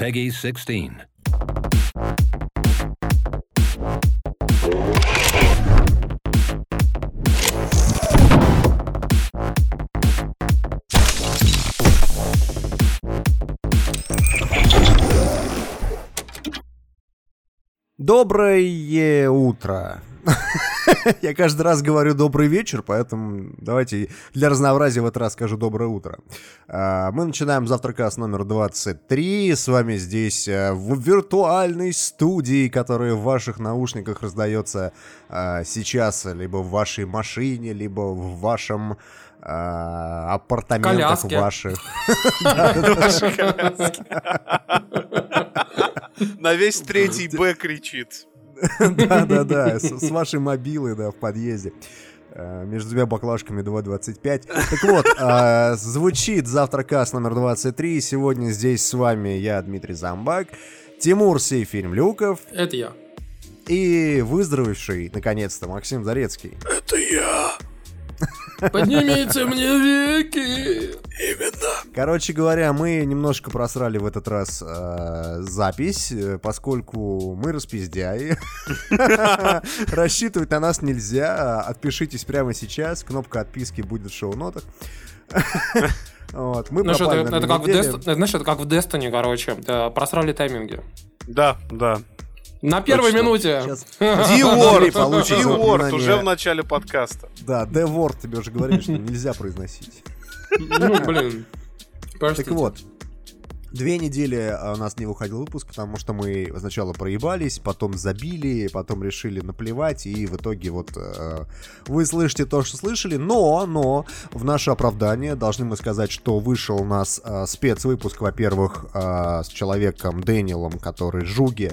Peggy 16. Доброе утро. Я каждый раз говорю добрый вечер, поэтому давайте для разнообразия в этот раз скажу доброе утро. А, Мы начинаем завтракас номер 23. С вами здесь э, в виртуальной студии, которая в ваших наушниках раздается а, сейчас, либо в вашей машине, либо в вашем а, апартаментах ваших. На весь третий Б кричит. Да-да-да, с с вашей мобилой, да, в подъезде. Э, Между двумя баклажками 2.25. Так вот, э, звучит завтракас номер 23. Сегодня здесь с вами я, Дмитрий Замбак, Тимур Сейфильм Люков Это я. и выздоровевший, наконец-то, Максим Зарецкий. Это я. Поднимите мне веки. Именно. Короче говоря, мы немножко просрали в этот раз э, запись, э, поскольку мы распиздяи. Рассчитывать на нас нельзя. Отпишитесь прямо сейчас. Кнопка отписки будет в шоу-нотах. Вот, мы Ну что, это, это как в знаешь, это как в Destiny, короче. Просрали тайминги. Да, да. На первой Точно. минуте. Сейчас- D-word, D-word уже в начале подкаста. Да, D-word тебе уже говорили, что нельзя произносить. Ну, блин. Так вот, две недели а, у нас не выходил выпуск, потому что мы сначала проебались, потом забили, потом решили наплевать, и в итоге вот э, вы слышите то, что слышали, но, но в наше оправдание должны мы сказать, что вышел у нас э, спецвыпуск, во-первых, э, с человеком Дэниелом, который Жуги,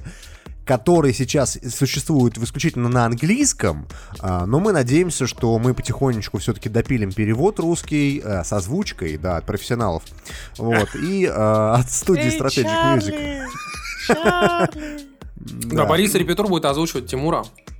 который сейчас существует в- исключительно на английском, а, но мы надеемся, что мы потихонечку все-таки допилим перевод русский э, с озвучкой, да, от профессионалов, вот, и э, от студии Strategic Music. Да, Борис Репетур будет озвучивать Тимура.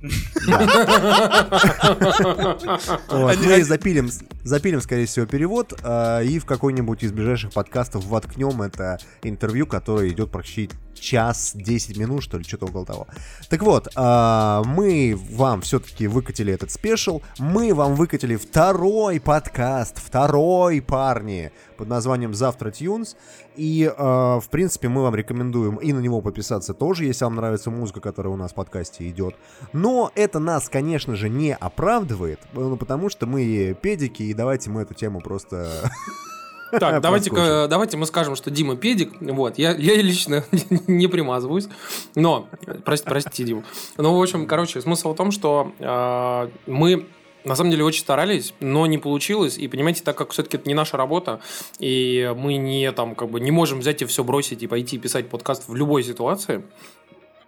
Мы запилим, запилим, скорее всего, перевод, э, и в какой-нибудь из ближайших подкастов воткнем это интервью, которое идет почти час 10 минут, что ли, что-то около того. Так вот, э, мы вам все-таки выкатили этот спешл, мы вам выкатили второй подкаст, второй, парни, под названием «Завтра Тюнс», и, э, в принципе, мы вам рекомендуем и на него подписаться тоже, если вам нравится музыка, которая у нас в подкасте идет. Но это нас, конечно же, не оправдывает, ну, потому что мы педики, и давайте мы эту тему просто... Так, давайте, Проскочим. давайте мы скажем, что Дима педик. Вот, я, я лично не примазываюсь. Но, прости, прости, Дима. Ну, в общем, короче, смысл в том, что э, мы на самом деле очень старались, но не получилось. И понимаете, так как все-таки это не наша работа, и мы не там как бы не можем взять и все бросить и пойти писать подкаст в любой ситуации.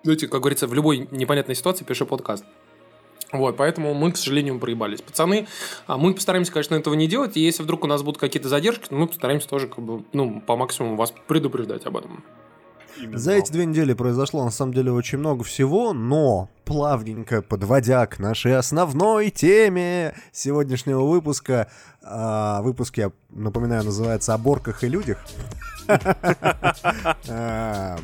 Знаете, как говорится, в любой непонятной ситуации пиши подкаст. Вот, поэтому мы, к сожалению, проебались. Пацаны, а мы постараемся, конечно, этого не делать. И если вдруг у нас будут какие-то задержки, то мы постараемся тоже, как бы, ну, по максимуму вас предупреждать об этом. Именно. За эти две недели произошло, на самом деле, очень много всего, но плавненько подводя к нашей основной теме сегодняшнего выпуска, а, выпуск, я напоминаю, называется «О борках и людях».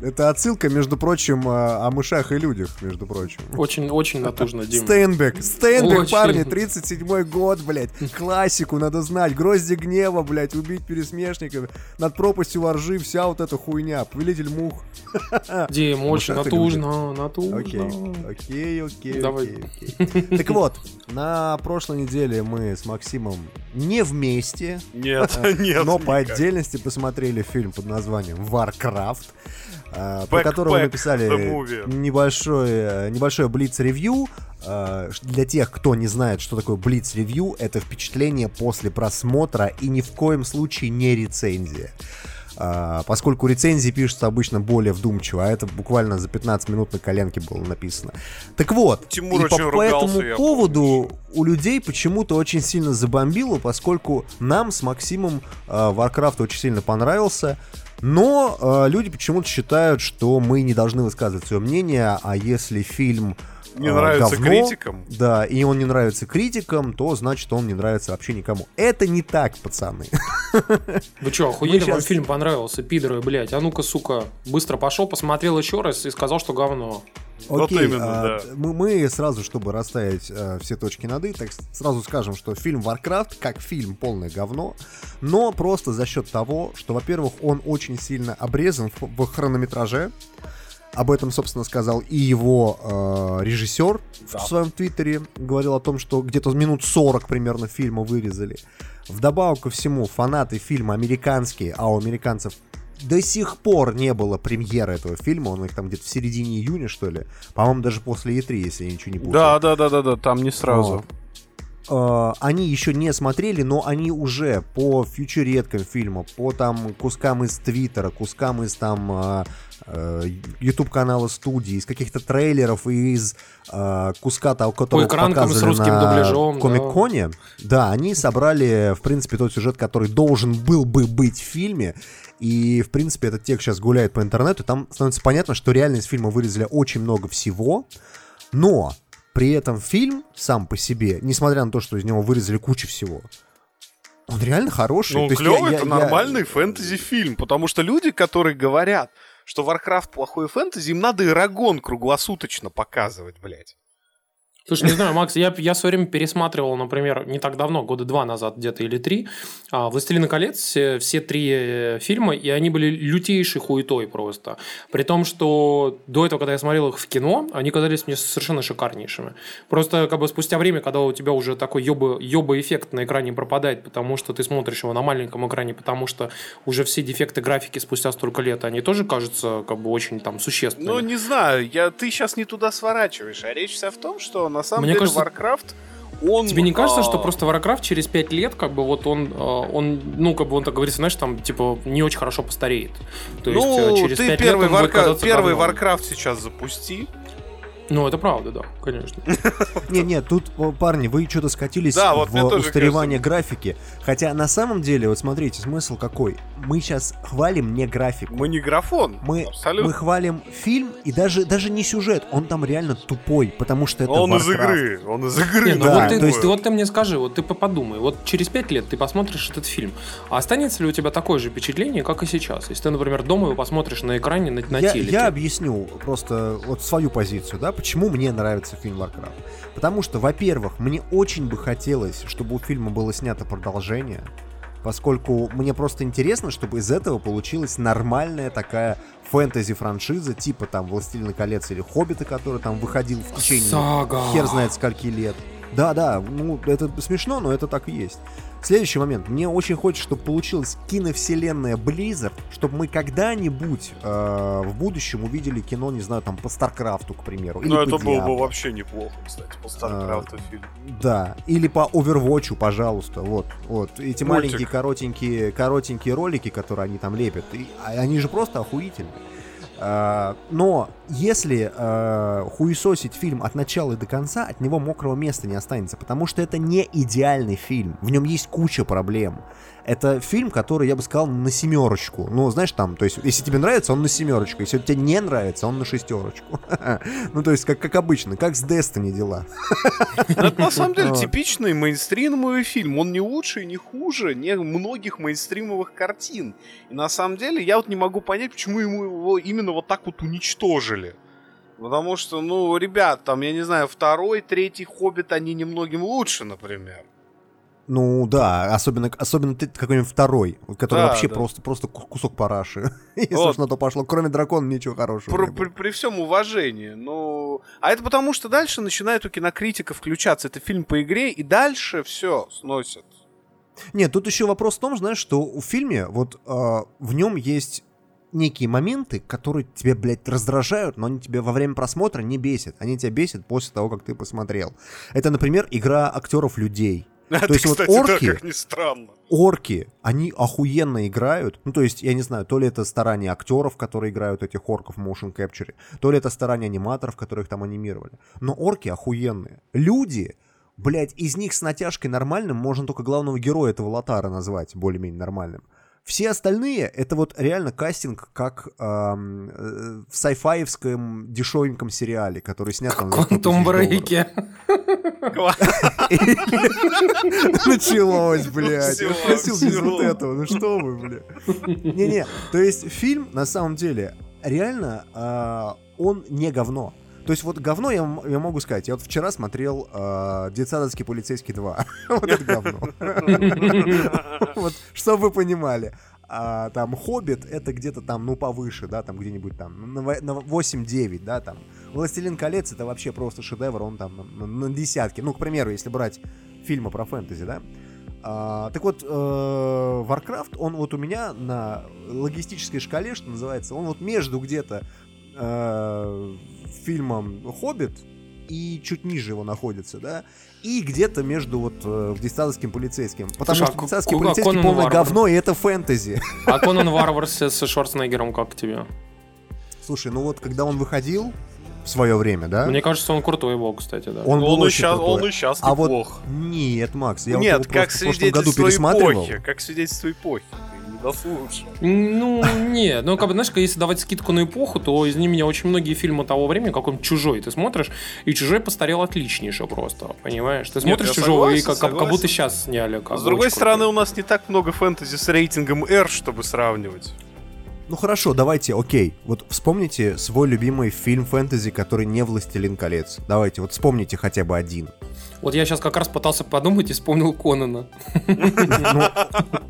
Это отсылка, между прочим, а, о мышах и людях, между прочим. Очень, очень натужно, Дим. Стейнбек. Стейнбек, Очень. парни, 37-й год, блядь. Классику надо знать. Грозди гнева, блядь, убить пересмешников. Над пропастью воржи, вся вот эта хуйня. Повелитель мух. Дим, очень натужно, натужно. Окей, окей, окей, Давай. окей, окей. Так вот, на прошлой неделе мы с Максимом не вместе, Нет, нет. но по отдельности посмотрели фильм под названием Warcraft, про Backpack который мы the написали movie. небольшое, небольшое блиц-ревью. Ш- Для тех, кто не знает, что такое блиц-ревью, это впечатление после просмотра и ни в коем случае не рецензия. А, поскольку рецензии пишутся обычно более вдумчиво, а это буквально за 15 минут на коленке было написано. Так вот, Тимур и по, по этому поводу у людей почему-то очень сильно забомбило, поскольку нам с Максимом Warcraft очень сильно понравился, но э, люди почему-то считают, что мы не должны высказывать свое мнение, а если фильм Не э, нравится говно, критикам? Да, и он не нравится критикам, то значит он не нравится вообще никому. Это не так, пацаны. Вы что, охуели, Мы вам фильм понравился, пидоры, блядь. А ну-ка, сука, быстро пошел, посмотрел еще раз и сказал, что говно. Вот Окей, именно, а, да. мы, мы сразу, чтобы расставить э, все точки над «и», так сразу скажем, что фильм Warcraft как фильм полное говно, но просто за счет того, что, во-первых, он очень сильно обрезан в, в хронометраже. Об этом, собственно, сказал и его э, режиссер в своем твиттере. Говорил о том, что где-то минут 40 примерно фильма вырезали. Вдобавок ко всему, фанаты фильма американские, а у американцев до сих пор не было премьеры этого фильма. Он их там где-то в середине июня, что ли. По-моему, даже после E3, если я ничего не путаю. Да, да, да, да, да, там не сразу. Вот. Э, Они еще не смотрели, но они уже по фьючереткам фильма, по там кускам из Твиттера, кускам из там э, э, YouTube канала студии, из каких-то трейлеров и из э, куска того, который экранкам с показывали русским на дубляжом, да. Комик-коне. Да, они собрали, в принципе, тот сюжет, который должен был бы быть в фильме. И, в принципе, этот текст сейчас гуляет по интернету. Там становится понятно, что реально из фильма вырезали очень много всего. Но при этом фильм сам по себе, несмотря на то, что из него вырезали кучу всего, он реально хороший. Ну, клевый, я- это я- я- нормальный фэнтези-фильм, потому что люди, которые говорят, что Warcraft плохой фэнтези, им надо Ирагон круглосуточно показывать, блядь. Слушай, не знаю, Макс, я, я в свое время пересматривал, например, не так давно, года два назад где-то или три, а, «Властелина колец», все, все три э, фильма, и они были лютейшей хуетой просто. При том, что до этого, когда я смотрел их в кино, они казались мне совершенно шикарнейшими. Просто как бы спустя время, когда у тебя уже такой ёба, ёба-эффект на экране пропадает, потому что ты смотришь его на маленьком экране, потому что уже все дефекты графики спустя столько лет, они тоже кажутся как бы очень там существенными. Ну, не знаю, я, ты сейчас не туда сворачиваешь, а речь вся в том, что на самом Мне деле кажется, Warcraft, он... Тебе не кажется, а, что просто Warcraft через 5 лет, как бы вот он, э, он, ну, как бы он так говорится, знаешь, там, типа, не очень хорошо постареет. То есть Ну, э, через ты 5 первый, лет он Warcraft, первый говном. Warcraft сейчас запусти. Ну, это правда, да, конечно. Не, не, тут, парни, вы что-то скатились Да, вот в устаревание графики. Хотя на самом деле, вот смотрите, смысл какой. Мы сейчас хвалим не графику. Мы не графон, Мы, абсолютно. мы хвалим фильм и даже, даже не сюжет. Он там реально тупой, потому что это он из игры, он из игры. Не, ну да, вот, ты, то есть- вот ты мне скажи, вот ты по- подумай, вот через 5 лет ты посмотришь этот фильм, а останется ли у тебя такое же впечатление, как и сейчас? Если ты, например, дома его посмотришь на экране, на, на я, телеке. я объясню просто вот свою позицию, да, почему мне нравится фильм Warcraft. Потому что, во-первых, мне очень бы хотелось, чтобы у фильма было снято продолжение, поскольку мне просто интересно, чтобы из этого получилась нормальная такая фэнтези-франшиза, типа там «Властелина колец» или «Хоббита», который там выходил в течение Сага. хер знает скольки лет. Да, да, ну это смешно, но это так и есть. Следующий момент. Мне очень хочется, чтобы получилась киновселенная Blizzard, чтобы мы когда-нибудь э, в будущем увидели кино, не знаю, там по Старкрафту, к примеру. Ну, это было бы вообще неплохо, кстати, по Старкрафту фильм. Да, или по Overwatch, пожалуйста, вот, вот. Эти Мультик. маленькие коротенькие, коротенькие ролики, которые они там лепят, и- а они же просто охуительные. А, но если а, хуесосить фильм от начала до конца, от него мокрого места не останется, потому что это не идеальный фильм. В нем есть куча проблем. Это фильм, который, я бы сказал, на семерочку. Ну, знаешь, там, то есть, если тебе нравится, он на семерочку. Если тебе не нравится, он на шестерочку. Ну, то есть, как, как обычно, как с Destiny дела. Это на самом деле типичный мейнстримовый фильм. Он не лучше и не хуже не многих мейнстримовых картин. И на самом деле я вот не могу понять, почему ему его именно вот так вот уничтожили. Потому что, ну, ребят, там, я не знаю, второй, третий Хоббит, они немногим лучше, например. Ну да, особенно, особенно какой-нибудь второй, который Да, вообще да. просто, просто ку- кусок параши. Если Вот. уж на то пошло. Кроме дракона ничего хорошего. Было. при- при всем уважении. Ну, а это потому, что дальше начинает у кинокритика включаться. Это фильм по игре, и дальше все сносят. Нет, тут еще вопрос в том, знаешь, что в фильме вот э, в нем есть некие моменты, которые тебя, блядь, раздражают, но они тебя во время просмотра не бесят. Они тебя бесят после того, как ты посмотрел. Это, например, игра актеров людей. Это, есть вот орки- да, как ни странно. орки, они охуенно играют. Ну, то есть, я не знаю, то ли это старание актеров, которые играют этих орков в motion capture, то ли это старание аниматоров, которых там анимировали. Но орки охуенные. Люди, блядь, из них с натяжкой нормальным можно только главного героя этого Лотара назвать более-менее нормальным. Все остальные это вот реально кастинг, как эм, э, в сайфаевском дешевеньком сериале, который снят там за 100 тысяч Квантум брейке. Началось, блядь. Я просил без вот этого. Ну что вы, блядь. Не-не, то есть фильм, на самом деле, реально, а, он не говно. То есть вот говно я, я могу сказать. Я вот вчера смотрел э, «Детсадовский полицейский 2». Вот это говно. Вот, чтобы вы понимали. А, там «Хоббит» — это где-то там, ну, повыше, да, там где-нибудь там, на во- на 8-9, да, там. «Властелин колец» — это вообще просто шедевр, он там на, на десятки. Ну, к примеру, если брать фильмы про фэнтези, да. А, так вот, э, Warcraft, он вот у меня на логистической шкале, что называется, он вот между где-то э, фильмом «Хоббит» и чуть ниже его находится, да, и где-то между вот э, «Детсадовским полицейским». Потому Слушай, а что Ку- «Детсадовский Ку- полицейский» Конан полное Варвар? говно, и это фэнтези. А Конан Варвар с с Шварценеггером как тебе? Слушай, ну вот когда он выходил в свое время, да, Мне кажется, он крутой был, кстати, да. он был Он и очень сейчас, крутой. он и сейчас А вот нет, Макс, я вот Нет, его как просто в прошлом году свидетельство пересматривал. эпохи. Как свидетельство эпохи. Дослушал. Ну, не, ну, как бы, знаешь, если давать скидку на эпоху, то из них меня очень многие фильмы того времени, какой-нибудь «Чужой» ты смотришь, и «Чужой» постарел отличнейше просто, понимаешь? Ты смотришь «Чужого» и как, как- будто сейчас сняли. как С другой стороны, круто. у нас не так много фэнтези с рейтингом R, чтобы сравнивать. Ну хорошо, давайте, окей. Вот вспомните свой любимый фильм фэнтези, который не «Властелин колец». Давайте, вот вспомните хотя бы один. Вот я сейчас как раз пытался подумать и вспомнил Конана. Ну,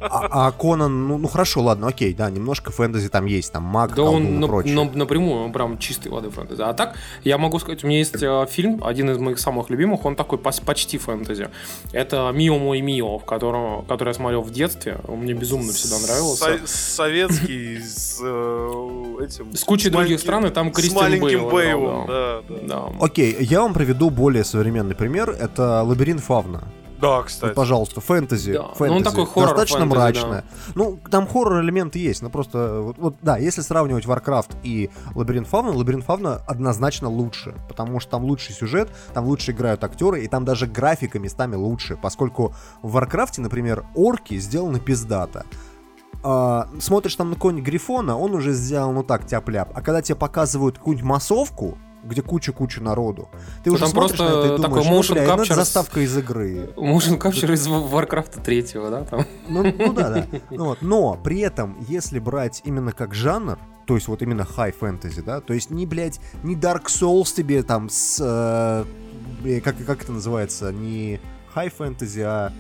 а, а Конан, ну, ну хорошо, ладно, окей, да, немножко фэнтези там есть, там маг, Да он на- прочее. на- напрямую, он прям чистой воды фэнтези. А так, я могу сказать, у меня есть э, фильм, один из моих самых любимых, он такой почти фэнтези. Это «Мио мой Мио», в котором, который я смотрел в детстве. Он мне безумно всегда нравился. Со- советский с э, этим... С кучей с других маленьким- стран, и там С Кристиан маленьким Бейл играл, Бейлом, да, да. Да. Окей, я вам приведу более современный пример. Это «Лабиринт Фавна». Да, кстати. пожалуйста, фэнтези. Да, ну, он фэнтези. такой хоррор Достаточно фэнтези, мрачное. Ну, там хоррор-элементы есть, но просто... Вот, вот, да, если сравнивать Warcraft и Лабиринт Фавна, Лабиринт Фавна однозначно лучше, потому что там лучший сюжет, там лучше играют актеры, и там даже графика местами лучше, поскольку в Warcraft, например, орки сделаны пиздато. А, смотришь там на конь Грифона, он уже сделал, ну так, тяп-ляп. А когда тебе показывают какую-нибудь массовку, где куча-куча народу, ты Ну, уже там смотришь просто на это и такой думаешь, motion бля, это capture заставка из игры. Motion Capture из Warcraft 3, да, там. Ну, ну да, да. Ну вот. Но при этом, если брать именно как жанр, то есть вот именно high fantasy, да, то есть не, блядь, не Dark Souls тебе там с... э, как, как это называется? Не high fantasy, а...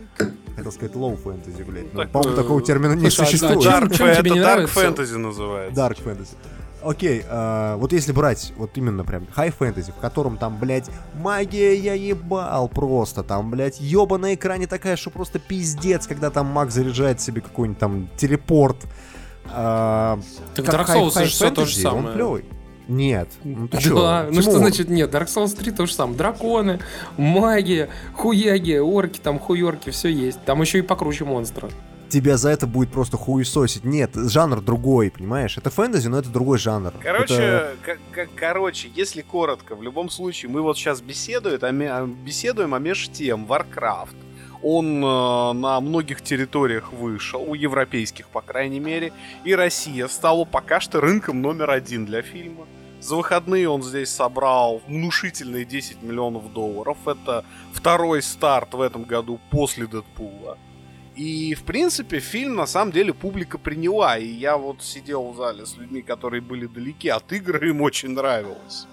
Хотел сказать low fantasy, блядь. Ну, Так, По-моему, э, такого термина не слушай, а- существует. Dark, это Dark? Fantasy называется. Dark fantasy. Окей, а, вот если брать вот именно прям high fantasy, в котором там, блядь, магия я ебал просто, там, блядь, ёба на экране такая, что просто пиздец, когда там маг заряжает себе какой-нибудь там телепорт. А, Так как Dark high- Souls high же всё то же fantasy, Он самое. клёвый. Нет, ну ты Да, чё? ну что значит нет? Dark Souls 3 то же самое. Драконы, магия, хуяги, орки, там хуёрки, все есть. Там еще и покруче монстра. Тебя за это будет просто хуесосить. Нет, жанр другой, понимаешь? Это фэнтези, но это другой жанр. Короче, Это- короче, если коротко, в любом случае, мы вот сейчас беседуем, о, ме- о- беседуем о межтем Warcraft. Он э, на многих территориях вышел, у европейских, по крайней мере, и Россия стала пока что рынком номер один для фильма. За выходные он здесь собрал внушительные 10 миллионов долларов. Это второй старт в этом году после Дэдпула. И, в принципе, фильм на самом деле публика приняла. И я вот сидел в зале с людьми, которые были далеки от игр, им очень нравилось.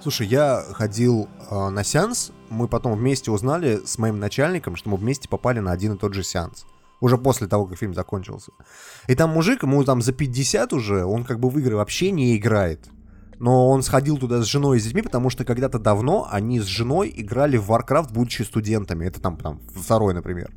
Слушай, я ходил э, на сеанс, мы потом вместе узнали с моим начальником, что мы вместе попали на один и тот же сеанс. Уже после того, как фильм закончился. И там мужик, ему там за 50 уже, он как бы в игры вообще не играет. Но он сходил туда с женой и с детьми, потому что когда-то давно они с женой играли в Warcraft, будучи студентами. Это там, там второй, например.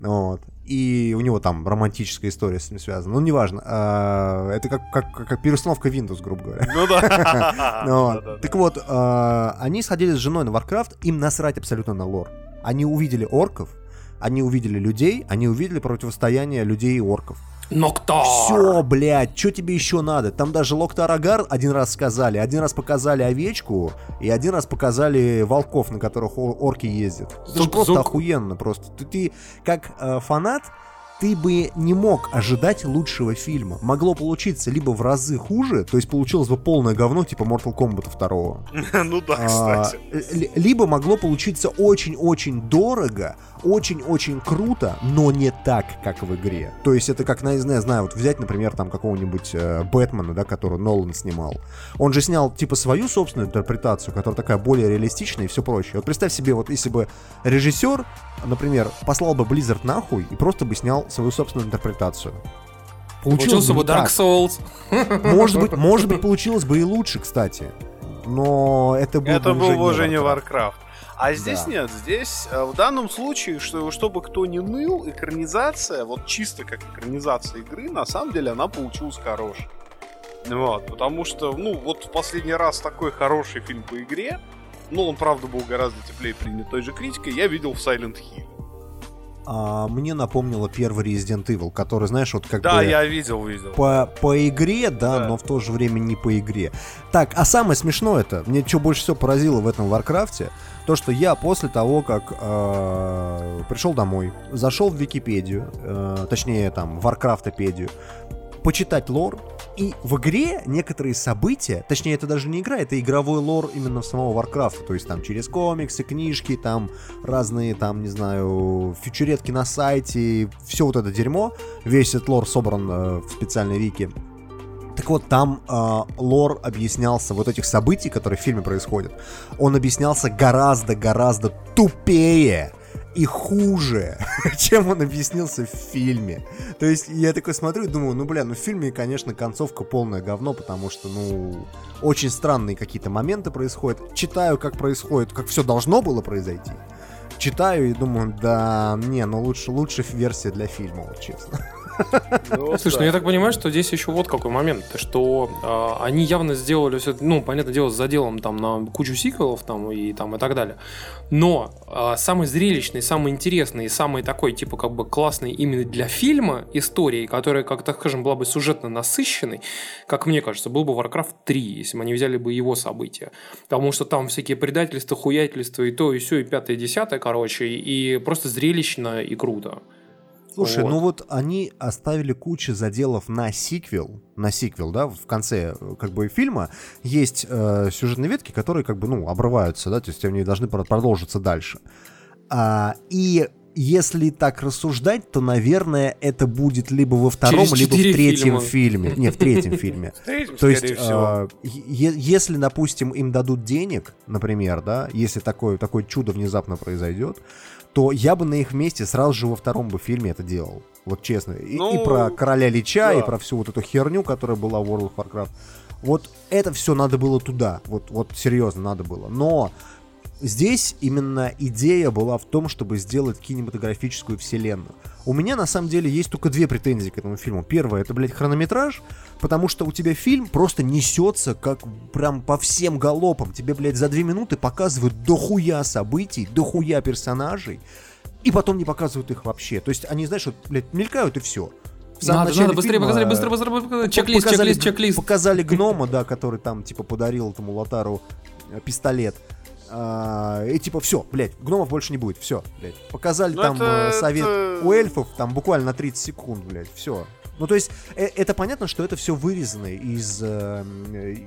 Вот. И у него там романтическая история с ним связана. Ну, неважно. А, это как, как, как переустановка Windows, грубо говоря. Ну да. Ну. Так вот, э, они сходили с женой на Warcraft, им насрать абсолютно на лор. Они увидели орков, они увидели людей, они увидели противостояние людей и орков. Ноктар! Все, блядь, что тебе еще надо? Там даже Локтар Агар один раз сказали, один раз показали овечку, и один раз показали волков, на которых орки ездят. Это же Зук- просто зук. охуенно просто. Ты, ты как э, фанат, ты бы не мог ожидать лучшего фильма. Могло получиться либо в разы хуже, то есть получилось бы полное говно, типа Mortal Kombat 2. Ну да, кстати. А, либо могло получиться очень-очень дорого, очень-очень круто, но не так, как в игре. То есть это как, не знаю, знаю вот взять, например, там какого-нибудь э, Бэтмена, да, который Нолан снимал. Он же снял, типа, свою собственную интерпретацию, которая такая более реалистичная и все прочее. Вот представь себе, вот если бы режиссер, например, послал бы Blizzard нахуй и просто бы снял свою собственную интерпретацию. Получился бы Dark Souls. Может быть, может быть, получилось бы и лучше, кстати. Но это был это бы был уже, уже не. Warcraft. А здесь Да. нет, здесь э, в данном случае, что, чтобы кто не ныл, экранизация, вот чисто как экранизация игры, на самом деле она получилась хорошей. Вот, потому что, ну, вот в последний раз такой хороший фильм по игре, ну, он, правда, был гораздо теплее принят той же критикой, я видел в Silent Hill. А, мне напомнило первый Resident Evil, который, знаешь, вот как Да, бы... я видел, видел. По, по игре, да, Да. но в то же время не по игре. Так, а самое смешное это, мне что больше всего поразило в этом Варкрафте, то, что я после того, как э, пришел домой, зашел в Википедию, э, точнее там, Варкрафтопедию, почитать лор, и в игре некоторые события, точнее это даже не игра, это игровой лор именно самого Варкрафта, то есть там через комиксы, книжки, там разные там, не знаю, фичуретки на сайте, все вот это дерьмо, весь этот лор собран э, в специальной вики. Так вот, там э, лор объяснялся, вот этих событий, которые в фильме происходят, он объяснялся гораздо-гораздо тупее и хуже, чем он объяснился в фильме. То есть я такой смотрю и думаю, ну, бля, ну в фильме, конечно, концовка полное говно, потому что, ну, очень странные какие-то моменты происходят. Читаю, как происходит, как все должно было произойти. Читаю и думаю, да, не, ну лучше, лучше версия для фильма, вот честно. Ну, Слушай, да. ну я так понимаю, что здесь еще вот какой момент, что э, они явно сделали все, ну, понятное дело, с заделом там на кучу сиквелов там и там и так далее. Но э, самый зрелищный, самый интересный самый такой, типа, как бы классный именно для фильма истории, которая, как так скажем, была бы сюжетно насыщенной, как мне кажется, был бы Warcraft 3, если бы они взяли бы его события. Потому что там всякие предательства, хуятельства и то, и все, и пятое, и десятое, короче, и просто зрелищно и круто. Слушай, Вот. ну вот они оставили кучу заделов на сиквел, на сиквел, да, в конце э, как бы фильма есть э, сюжетные ветки, которые как бы, ну, обрываются, да, то есть они должны про- продолжиться дальше. А, и если так рассуждать, то, наверное, это будет либо во втором, либо в третьем фильма. фильме. Не, в третьем фильме. То есть, э, если, допустим, им дадут денег, например, да, если такое, такое чудо внезапно произойдет, то я бы на их месте сразу же во втором бы фильме это делал. Вот честно. И, и Ну, про короля Лича, и да. про всю вот эту херню, которая была в World of Warcraft. Вот это все надо было туда. Вот, вот серьезно надо было. Но здесь именно идея была в том, чтобы сделать кинематографическую вселенную. У меня на самом деле есть только две претензии к этому фильму. Первое, это, блядь, хронометраж, потому что у тебя фильм просто несется как прям по всем галопам. Тебе, блядь, за две минуты показывают дохуя событий, дохуя персонажей, и потом не показывают их вообще. То есть они, знаешь, вот, блядь, мелькают и все. Надо, надо, быстрее показали, быстро, быстро, быстро. Чек-лист, показали, чек-лист, чек-лист. Показали гнома, да, который там, типа, подарил этому Лотару э, пистолет. А, и типа, все, блядь, гномов больше не будет, все, блядь. Показали Ну, там это- э, совет это- у эльфов, там буквально на 30 секунд, блядь, все. Ну, то есть, э, это понятно, что это все вырезано из, э,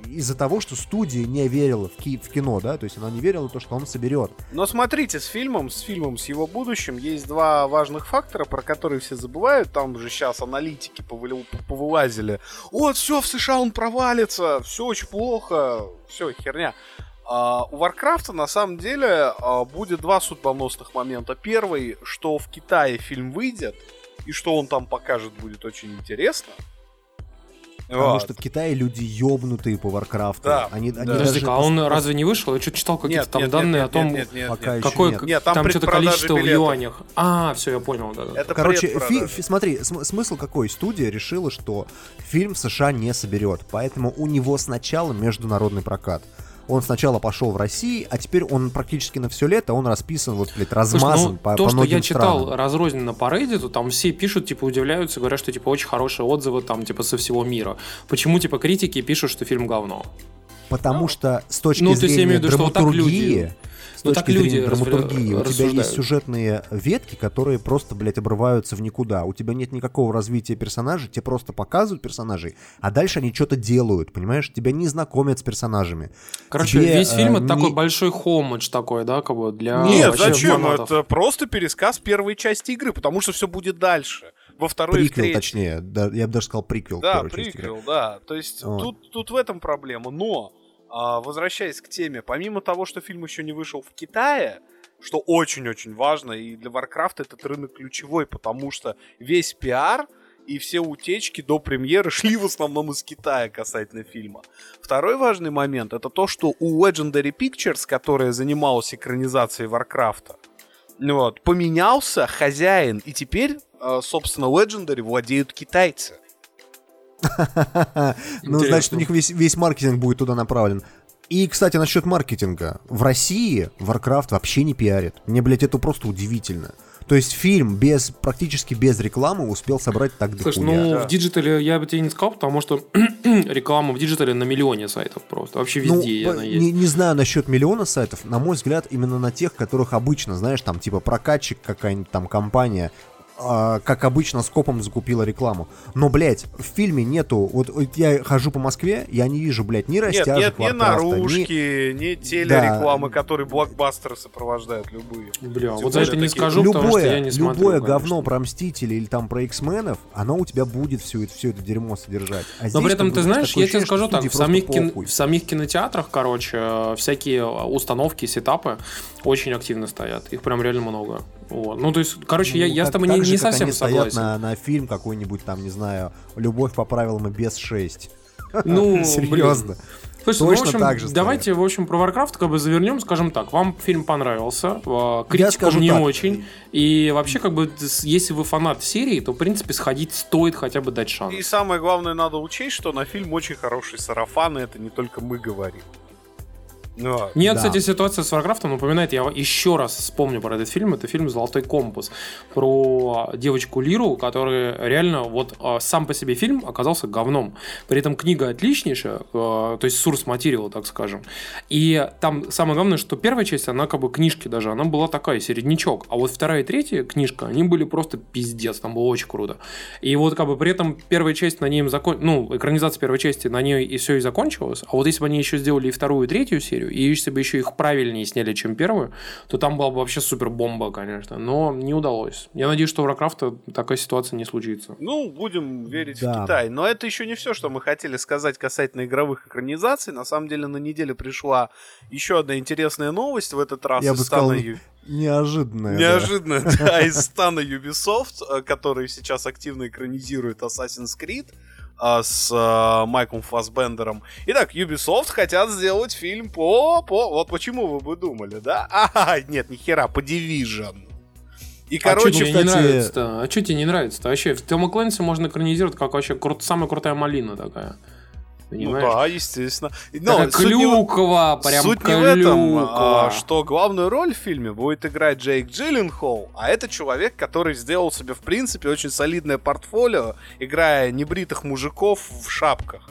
из-за того, что студия не верила в, ки- в кино, да, то есть она не верила в то, что он соберет. Но смотрите, с фильмом, с фильмом, с его будущим есть два важных фактора, про которые все забывают. Там же сейчас аналитики повыли- повылазили. Вот, все, в США он провалится, все очень плохо, все, херня. А, у Варкрафта на самом деле а, будет два судьбоносных момента. Первый, что в Китае фильм выйдет, и что он там покажет, будет очень интересно. Потому Вот. что в Китае люди ёбнутые по Варкрафту. Да, Они, они да. даже а он разве не вышел? Я что-то читал какие-то там данные о том, нет, нет, пока нет. какое нет. Нет, там, там что-то количество в билетов. юанях. А, все, я понял, да, да. Это Короче, фи- фи- смотри, см- смысл какой? Студия решила, что фильм в США не соберет, поэтому у него сначала международный прокат. Он сначала пошел в России, а теперь он практически на все лето, он расписан, вот, блядь, Слушай, размазан ну, по, то, по что я читал странам. разрозненно по Reddit, там все пишут, типа, удивляются, говорят, что, типа, очень хорошие отзывы, там, типа, со всего мира. Почему, типа, критики пишут, что фильм говно? Потому что с точки Ну, то есть я зрения имею в виду, что вот так драматургии, люди- с ну, точки зрения драматургии, у тебя есть сюжетные ветки, которые просто, блядь, обрываются в никуда. У тебя нет никакого развития персонажей, тебе просто показывают персонажей, а дальше они что-то делают, понимаешь? Тебя не знакомят с персонажами. Короче, Тебе, весь фильм э, это такой не- большой хомидж такой, да, как бы для Нет, зачем? фанатов. Это просто пересказ первой части игры, потому что все будет дальше. Во второй и в Приквел, третьей. точнее. Да, я бы даже сказал приквел. Да, первой части приквел, да. То есть Вот. тут, тут в этом проблема. Но, возвращаясь к теме, помимо того, что фильм еще не вышел в Китае, что очень-очень важно, и для Warcraft этот рынок ключевой, потому что весь пиар и все утечки до премьеры шли в основном из Китая касательно фильма. Второй важный момент это то, что у Legendary Pictures, которая занималась экранизацией Warcraft, вот, поменялся хозяин, и теперь, э, собственно, Legendary владеют китайцы. Ну, значит, у них весь, весь маркетинг будет туда направлен. И, кстати, насчет маркетинга. В России Warcraft вообще не пиарит. Мне, блядь, это просто удивительно. То есть фильм без, практически без рекламы успел собрать так Слушай, дохуя. ну Да. в диджитале я бы тебе не сказал, потому что реклама в диджитале на миллионе сайтов просто. Вообще везде Ну, она есть. не, не знаю насчет миллиона сайтов, на мой взгляд, именно на тех, которых обычно, знаешь, там типа прокатчик какая-нибудь там компания, а, как обычно, скопом закупила рекламу. Но, блядь, в фильме нету... Вот, вот я хожу по Москве, я не вижу, блядь, ни Нет, растяжек нет, ни Warcraft'а, ни- наружки, ни телерекламы, которые блокбастеры сопровождают любые. Бля, Тем вот за это не такие- скажу, потому что я любое, не смотрю. любое конечно. говно про Мстителей или там про X-менов, оно у тебя будет все это, все это дерьмо содержать. А Но при этом, ты знаешь, я тебе скажу так, в самих, кин- в самих кинотеатрах, короче, э, всякие установки, сетапы очень активно стоят. Их прям реально много. Вот. Ну, то есть, короче, я, Ну, я с так- тобой так не, же, не как совсем они стоят на, на фильм какой-нибудь там, не знаю, «Любовь по правилам и без 6». Ну, Серьезно. блин. Слушай, Точно ну, в общем, так же давайте, в общем, про Warcraft как бы завернем, скажем так. Вам фильм понравился, э, критикам скажу не так. очень. И вообще, как бы, если вы фанат серии, то, в принципе, сходить стоит хотя бы дать шанс. И самое главное, надо учесть, что на фильм очень хороший сарафан, и это не только мы говорим. Ну, а, Мне, Да. кстати, ситуация с Warcraft напоминает, я еще раз вспомню про этот фильм, это фильм «Золотой компас», про девочку Лиру, которая реально, вот а, сам по себе фильм оказался говном. При этом книга отличнейшая, э, то есть source материал, так скажем. И там самое главное, что первая часть, она как бы книжки даже, она была такая, середнячок. А вот вторая и третья книжка, они были просто пиздец, там было очень круто. И вот как бы при этом первая часть на ней закон... ну, экранизация первой части на ней и все и закончилось. А вот если бы они еще сделали и вторую, и третью серию, и если бы еще их правильнее сняли, чем первую, то там была бы вообще супер бомба, конечно. Но не удалось. Я надеюсь, что у Warcraft такая ситуация не случится. Ну, будем верить Да. в Китай. Но это еще не все, что мы хотели сказать касательно игровых экранизаций. На самом деле, на неделе пришла еще одна интересная новость в этот раз Я из бы стана сказал, Ю- Неожиданное. да. Неожиданно, да, из стана Ubisoft, э, который сейчас активно экранизирует Assassin's Creed а, с э, Майклом Фассбендером. Итак, Ubisoft хотят сделать фильм по... по вот почему вы бы думали, да? А, нет, ни хера, по Division. И, А Что короче, чё, тебе не кстати- нравится-то? А что тебе не нравится-то? Вообще, в Тома Клэнси можно экранизировать как вообще крут- самая крутая малина такая. Ну Понимаешь? да, естественно. Но суть не в- клюква, прям Суть не в этом, клюква. а, что главную роль в фильме будет играть Джейк Джилленхол, а это человек, который сделал себе, в принципе, очень солидное портфолио, играя небритых мужиков в шапках.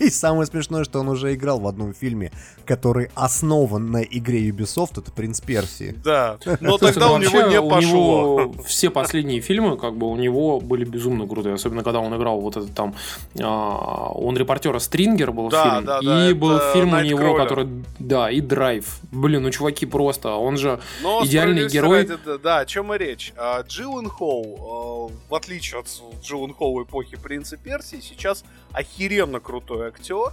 И самое смешное, что он уже играл в одном фильме, который основан на игре Ubisoft, это «Принц Персии». Да, но тогда ну у него не пошло. все последние фильмы, как бы, у него были безумно крутые. Особенно, когда он играл вот этот там... а, он репортера Стрингер был фильм. и был фильм у него, который... Да, и Драйв. Блин, ну чуваки просто. Он же... Идеальный герой. да, да, о чем и речь. А, Джилленхол, э, в отличие от Джилленхола эпохи Принца Персии, сейчас охеренно крутой актер.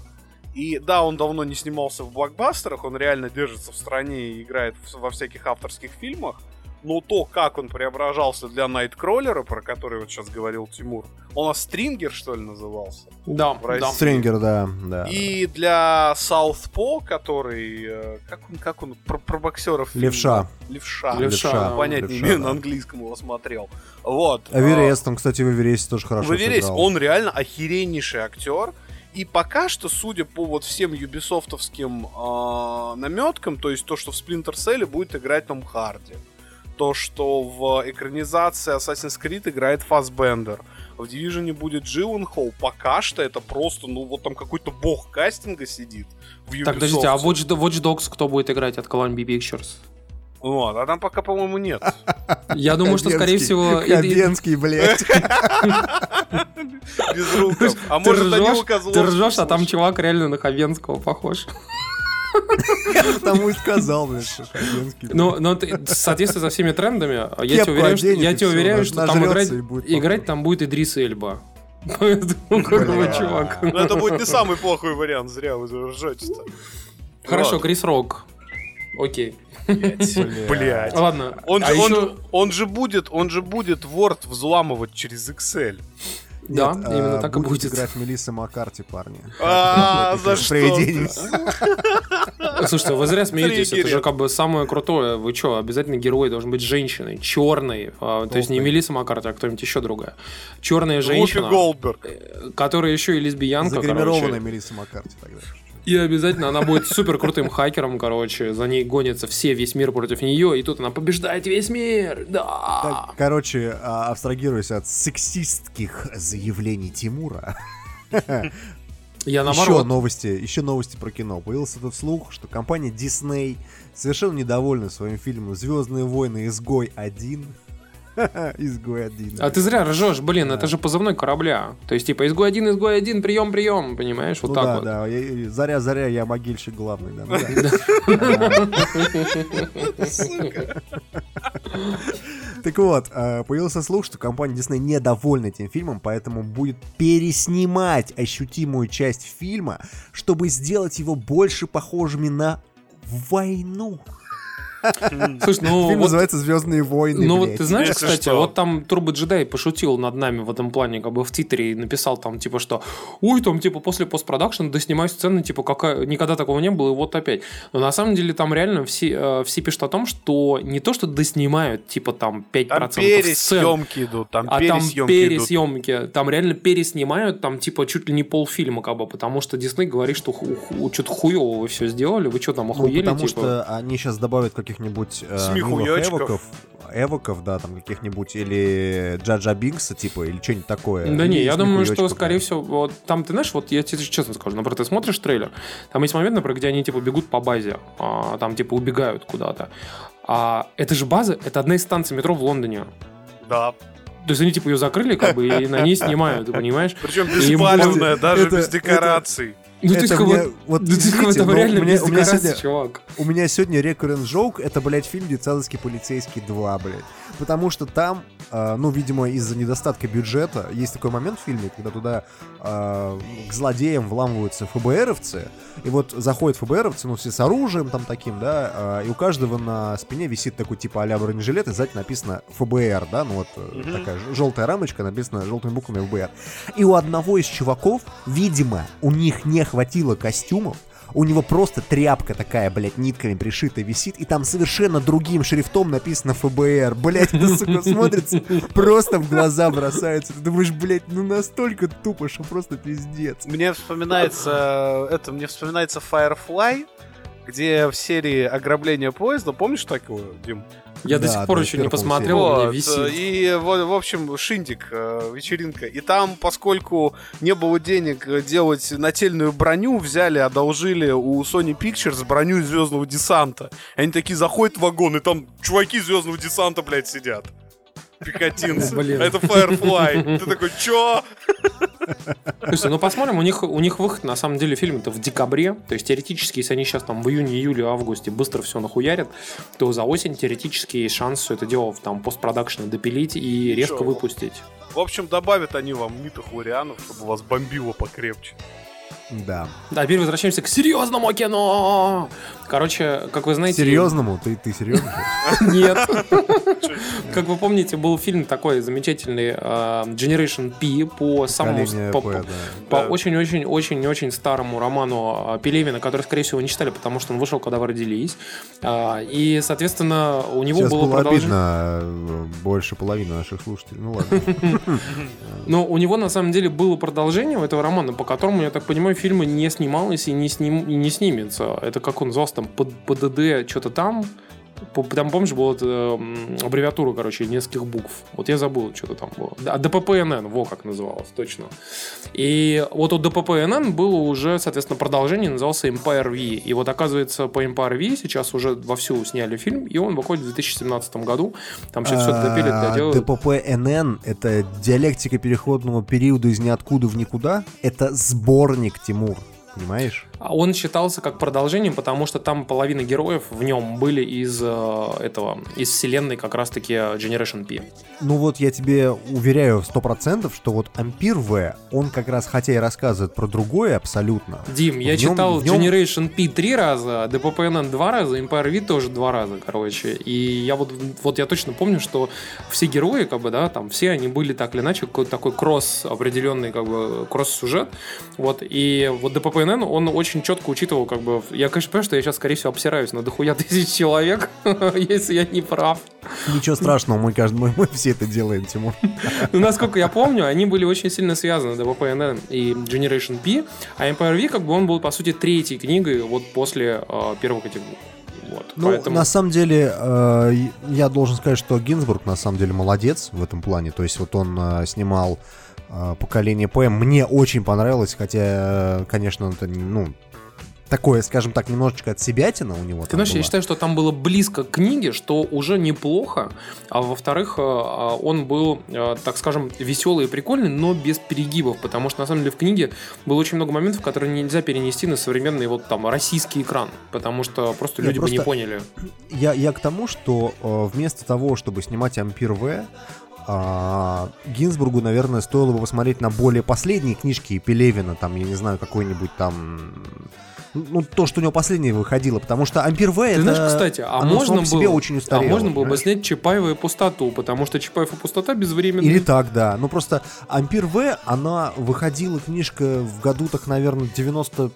И да, он давно не снимался в блокбастерах, он реально держится в стране и играет в- во всяких авторских фильмах. Но то, как он преображался для Найткроллера, про который вот сейчас говорил Тимур, он у нас Стрингер, что ли, назывался? Да, В России. да. Стрингер, да, да. И для Саутпо, который... э, Как он, как он про, про боксеров? Левша. Левша. Левша, да. Понять не Левша, имею, да. на английском его смотрел. Вот. Эверест, он, кстати, в Эвересте тоже хорошо В Эвересте он реально охереннейший актер. И пока что, судя по вот всем юбисофтовским э, наметкам, то есть то, что в Splinter Cell будет играть Том Харди, то, что в экранизации Assassin's Creed играет Фассбендер, в Дивижене будет Джилленхол. Пока что это просто, ну, вот там какой-то бог кастинга сидит в Ubisoft. Так, подождите, а Watch, Watch Dogs кто будет играть от Columbia Pictures? Вот, а там пока, по-моему, нет. Я думаю, что, скорее всего... Хабенский, блядь. Без руков. А может, Данила Козловский ты ржешь, а там чувак реально на Хабенского похож. Тому и сказал, блядь, что Хабенский. Ну, но ты- в соответствии со всеми трендами, я Кепку тебе уверяю, что, я тебе уверяю, что там играть, там будет Идрис Эльба. Поэтому, как чувак. Ну, это будет не самый плохой вариант, зря вы ржете-то. Хорошо. Крис Рок. Окей. Блять. Ладно. Он а же, он, еще- же- он же будет, он же будет Word взламывать через Excel. Да, Нет, именно а, так и будет. играть Мелисса Маккарти, парни. А, за что? Слушайте, вы зря смеетесь, это же как бы самое крутое. Вы что, обязательно герой должен быть женщиной, черной. То есть не. Мелисса Маккарти, а кто-нибудь еще другая. Черная женщина, Голдберг. э, которая еще и лесбиянка, Загримированная. Мелисса Маккарти тогда. И обязательно она будет супер крутым хакером, короче. За ней гонятся все, весь мир против нее. И тут она побеждает весь мир. Да. Так, короче, а, абстрагируясь от сексистских заявлений Тимура, Я еще наоборот. новости, еще новости про кино. Появился этот слух, что компания Disney совершенно недовольна своим фильмом «Звездные войны. Изгой 1». Изгой 1. А ты зря ржешь, блин, это же позывной корабля. То есть, типа, изгой один, изгой один, прием, прием, понимаешь? Вот Ну так да, вот. да, я- заря, заря, я могильщик главный, да. ну да. Так вот, э, появился слух, что компания Disney недовольна этим фильмом, поэтому будет переснимать ощутимую часть фильма, чтобы сделать его больше похожими на войну. Слушай, ну Фильм вот называется Звездные войны. Ну вот блядь. ты знаешь, Если кстати, что. вот там Турбо Джедай пошутил над нами в этом плане, как бы в Твиттере и написал там, типа, что ой, там, типа, после постпродакшн доснимаю сцены, типа, какая... никогда такого не было, и вот опять. Но на самом деле там реально все, э, все пишут о том, что не то, что доснимают, типа, там 5% Там сцен, пересъемки идут, там а там пересъемки идут. там реально переснимают, там типа чуть ли не полфильма, как бы, потому что Дисней говорит, что что-то хуево вы все сделали, вы что там Ну, охуели, потому типа? что они сейчас добавят каких-нибудь э, эвоков, эвоков, да, там каких-нибудь, или Джаджа Бинкса, типа, или что-нибудь такое. Да не, я думаю, что, скорее всего, вот там, ты знаешь, вот я тебе честно скажу, например, ты смотришь трейлер, там есть момент, например, где они, типа, бегут по базе, а, там, типа, убегают куда-то. А это же база, это одна из станций метро в Лондоне. Да. То есть они, типа, ее закрыли, как бы, и на ней снимают, ты понимаешь? Причем беспалевная, даже это- без декораций. Ну, Это как мне- бы, вот ну, извините, там но реально у меня- без у меня сегодня- чувак. У меня сегодня recurrent joke, это, блядь, фильм «Детсадовский полицейский 2», блядь. Потому что там, э, ну, видимо, из-за недостатка бюджета, есть такой момент в фильме, когда туда э, к злодеям вламываются ФБРовцы, и вот заходят ФБРовцы, ну, все с оружием там таким, да, э, и у каждого на спине висит такой типа а-ля бронежилет, и сзади написано ФБР, да, ну вот Мгм. такая желтая рамочка, написано желтыми буквами ФБР. И у одного из чуваков, видимо, у них не хватило костюмов, у него просто тряпка такая, блядь, нитками пришита висит, и там совершенно другим шрифтом написано ФБР. Блядь, это, сука, смотрится, просто в глаза бросается. Ты думаешь, блядь, ну настолько тупо, что просто пиздец. Мне вспоминается это, мне вспоминается Firefly, где в серии ограбления поезда, помнишь такого, Дим? Я до Да, сих пор еще не посмотрел, у Вот, висит. И, вот, в общем, Шиндик, э, вечеринка. И там, поскольку не было денег э, делать нательную броню, взяли, одолжили у Sony Pictures броню Звездного десанта. Они такие заходят в вагон, и там чуваки Звездного десанта, блядь, сидят. Блин. Это Firefly. Ты такой, чё? Слушай, ну посмотрим, у них, у них выход, на самом деле, фильм-то в декабре, то есть теоретически, если они сейчас там в июне, июле, августе быстро все нахуярят, то за осень теоретически есть шанс все это дело там постпродакшене допилить и резко Ничего. выпустить. В общем, добавят они вам митых варианов, чтобы вас бомбило покрепче. Да. Да, теперь возвращаемся к серьезному кино. Короче, как вы знаете... Серьезному? Ты, ты серьезно? Нет. Как вы помните, был фильм такой замечательный э, Generation P по самому... По- очень-очень-очень-очень старому роману э, Пелевина, который, скорее всего, вы не читали, потому что он вышел, когда вы родились. А, И, соответственно, у него Сейчас было продолжение... обидно э, больше половины наших слушателей. Ну ладно. Но у него, на самом деле, было продолжение у этого романа, по которому, я так понимаю, фильма не снималось и не, сним... и не снимется. Это как он назывался там, ПДД, что-то там. Там, помнишь, была вот, э, аббревиатура, короче, нескольких букв. Вот я забыл, что-то там было. А ДППНН, во как называлось, точно. И вот у ДППНН было уже, соответственно, продолжение, назывался Empire V. И вот, оказывается, по Empire V сейчас уже вовсю сняли фильм, и он выходит в 2017 году. Там сейчас все допили, доделают. ДППНН — это диалектика переходного периода из ниоткуда в никуда. Это сборник, Тимур понимаешь? А он считался как продолжением, потому что там половина героев в нем были из э, этого, из вселенной как раз-таки Generation P. Ну вот я тебе уверяю сто процентов, что вот Ампир В, он как раз, хотя и рассказывает про другое абсолютно. Дим, я нем, читал нем... Generation P три раза, DPPNN два раза, Empire V тоже два раза, короче. И я вот, вот я точно помню, что все герои, как бы, да, там все они были так или иначе, какой-то такой кросс определенный, как бы, кросс-сюжет. Вот, и вот DPPNN, он очень очень четко учитывал, как бы, я, конечно, понимаю, что я сейчас, скорее всего, обсираюсь на дохуя тысяч человек, если я не прав. Ничего страшного, мы, каждый, мы, мы все это делаем, Тимур. Ну, насколько я помню, они были очень сильно связаны, DVPNN и Generation P, а Empire V, как бы, он был, по сути, третьей книгой вот после э, первой категории. Вот, ну, поэтому... на самом деле, э, я должен сказать, что Гинзбург на самом деле молодец в этом плане. То есть вот он э, снимал поколение П. Мне очень понравилось, хотя, конечно, это ну такое, скажем так, немножечко от себятина у него. Ты знаешь, было. я считаю, что там было близко к книге, что уже неплохо. А во-вторых, э, он был, э, так скажем, веселый и прикольный, но без перегибов, потому что на самом деле в книге было очень много моментов, которые нельзя перенести на современный вот там российский экран, потому что просто люди просто... бы не поняли. Я, я к тому, что э, вместо того, чтобы снимать Ампир В, а, Гинзбургу, наверное, стоило бы посмотреть на более последние книжки Пелевина, там, я не знаю, какой-нибудь там ну, то, что у него последнее выходило, потому что Ампер В Ты это... знаешь, кстати, а можно было... очень устарело, а можно было бы снять Чапаева и пустоту, потому что Чапаев и пустота безвременная. Или так, да. Ну, просто Ампер В, она выходила книжка в году, так, наверное, 90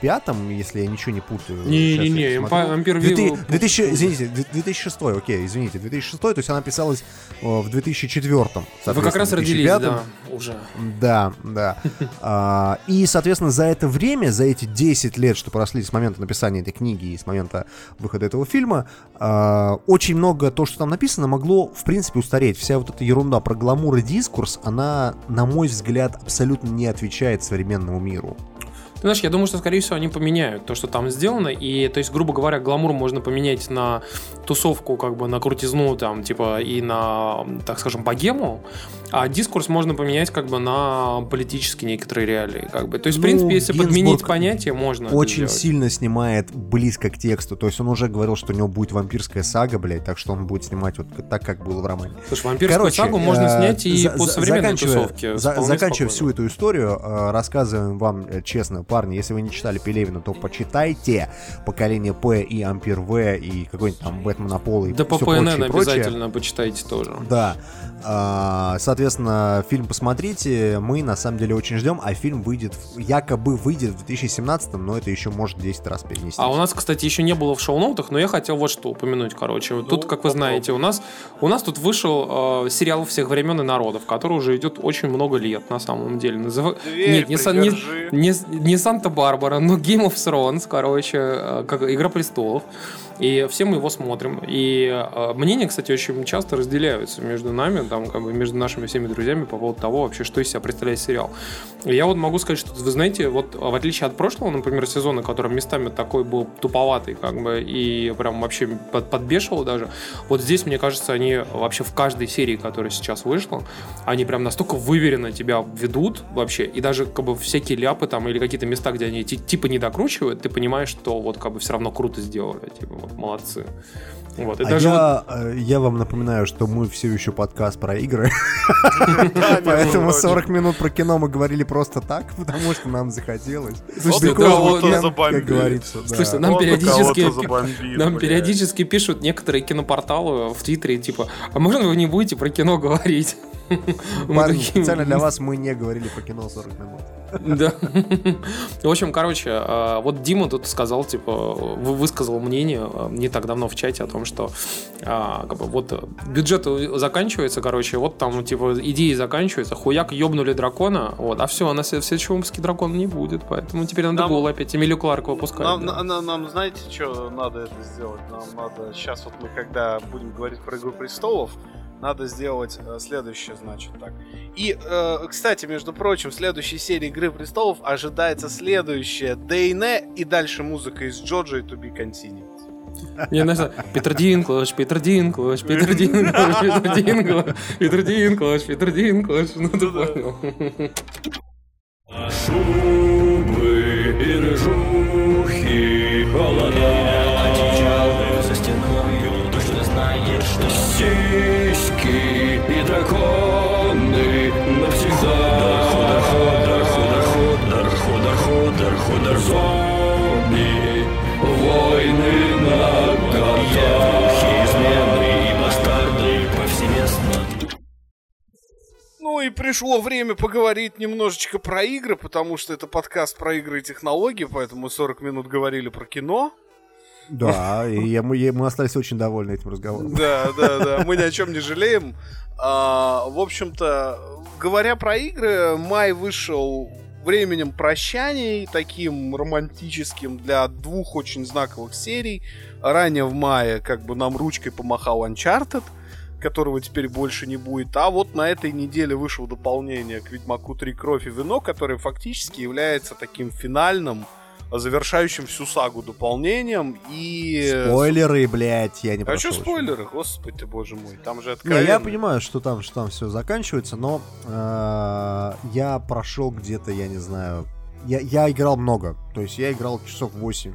пятом, если я ничего не путаю. Не-не-не, Ампер Вилл... 2000, извините, 2006, окей, извините, 2006, то есть она писалась э, в 2004. Вы как раз родились, да, уже. Да, да. а, и, соответственно, за это время, за эти 10 лет, что прошли с момента написания этой книги и с момента выхода этого фильма, а, очень много то, что там написано, могло, в принципе, устареть. Вся вот эта ерунда про гламур и дискурс, она, на мой взгляд, абсолютно не отвечает современному миру. Ты знаешь, я думаю, что, скорее всего, они поменяют то, что там сделано. И, то есть, грубо говоря, гламур можно поменять на тусовку, как бы на крутизну, там, типа, и на, так скажем, богему. А дискурс можно поменять как бы на политические некоторые реалии. Как бы. То есть, в ну, принципе, если Гинзбург подменить понятие, можно. Очень сильно снимает близко к тексту. То есть он уже говорил, что у него будет вампирская сага, блядь, так что он будет снимать вот так, как было в романе. Слушай, вампирскую Короче, сагу можно э, снять и за, по современной тусовке. За, заканчивая всю эту историю, э, рассказываем вам э, честно, парни, если вы не читали Пелевина, то почитайте «Поколение П» и «Ампер В» и какой-нибудь там «Бэтмен Аполло» и Да по ПНН обязательно почитайте тоже. Да. А, соответственно, фильм посмотрите, мы на самом деле очень ждем, а фильм выйдет, якобы выйдет в 2017, но это еще может 10 раз перенести. А у нас, кстати, еще не было в шоу-ноутах, но я хотел вот что упомянуть, короче. Ну, тут, как вы знаете, у нас, у нас тут вышел э, сериал всех времен и народов, который уже идет очень много лет, на самом деле. Назыв... Нет, не, не, не, не Санта-Барбара, но Game of Thrones, короче, э, как Игра престолов. И все мы его смотрим. И э, мнения, кстати, очень часто разделяются между нами, там, как бы между нашими всеми друзьями по поводу того, вообще, что из себя представляет сериал. И я вот могу сказать, что, вы знаете, вот в отличие от прошлого, например, сезона, который местами такой был туповатый, как бы, и прям вообще под, подбешивал даже, вот здесь, мне кажется, они вообще в каждой серии, которая сейчас вышла, они прям настолько выверенно тебя ведут вообще, и даже как бы всякие ляпы там или какие-то места, где они типа не докручивают, ты понимаешь, что вот как бы все равно круто сделали, типа, молодцы. Вот, и а даже я, вот... Э, я вам напоминаю, что мы все еще подкаст про игры. Поэтому 40 минут про кино мы говорили просто так, потому что нам захотелось. Слушайте, как говорится. Слушайте, нам периодически нам периодически пишут некоторые кинопорталы в Твиттере, типа, а можно вы не будете про кино говорить? Специально для вас мы не говорили про кино 40 минут. Да. В общем, короче, а, вот Дима тут сказал, типа, высказал мнение а, не так давно в чате о том, что а, как бы, вот бюджет заканчивается, короче, вот там, типа, идеи заканчиваются, хуяк ёбнули дракона, вот, а все, на следующем выпуске дракона не будет, поэтому теперь надо нам, было опять Эмилию Кларк выпускать. Нам, да. нам, нам, знаете, что надо это сделать? Нам надо, сейчас вот мы когда будем говорить про Игру Престолов, надо сделать э, следующее, значит, так. И, э, кстати, между прочим, в следующей серии Игры Престолов ожидается следующее ДН и дальше музыка из Джорджа и To Be Continued. Не, знаешь, Питер Динклаш, Питер Динклаш, Питер Динклаш, Питер Динклаш, Питер Динклаш, Питер Динклаш, ну ты понял. Шубы и рыжухи, холода, зомби, войны на измены и бастарды повсеместно. Ну и пришло время поговорить немножечко про игры, потому что это подкаст про игры и технологии, поэтому 40 минут говорили про кино. Да, и я, мы, мы остались очень довольны этим разговором. Да, да, да, мы ни о чем не жалеем. А, в общем-то, говоря про игры, май вышел временем прощаний, таким романтическим для двух очень знаковых серий. Ранее в мае как бы нам ручкой помахал Uncharted, которого теперь больше не будет. А вот на этой неделе вышло дополнение к Ведьмаку 3 Кровь и Вино, которое фактически является таким финальным завершающим всю сагу дополнением и... Спойлеры, блядь, я не А что спойлеры? Господи ты, боже мой, там же откровенно... Не, я понимаю, что там, что там все заканчивается, но э, я прошел где-то, я не знаю... Я, я играл много, то есть я играл часов 8.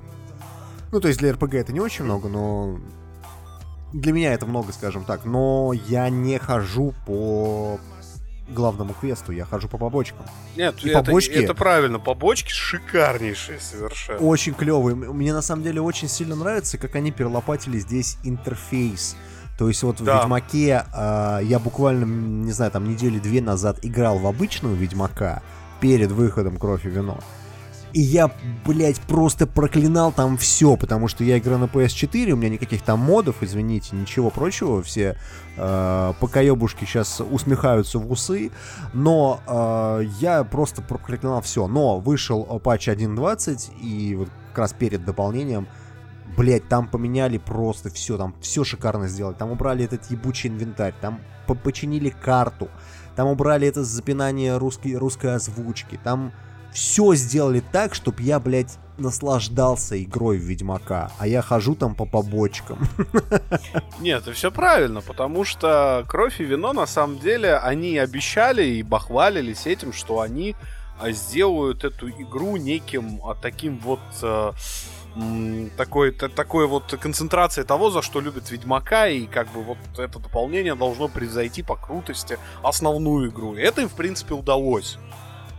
Ну, то есть для РПГ это не очень много, но... Для меня это много, скажем так, но я не хожу по главному квесту, я хожу по побочкам. Нет, и это, побочки это правильно, побочки шикарнейшие совершенно. Очень клевые. Мне на самом деле очень сильно нравится, как они перелопатили здесь интерфейс. То есть вот да. в Ведьмаке э, я буквально, не знаю, там недели две назад играл в обычную Ведьмака перед выходом Кровь и Вино. И я, блядь, просто проклинал там все, потому что я играю на PS4, у меня никаких там модов, извините, ничего прочего, все э, покоебушки сейчас усмехаются в усы, но э, я просто проклинал все. Но вышел патч 1.20, и вот как раз перед дополнением Блять, там поменяли просто все, там все шикарно сделали. Там убрали этот ебучий инвентарь, там починили карту, там убрали это запинание русской, русской озвучки, там все сделали так, чтобы я, блядь, наслаждался игрой в Ведьмака, а я хожу там по побочкам. Нет, это все правильно, потому что Кровь и Вино, на самом деле, они обещали и бахвалились этим, что они а, сделают эту игру неким а, таким вот а, такой, такой вот концентрацией того, за что любит Ведьмака, и как бы вот это дополнение должно превзойти по крутости основную игру. И это им, в принципе, удалось.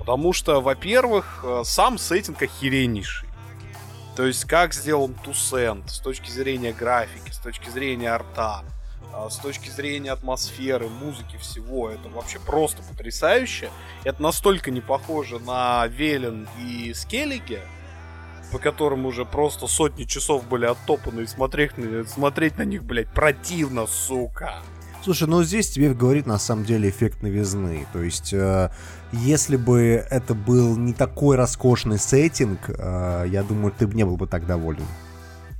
Потому что, во-первых, э, сам сеттинг охереннейший. То есть, как сделан Тусент с точки зрения графики, с точки зрения арта, э, с точки зрения атмосферы, музыки, всего. Это вообще просто потрясающе. Это настолько не похоже на Велен и Скеллиге, по которым уже просто сотни часов были оттопаны, и смотреть, смотреть на них, блядь, противно, сука. Слушай, ну здесь тебе говорит на самом деле эффект новизны. То есть, э, если бы это был не такой роскошный сеттинг, э, я думаю, ты бы не был бы так доволен.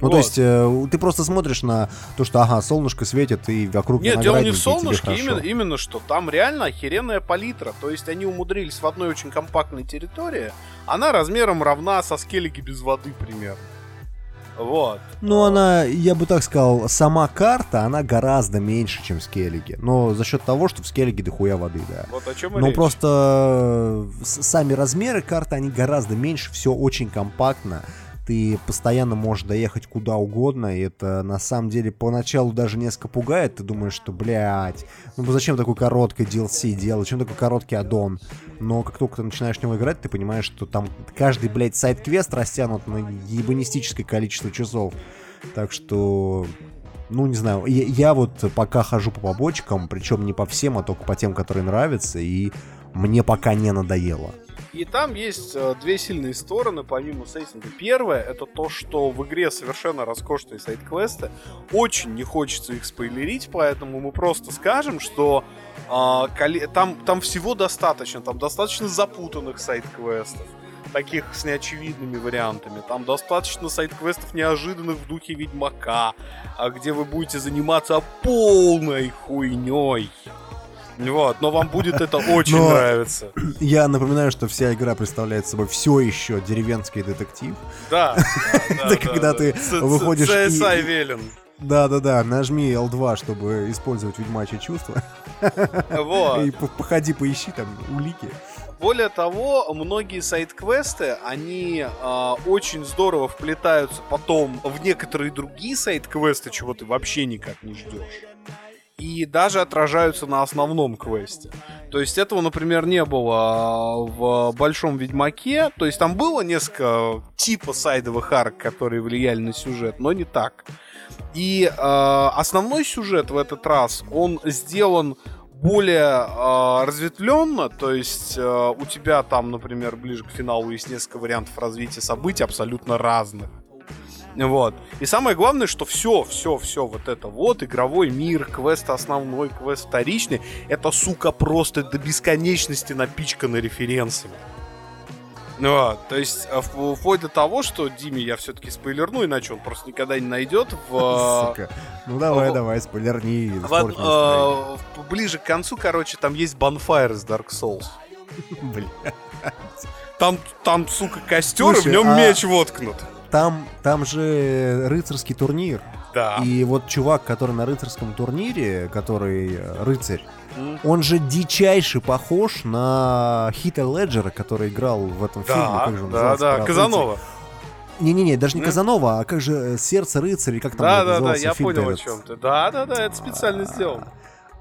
Ну, вот. то есть, э, ты просто смотришь на то, что, ага, солнышко светит, и вокруг Нет, дело не в солнышке, именно, именно что там реально охеренная палитра. То есть, они умудрились в одной очень компактной территории, она размером равна со скеллиги без воды примерно. Вот. Ну, она, я бы так сказал, сама карта, она гораздо меньше, чем в Скеллиге. Но за счет того, что в Скеллиге дохуя воды, да. Вот о чем Но речь. просто сами размеры карты, они гораздо меньше, все очень компактно ты постоянно можешь доехать куда угодно, и это на самом деле поначалу даже несколько пугает, ты думаешь, что, блядь, ну зачем такой короткий DLC делать, зачем такой короткий аддон? Но как только ты начинаешь в него играть, ты понимаешь, что там каждый, блядь, сайт-квест растянут на ебанистическое количество часов. Так что ну, не знаю, я, я вот пока хожу по побочкам, причем не по всем, а только по тем, которые нравятся, и мне пока не надоело. И там есть э, две сильные стороны, помимо сеттинга. Первое, это то, что в игре совершенно роскошные сайт-квесты. Очень не хочется их спойлерить, поэтому мы просто скажем, что э, там, там всего достаточно. Там достаточно запутанных сайт-квестов таких с неочевидными вариантами. Там достаточно сайт-квестов неожиданных в духе Ведьмака, а где вы будете заниматься полной хуйней. Вот, но вам будет это очень но нравиться. Я напоминаю, что вся игра представляет собой все еще деревенский детектив. Да. Это когда ты выходишь... CSI Велен. Да-да-да, нажми L2, чтобы использовать ведьмачье чувство. Вот. И походи, поищи там улики. Более того, многие сайт-квесты, они э, очень здорово вплетаются потом в некоторые другие сайт-квесты, чего ты вообще никак не ждешь. И даже отражаются на основном квесте. То есть этого, например, не было в Большом Ведьмаке. То есть там было несколько типа сайдовых арк, которые влияли на сюжет, но не так. И э, основной сюжет в этот раз, он сделан более э, разветвленно, то есть э, у тебя там, например, ближе к финалу есть несколько вариантов развития событий абсолютно разных. Вот. И самое главное, что все, все, все вот это вот, игровой мир, квест основной, квест вторичный, это, сука, просто до бесконечности напичкано референсами. Ну, а, то есть, а, вплоть до того, что Диме я все-таки спойлерну, иначе он просто никогда не найдет в... А, Сука. Ну давай, в, давай, спойлерни. В, в, ближе к концу, короче, там есть Bonfire из Dark Souls. Блин. Там, там, сука, костер, Слушай, и в нем а... меч воткнут. Там, там же рыцарский турнир. Да. И вот чувак, который на рыцарском турнире, который рыцарь, он же дичайше похож на Хита Леджера, который играл в этом да, фильме. Как же он да, да, Казанова. Не-не-не, даже не Казанова, а как же э, Сердце рыцаря, как там Да, да, да, я понял о чем ты. Да, да, да, это специально сделано.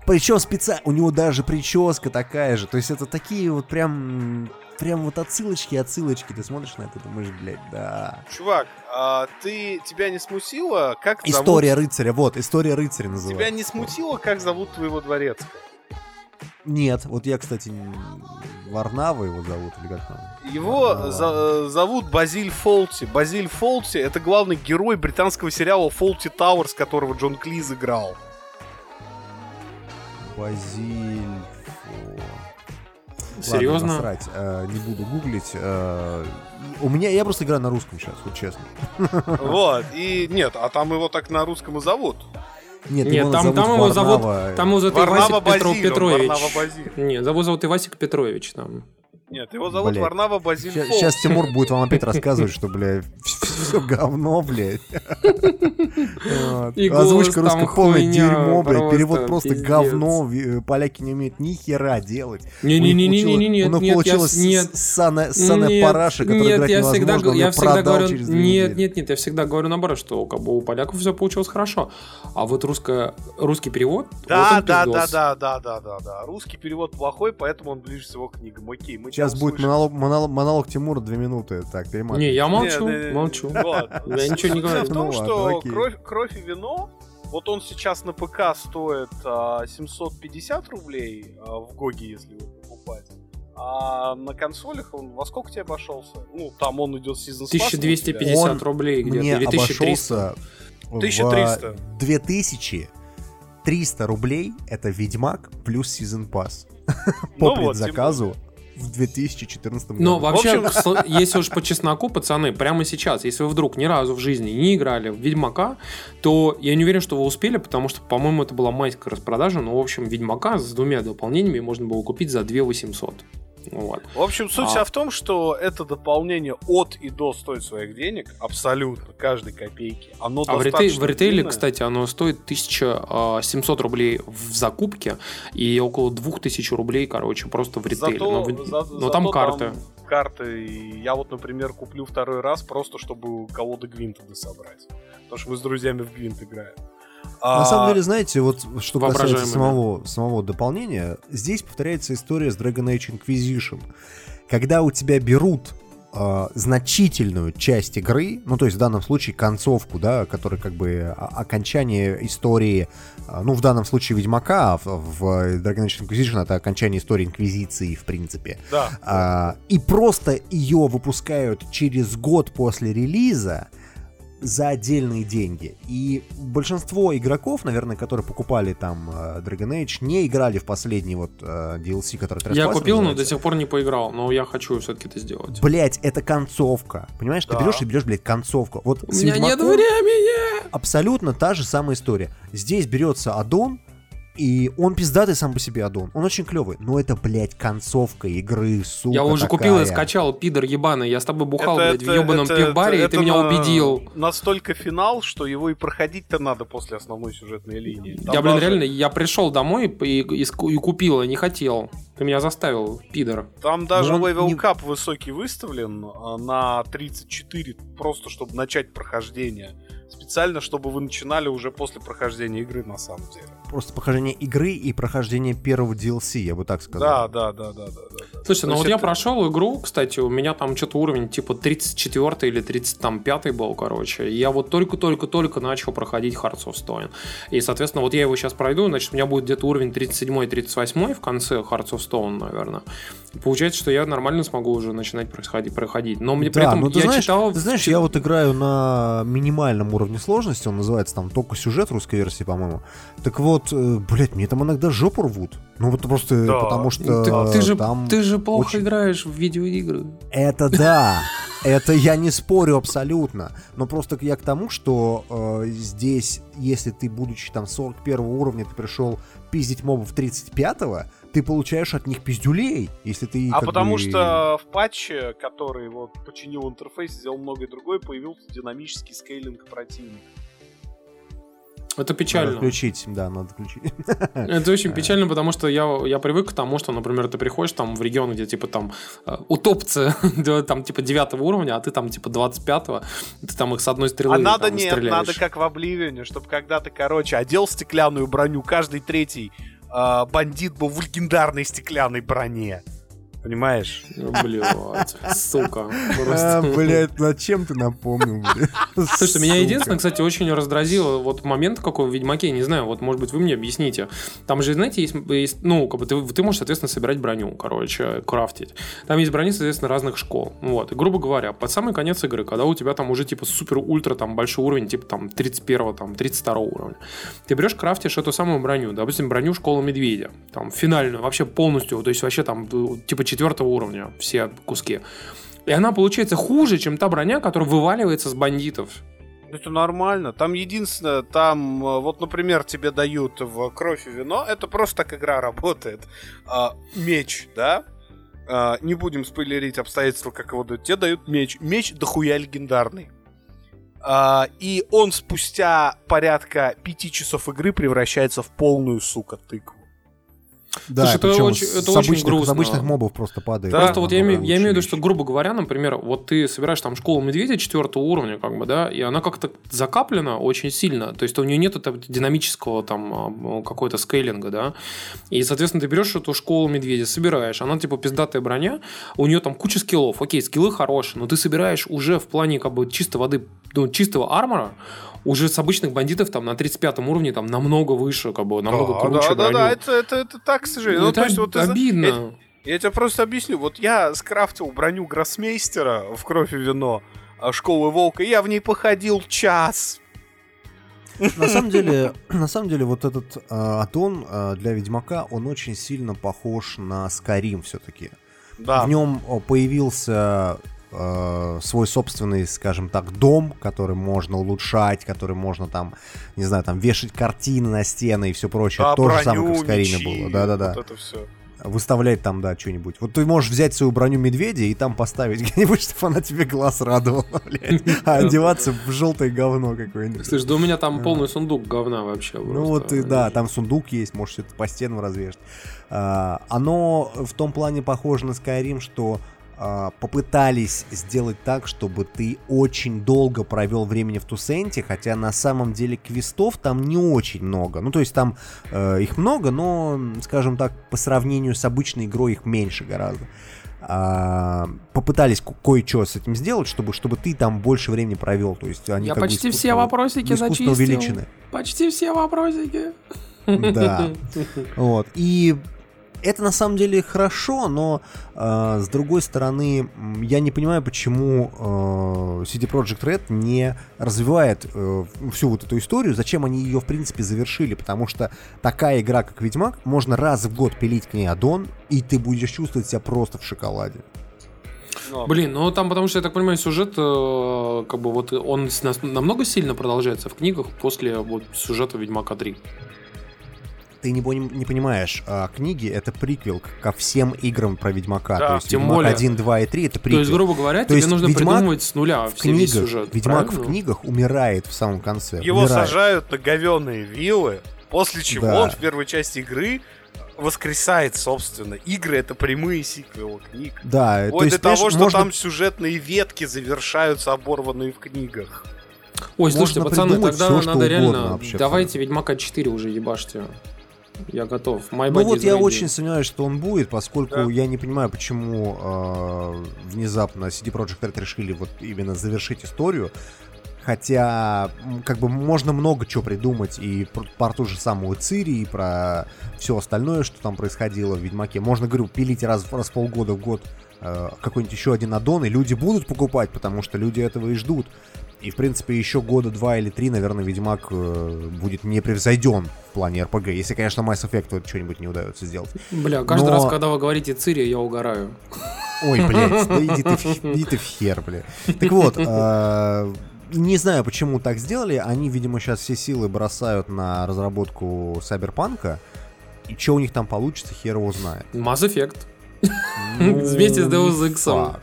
Причем специально, у него даже прическа такая же. То есть это такие вот прям прям вот отсылочки, отсылочки. Ты смотришь на это, думаешь, блядь, да. Чувак, а ты тебя не смутило, как История зовут... рыцаря, вот, история рыцаря называется. Тебя не смутило, как зовут твоего дворецкого? Нет, вот я, кстати, Варнава его зовут или как там? Его за зовут Базиль Фолти. Базиль Фолти это главный герой британского сериала Фолти Тауэрс, которого Джон Клиз играл. Базиль Серьезно? Ладно, насрать, э, не буду гуглить. Э, у меня, я просто играю на русском сейчас, вот честно. Вот, и нет, а там его так на русском и зовут. Нет, Нет его там, там его зовут, там его зовут Ивасик Петров, Петрович. Нет, его зовут Ивасик Петрович там. Нет, его зовут Блядь. Варнава Базиль сейчас, сейчас Тимур будет вам опять рассказывать, что, бля, все говно, блядь. Озвучка русская полное дерьмо, блядь. Перевод просто говно. Поляки не умеют ни хера делать. Не-не-не-не-не, нет, нет, получилось ссаная параша, которую играть невозможно, я всегда говорю, Нет, нет, нет, я всегда говорю наоборот, что как бы у поляков все получилось хорошо. А вот русский перевод... Да, да, да, да, да, да, да, да. Русский перевод плохой, поэтому он ближе всего к книгам. Окей, мы Сейчас будет монолог, монолог, монолог Тимура две минуты. Так, перематывай. Не, я молчу, не, не, молчу. Ладно. Я ничего не говорю. в том, ну, что кровь, кровь и вино, вот он сейчас на ПК стоит а, 750 рублей а, в Гоге, если его покупать. А на консолях он во сколько тебе обошелся? Ну, там он идет сезон 1250 он рублей где-то. Мне или 1300. обошелся 1300. 2300 рублей это Ведьмак плюс сезон пас. По ну предзаказу. В 2014 году. Но вообще, в общем... если уж по чесноку, пацаны, прямо сейчас, если вы вдруг ни разу в жизни не играли в Ведьмака, то я не уверен, что вы успели, потому что, по-моему, это была майская распродажа, но, в общем, Ведьмака с двумя дополнениями можно было купить за 2 800. Вот. В общем, суть а... вся в том, что это дополнение от и до стоит своих денег, абсолютно, каждой копейки. Оно а в, ритей... в ритейле, кстати, оно стоит 1700 рублей в закупке и около 2000 рублей, короче, просто в ритейле. Зато, но, за, но там карты. Там карты. И я вот, например, куплю второй раз просто, чтобы колоды Гвинта собрать. Потому что мы с друзьями в Гвинт играем. На а... самом деле, знаете, вот что касается самого, самого дополнения, здесь повторяется история с Dragon Age Inquisition. Когда у тебя берут э, значительную часть игры, ну, то есть в данном случае концовку, да, которая как бы окончание истории, э, ну, в данном случае Ведьмака, а в, в Dragon Age Inquisition это окончание истории Инквизиции, в принципе. Да. А, и просто ее выпускают через год после релиза, за отдельные деньги. И большинство игроков, наверное, которые покупали там э, Dragon Age, не играли в последний вот э, DLC, который Я купил, но до сих пор не поиграл, но я хочу все-таки это сделать. Блять, это концовка. Понимаешь, да. ты берешь и берешь, блядь, концовку. Вот У меня нет времени! Абсолютно та же самая история. Здесь берется аддон, и он пиздатый сам по себе аддон. Он очень клевый. Но это, блядь, концовка игры, сука Я уже такая. купил и скачал, пидор ебаный. Я с тобой бухал, это, блядь, это, в ебаном пивбаре, это, и ты меня на... убедил. Настолько финал, что его и проходить-то надо после основной сюжетной линии. Там я, блин, даже... реально, я пришел домой и, и, и купил, и не хотел. Ты меня заставил, пидор. Там даже ну, level не... cap высокий выставлен а, на 34, просто чтобы начать прохождение специально, чтобы вы начинали уже после прохождения игры, на самом деле. Просто прохождение игры и прохождение первого DLC, я бы так сказал. Да, да, да, да, да. да. Слушай, ну вот это... я прошел игру, кстати, у меня там что-то уровень типа 34 или 35 был, короче. И я вот только-только-только начал проходить Hearts of Stone. И, соответственно, вот я его сейчас пройду, значит, у меня будет где-то уровень 37-38 в конце Hearts of Stone, наверное. Получается, что я нормально смогу уже начинать происходить, проходить. Но мне да, при этом ну, ты я знаешь, читал... Ты знаешь, я вот играю на минимальном уровне сложности, он называется там только сюжет русской версии, по-моему. Так вот, э, блядь, мне там иногда жопу рвут. Ну вот просто да. потому что ты, ты же, там ты же плохо очень... играешь в видеоигры. Это да, это я не спорю абсолютно. Но просто я к тому, что э, здесь, если ты, будучи там 41 уровня, ты пришел пиздить мобов 35-го, ты получаешь от них пиздюлей, если ты... А потому бы... что в патче, который вот починил интерфейс, сделал многое другое, появился динамический скейлинг противника. Это печально. Надо включить, да, надо включить. Это очень печально, потому что я, я привык к тому, что, например, ты приходишь там в регион, где типа там э, утопцы, там типа 9 уровня, а ты там типа 25-го, ты там их с одной стрелы А надо там, нет, стреляешь. надо как в Обливионе, чтобы когда ты, короче, одел стеклянную броню, каждый третий э, бандит был в легендарной стеклянной броне. Понимаешь? Ну, блядь, сука. А, блядь, зачем ты напомнил, блядь? Слушай, меня единственное, кстати, очень раздразило вот момент какой в Ведьмаке, не знаю, вот, может быть, вы мне объясните. Там же, знаете, есть, есть ну, как бы ты, ты можешь, соответственно, собирать броню, короче, крафтить. Там есть брони, соответственно, разных школ. Вот, и, грубо говоря, под самый конец игры, когда у тебя там уже, типа, супер-ультра, там, большой уровень, типа, там, 31 там, 32 уровня, ты берешь, крафтишь эту самую броню, допустим, броню школы медведя, там, финальную, вообще полностью, то есть вообще там, типа, четвертого уровня все куски. И она получается хуже, чем та броня, которая вываливается с бандитов. Это нормально. Там единственное, там, э, вот, например, тебе дают в кровь и вино, это просто так игра работает. А, меч, да? А, не будем спойлерить обстоятельства, как его дают. Тебе дают меч. Меч дохуя легендарный. А, и он спустя порядка пяти часов игры превращается в полную, сука, тыкву. Да, Слушай, это очень, это с, очень обычных, грустно. с обычных мобов просто падает. Да, просто вот я, имею, я имею в виду, что, грубо говоря, например, вот ты собираешь там школу медведя четвертого уровня, как бы, да, и она как-то закаплена очень сильно. То есть у нее нет этого динамического там а, какой-то скейлинга, да. И, соответственно, ты берешь эту школу медведя, собираешь, она типа пиздатая броня, у нее там куча скиллов. Окей, скиллы хорошие, но ты собираешь уже в плане как бы чистой воды, ну, чистого армора, уже с обычных бандитов там на 35 уровне там намного выше, как бы, намного да, круче да, броню. Да, да, это, это, это так, к сожалению. Ну, ну, это то есть, вот, обидно. Я, я тебе просто объясню. Вот я скрафтил броню гроссмейстера в кровь и вино а, школы волка, и я в ней походил час. На самом деле, на самом деле, вот этот э, атон э, для Ведьмака, он очень сильно похож на Скарим все-таки. Да. В нем появился э, свой собственный, скажем так, дом, который можно улучшать, который можно там, не знаю, там вешать картины на стены и все прочее. Да, То же самое, как в Скариме было. Да-да-да. Вот это все выставлять там, да, что-нибудь. Вот ты можешь взять свою броню медведя и там поставить где-нибудь, чтобы она тебе глаз радовала, блядь. А одеваться в желтое говно какое-нибудь. Слышь, да у меня там полный сундук говна вообще. Ну вот, и да, там сундук есть, можешь это по стенам развешать. А, оно в том плане похоже на Skyrim, что попытались сделать так, чтобы ты очень долго провел времени в Тусенте, хотя на самом деле квестов там не очень много. Ну, то есть там э, их много, но, скажем так, по сравнению с обычной игрой их меньше гораздо. а, попытались ко- кое-что с этим сделать, чтобы, чтобы ты там больше времени провел. То есть они Я почти все вопросики зачистил. увеличены. Почти все вопросики. Да. Вот. И это на самом деле хорошо, но э, с другой стороны, я не понимаю, почему э, CD Projekt Red не развивает э, всю вот эту историю, зачем они ее, в принципе, завершили, потому что такая игра, как Ведьмак, можно раз в год пилить к ней аддон, и ты будешь чувствовать себя просто в шоколаде. Ну, Блин, ну там, потому что, я так понимаю, сюжет, э, как бы вот он намного сильно продолжается в книгах после вот сюжета Ведьмака 3. Ты не, не понимаешь, а, книги — это приквел ко всем играм про Ведьмака. Да, То есть тем Ведьмак более. 1, 2 и 3 — это То приквел. есть, грубо говоря, То тебе есть нужно Ведьмак придумывать с нуля в книгах, сюжет. Ведьмак правильно? в книгах умирает в самом конце. Его умирает. сажают на говеные вилы, после чего Да. он в первой части игры воскресает, собственно. Игры — это прямые сиквелы книг. Да, Вот то есть, до того, что можно- там сюжетные ветки завершаются, оборванные в книгах. Ой, слушайте, можно пацаны, тогда надо реально... вообще давайте Ведьмака 4 уже ебашьте. Я готов. My Ну вот я очень сомневаюсь, что он будет, поскольку Да. я не понимаю, почему э, внезапно CD Projekt Red решили вот именно завершить историю. Хотя, как бы, можно много чего придумать и про, про ту же самую Цири, и про все остальное, что там происходило в Ведьмаке. Можно, говорю, пилить раз, раз в полгода в год э, какой-нибудь еще один аддон, и люди будут покупать, потому что люди этого и ждут. И, в принципе, еще года два или три, наверное, Ведьмак э, будет непревзойден в плане РПГ. Если, конечно, Mass Effect вот что-нибудь не удается сделать. Бля, каждый Но- раз, когда вы говорите Цири, я угораю. Ой, блядь, да иди ты, в- иди ты в хер, бля. Так вот, э, не знаю, почему так сделали. Они, видимо, сейчас все силы бросают на разработку Сайберпанка. И что у них там получится, хер его знает. Mass Effect. Ну, Вместе с Deus Ex.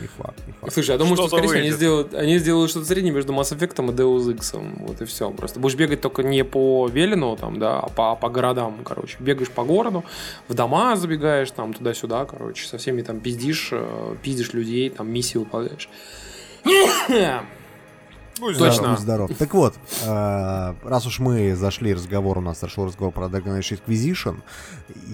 Не факт, не факт. Слушай, я думаю, что, Что-то скорее всего, они сделают, они сделают что-то среднее между Mass Effect и Deus Ex. Вот и все. Просто будешь бегать только не по Велину, там, да, а по, по городам, короче. Бегаешь по городу, в дома забегаешь, там, туда-сюда, короче, со всеми там пиздишь, э, пиздишь людей, там, миссии выполняешь. Ну, Точно. Здоров, будь здоров. Так вот, э, раз уж мы зашли разговор, у нас зашел разговор про Dragon Age Inquisition,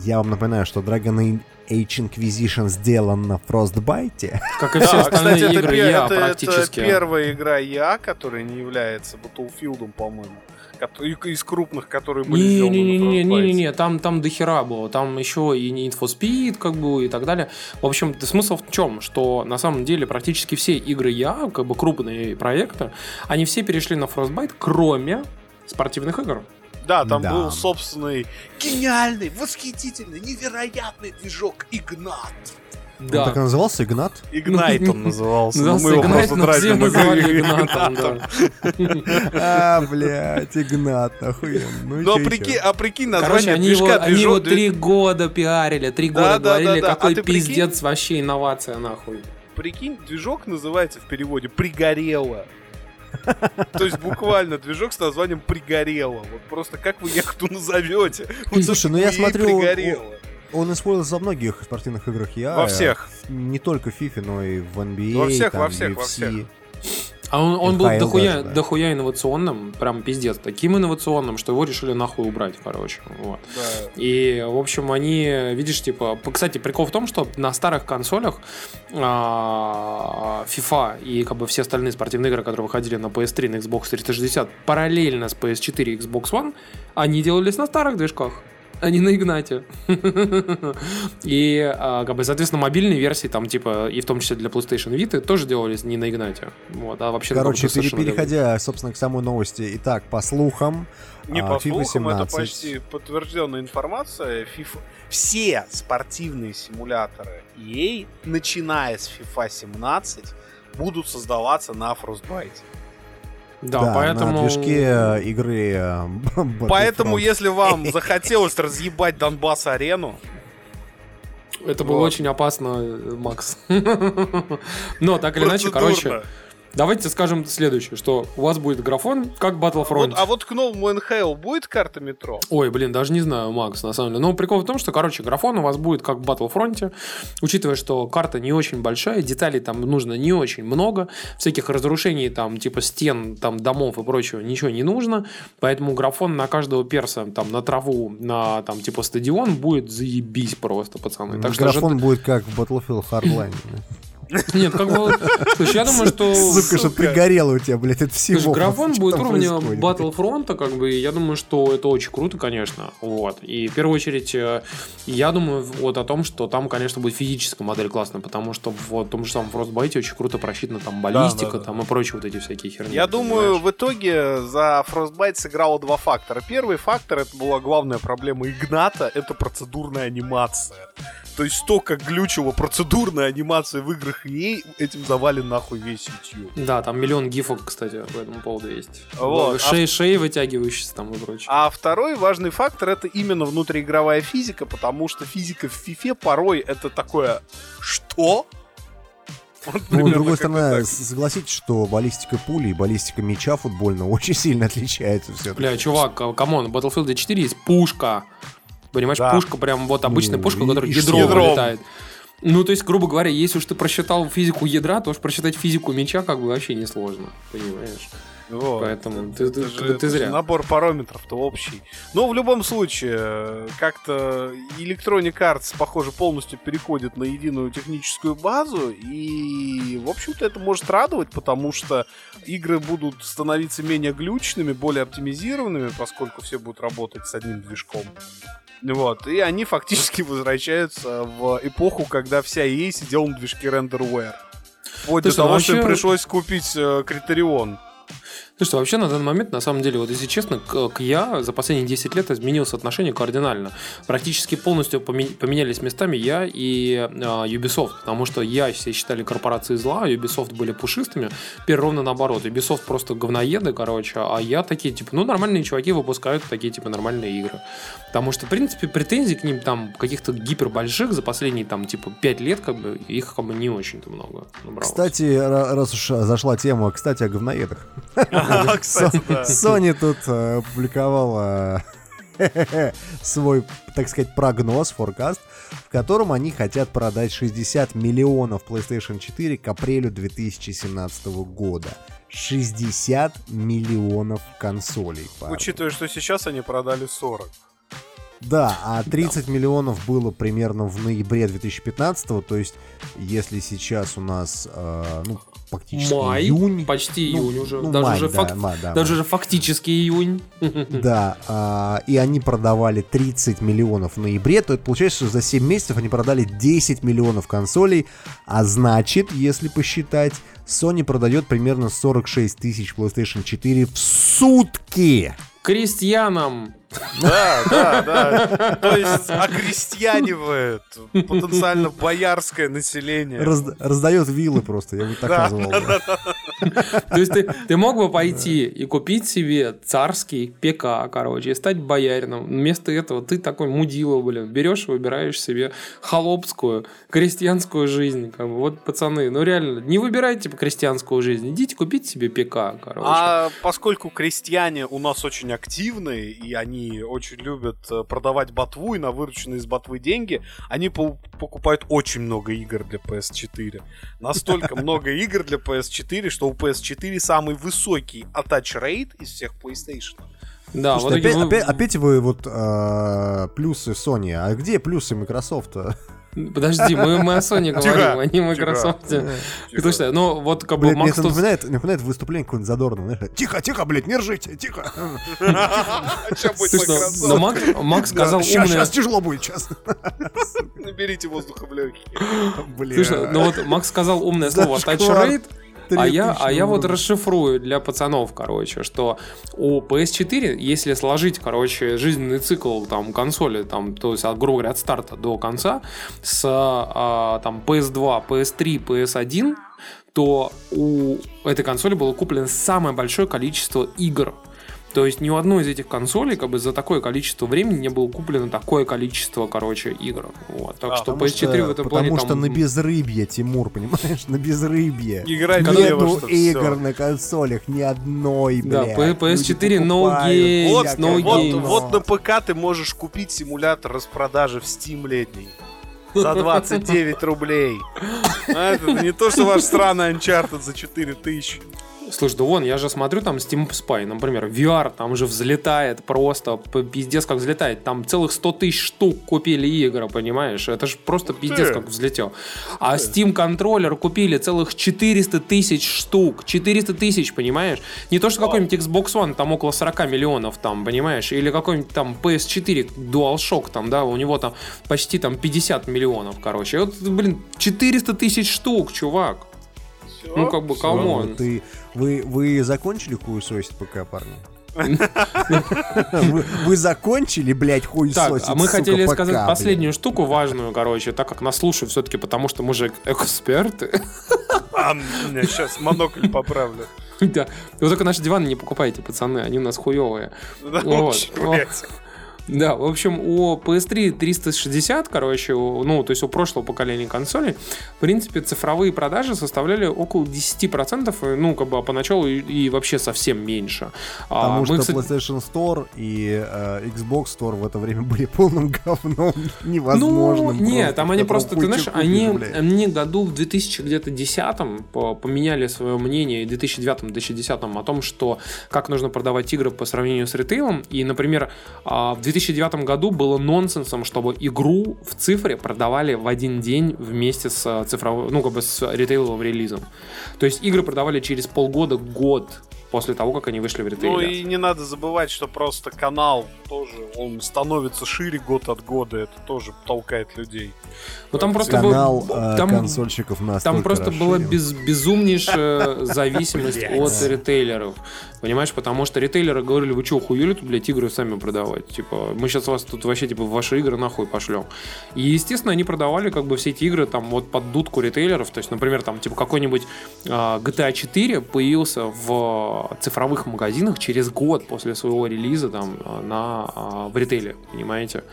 я вам напоминаю, что Dragon Age Inquisition сделан на Frostbite. Как и все Да, остальные кстати, это, игры пе- я это- это практически. первая игра я, которая не является Battlefield, по-моему. Из крупных, которые были сделаны на Frostbite. Не-не-не, там, там дохера было. Там еще и Need for Speed, как бы, и так далее. В общем, смысл в чем? Что на самом деле практически все игры я, как бы крупные проекты, они все перешли на Frostbite, кроме спортивных игр. Да, там Да. был собственный гениальный, восхитительный, невероятный движок Игнат. Он Да. так и назывался Игнат? Игнайт он назывался. Назывался мы его Игнат, просто но все тратим называли Игнатом. Игнатом, да. А, блядь, Игнат, охуенно. Ну, чё? прикинь, а прикинь, Короче, название они его, движка, они его три года пиарили, три Да, года да, говорили, да, да. какой А прикинь? пиздец вообще инновация, нахуй. Прикинь, движок называется в переводе «пригорело». То есть буквально движок с названием «пригорело». Вот просто как вы яхту назовете? Слушай, ну я смотрю, «пригорело». Он использовался во многих спортивных играх я. Во всех. Не только в FIFA, но и в NBA. Во всех, там, во всех, во UFC. всех. А он, он был дохуя, даже, да. дохуя инновационным, прям пиздец, таким инновационным, что его решили нахуй убрать, короче. Вот. Да. И, в общем, они, видишь, типа... Кстати, прикол в том, что на старых консолях а, FIFA и как бы все остальные спортивные игры, которые выходили на PS3, на Xbox 360, параллельно с PS4 и Xbox One, они делались на старых движках а не на Игнате. И, а, как бы, соответственно, мобильные версии, там, типа, и в том числе для PlayStation Vita, тоже делались не на Игнате. Вот, а вообще Короче, переходя, собственно, к самой новости. Итак, по слухам, Не а, по FIFA слухам, это 17. почти подтвержденная информация. FIFA... Все спортивные симуляторы EA, начиная с FIFA 17, будут создаваться на Frostbite. Да, да, поэтому... на движке э, игры э, Поэтому, если вам захотелось разъебать Донбасс-арену, Это было очень опасно, э, Макс. Но так или иначе, короче, давайте скажем следующее, что у вас будет графон как Battlefront. Вот, а вот к новому NHL будет карта метро? Ой, блин, даже не знаю, Макс, на самом деле. Но прикол в том, что, короче, графон у вас будет как в Battlefront, учитывая, что карта не очень большая, деталей там нужно не очень много, всяких разрушений там типа стен, там домов и прочего ничего не нужно, поэтому графон на каждого перса, там на траву, на там типа стадион будет заебись просто, пацаны. Так графон что... будет как в Battlefield Hardline. Нет, как бы... Слушай, я думаю, что... Сука, что пригорело у тебя, блядь, это всего. Слушай, графон будет уровня Battlefront, как бы, я думаю, что это очень круто, конечно. Вот. И в первую очередь, э, я думаю вот о том, что там, конечно, будет физическая модель классная, потому что в том же самом Frostbite очень круто просчитана там баллистика, да, да, там и прочие вот эти всякие херни. Я думаю, в итоге за Frostbite сыграло два фактора. Первый фактор, это была главная проблема Игната, это процедурная анимация. То есть столько глючила процедурная анимация в играх EA, этим завален нахуй весь YouTube. Да, там миллион гифок, кстати, по этому поводу есть. Вот. Шеи, а... шеи вытягивающиеся там и прочее. А второй важный фактор это именно внутриигровая физика, потому что физика в FIFA порой это такое «Что?» Вот, ну, с другой стороны, так. согласитесь, что баллистика пули и баллистика мяча футбольного очень сильно отличаются все Бля, чувак, come on, в Battlefield 4 есть пушка. Понимаешь, да. пушка прям вот обычная ну, пушка, у которой ядро вылетает. Ну, то есть, грубо говоря, если уж ты просчитал физику ядра, то уж просчитать физику мяча как бы вообще несложно, понимаешь? Вот. Поэтому это, ты, это ты, ты зря. Набор параметров-то общий. Но в любом случае, как-то Electronic Arts, похоже, полностью переходит на единую техническую базу. И, в общем-то, это может радовать, потому что игры будут становиться менее глючными, более оптимизированными, поскольку все будут работать с одним движком. Вот, и они фактически возвращаются в эпоху, когда вся EA сидела на движке RenderWare. Вот до того, вообще... что им пришлось купить э, Критерион. Что, вообще на данный момент, на самом деле, вот если честно, к, к я за последние 10 лет изменилось отношение кардинально. Практически полностью поменялись местами я и э, Ubisoft, потому что я все считали корпорацией зла, а Ubisoft были пушистыми. Теперь ровно наоборот. Ubisoft просто говноеды, короче, а я такие, типа, ну, нормальные чуваки выпускают такие, типа, нормальные игры. Потому что, в принципе, претензий к ним там каких-то гипербольших за последние, там, типа, 5 лет, как бы, их как бы не очень-то много набралось. Кстати, раз уж зашла тема, кстати, о говноедах. Sony тут э, опубликовала свой, так сказать, прогноз, форкаст, в котором они хотят продать 60 миллионов PlayStation 4 к апрелю 2017 года. 60 миллионов консолей. Парни. Учитывая, что сейчас они продали 40. Да, а 30 да. миллионов было примерно в ноябре 2015, то есть если сейчас у нас, э, ну, фактически Май, июнь. Почти ну, июнь уже. Ну, даже май, уже, да, фак... май, да, даже май. уже фактически июнь. Да, а, и они продавали 30 миллионов в ноябре, то это получается, что за 7 месяцев они продали 10 миллионов консолей, а значит, если посчитать, Sony продает примерно 46 тысяч PlayStation 4 в сутки. Крестьянам да, да, да. То есть окрестьянивает потенциально боярское население. Раз, раздает виллы просто, я бы так да, назвал. Да, да, да. То есть ты, ты мог бы пойти и купить себе царский ПК, короче, и стать боярином. Вместо этого ты такой мудила, блин, берешь и выбираешь себе холопскую, крестьянскую жизнь. Как бы. Вот, пацаны, ну реально, не выбирайте по крестьянскую жизнь, идите купить себе ПК, короче. А поскольку крестьяне у нас очень активные, и они очень любят э, продавать ботву и на вырученные из ботвы деньги, они по покупают очень много игр для PS4. Настолько много игр для PS4, что у PS4 самый высокий attach rate из всех PlayStation. Да, Слушайте, вот опять, вы... опять, опять вы вот э, плюсы Sony. А где плюсы Microsoft? Подожди, мы, мы о Sony говорим, а не Microsoft. Потому что, ну, вот как бы Макс... напоминает, напоминает выступление какое-нибудь задорное. Тихо, тихо, блядь, не ржите, тихо. Но Макс сказал умное... Сейчас тяжело будет, сейчас. Наберите воздуха в легкие. Слушай, ну вот Макс сказал умное слово touch rate, а я, а я вот расшифрую для пацанов, короче, что у PS4, если сложить, короче, жизненный цикл там консоли, там, то есть, от, грубо говоря, от старта до конца, с а, там PS2, PS3, PS1, то у этой консоли было куплено самое большое количество игр То есть ни у одной из этих консолей как бы за такое количество времени не было куплено такое количество, короче, игр. Вот. Так А, что потому PS4 что- в этом плане Потому что там- на безрыбье, Тимур, понимаешь? На безрыбье. Играть Нету игр всё. на консолях, ни одной, Да, блядь. PS4 Люди no покупают game, Вот, no вот, game. говно. вот на ПК ты можешь купить симулятор распродажи в Steam летний. За 29 рублей. А, Это не то, что ваш странный Uncharted за 4000. Слушай, да вон, я же смотрю там Steam Spy, например, VR там же взлетает просто, пиздец как взлетает. Там целых 100 тысяч штук купили игры, понимаешь? Это же просто пиздец ты. как взлетел. А Steam контроллер купили целых 400 тысяч штук. 400 тысяч, понимаешь? Не то, что какой-нибудь Xbox One, там около 40 миллионов, там, понимаешь? Или какой-нибудь там PS4 DualShock, там, да, у него там почти там 50 миллионов, короче. И Вот, блин, 400 тысяч штук, чувак. Ну, как бы, come on. Ты, вы, вы закончили хуесосить ПК, парни? Вы, вы закончили, блядь, хуесосить, Так, а мы сука, хотели сказать блядь? последнюю штуку важную, короче, так как нас слушают все-таки, потому что мы же эксперты. Сейчас монокль поправлю. Да. Вы только наши диваны не покупайте, пацаны, они у нас хуевые. Да, Вот. Да, в общем, у PS3 360, короче, ну, то есть у прошлого поколения консолей, в принципе, цифровые продажи составляли около 10%, и, ну, как бы, а поначалу и, и вообще совсем меньше. А Потому мы, что кстати, PlayStation Store и э, Xbox Store в это время были полным говном, невозможным. Ну, нет, там они просто, ты знаешь, они, они году в 2000 где-то 10 поменяли свое мнение, в 2009-2010 о том, что как нужно продавать игры по сравнению с ритейлом. И, например, а, в 2009 году было нонсенсом, чтобы игру в цифре продавали в один день вместе с а, цифровым, ну, как бы с ритейловым релизом. То есть игры продавали через полгода, год после того, как они вышли в ритейле. Ну и не надо забывать, что просто канал тоже, он становится шире год от года, это тоже толкает людей. Ну, там просто был- Канал э, там- консольщиков настолько Там просто была расширен. без, безумнейшая зависимость от ритейлеров. Понимаешь, потому что ритейлеры говорили, вы что, хуели тут, блядь, игры сами продавать? Типа, мы сейчас вас тут вообще, типа, ваши игры нахуй пошлем. И, естественно, они продавали, как бы, все эти игры там вот под дудку ритейлеров. То есть, например, там, типа, какой-нибудь а, GTA 4 появился в цифровых магазинах через год после своего релиза там а, на, а, в ритейле, понимаете?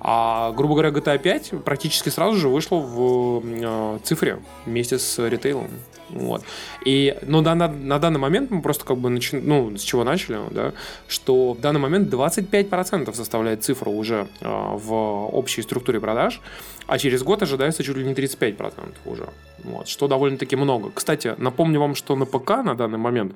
А, грубо говоря, GTA 5 практически сразу же вышло в э, цифре вместе с ритейлом. Вот. И, но на, на, на данный момент мы просто как бы начи- ну, с чего начали, да, что в данный момент 25% составляет цифра уже э, в общей структуре продаж, а через год ожидается чуть ли не 35% уже. Вот, что довольно-таки много. Кстати, напомню вам, что на ПК на данный момент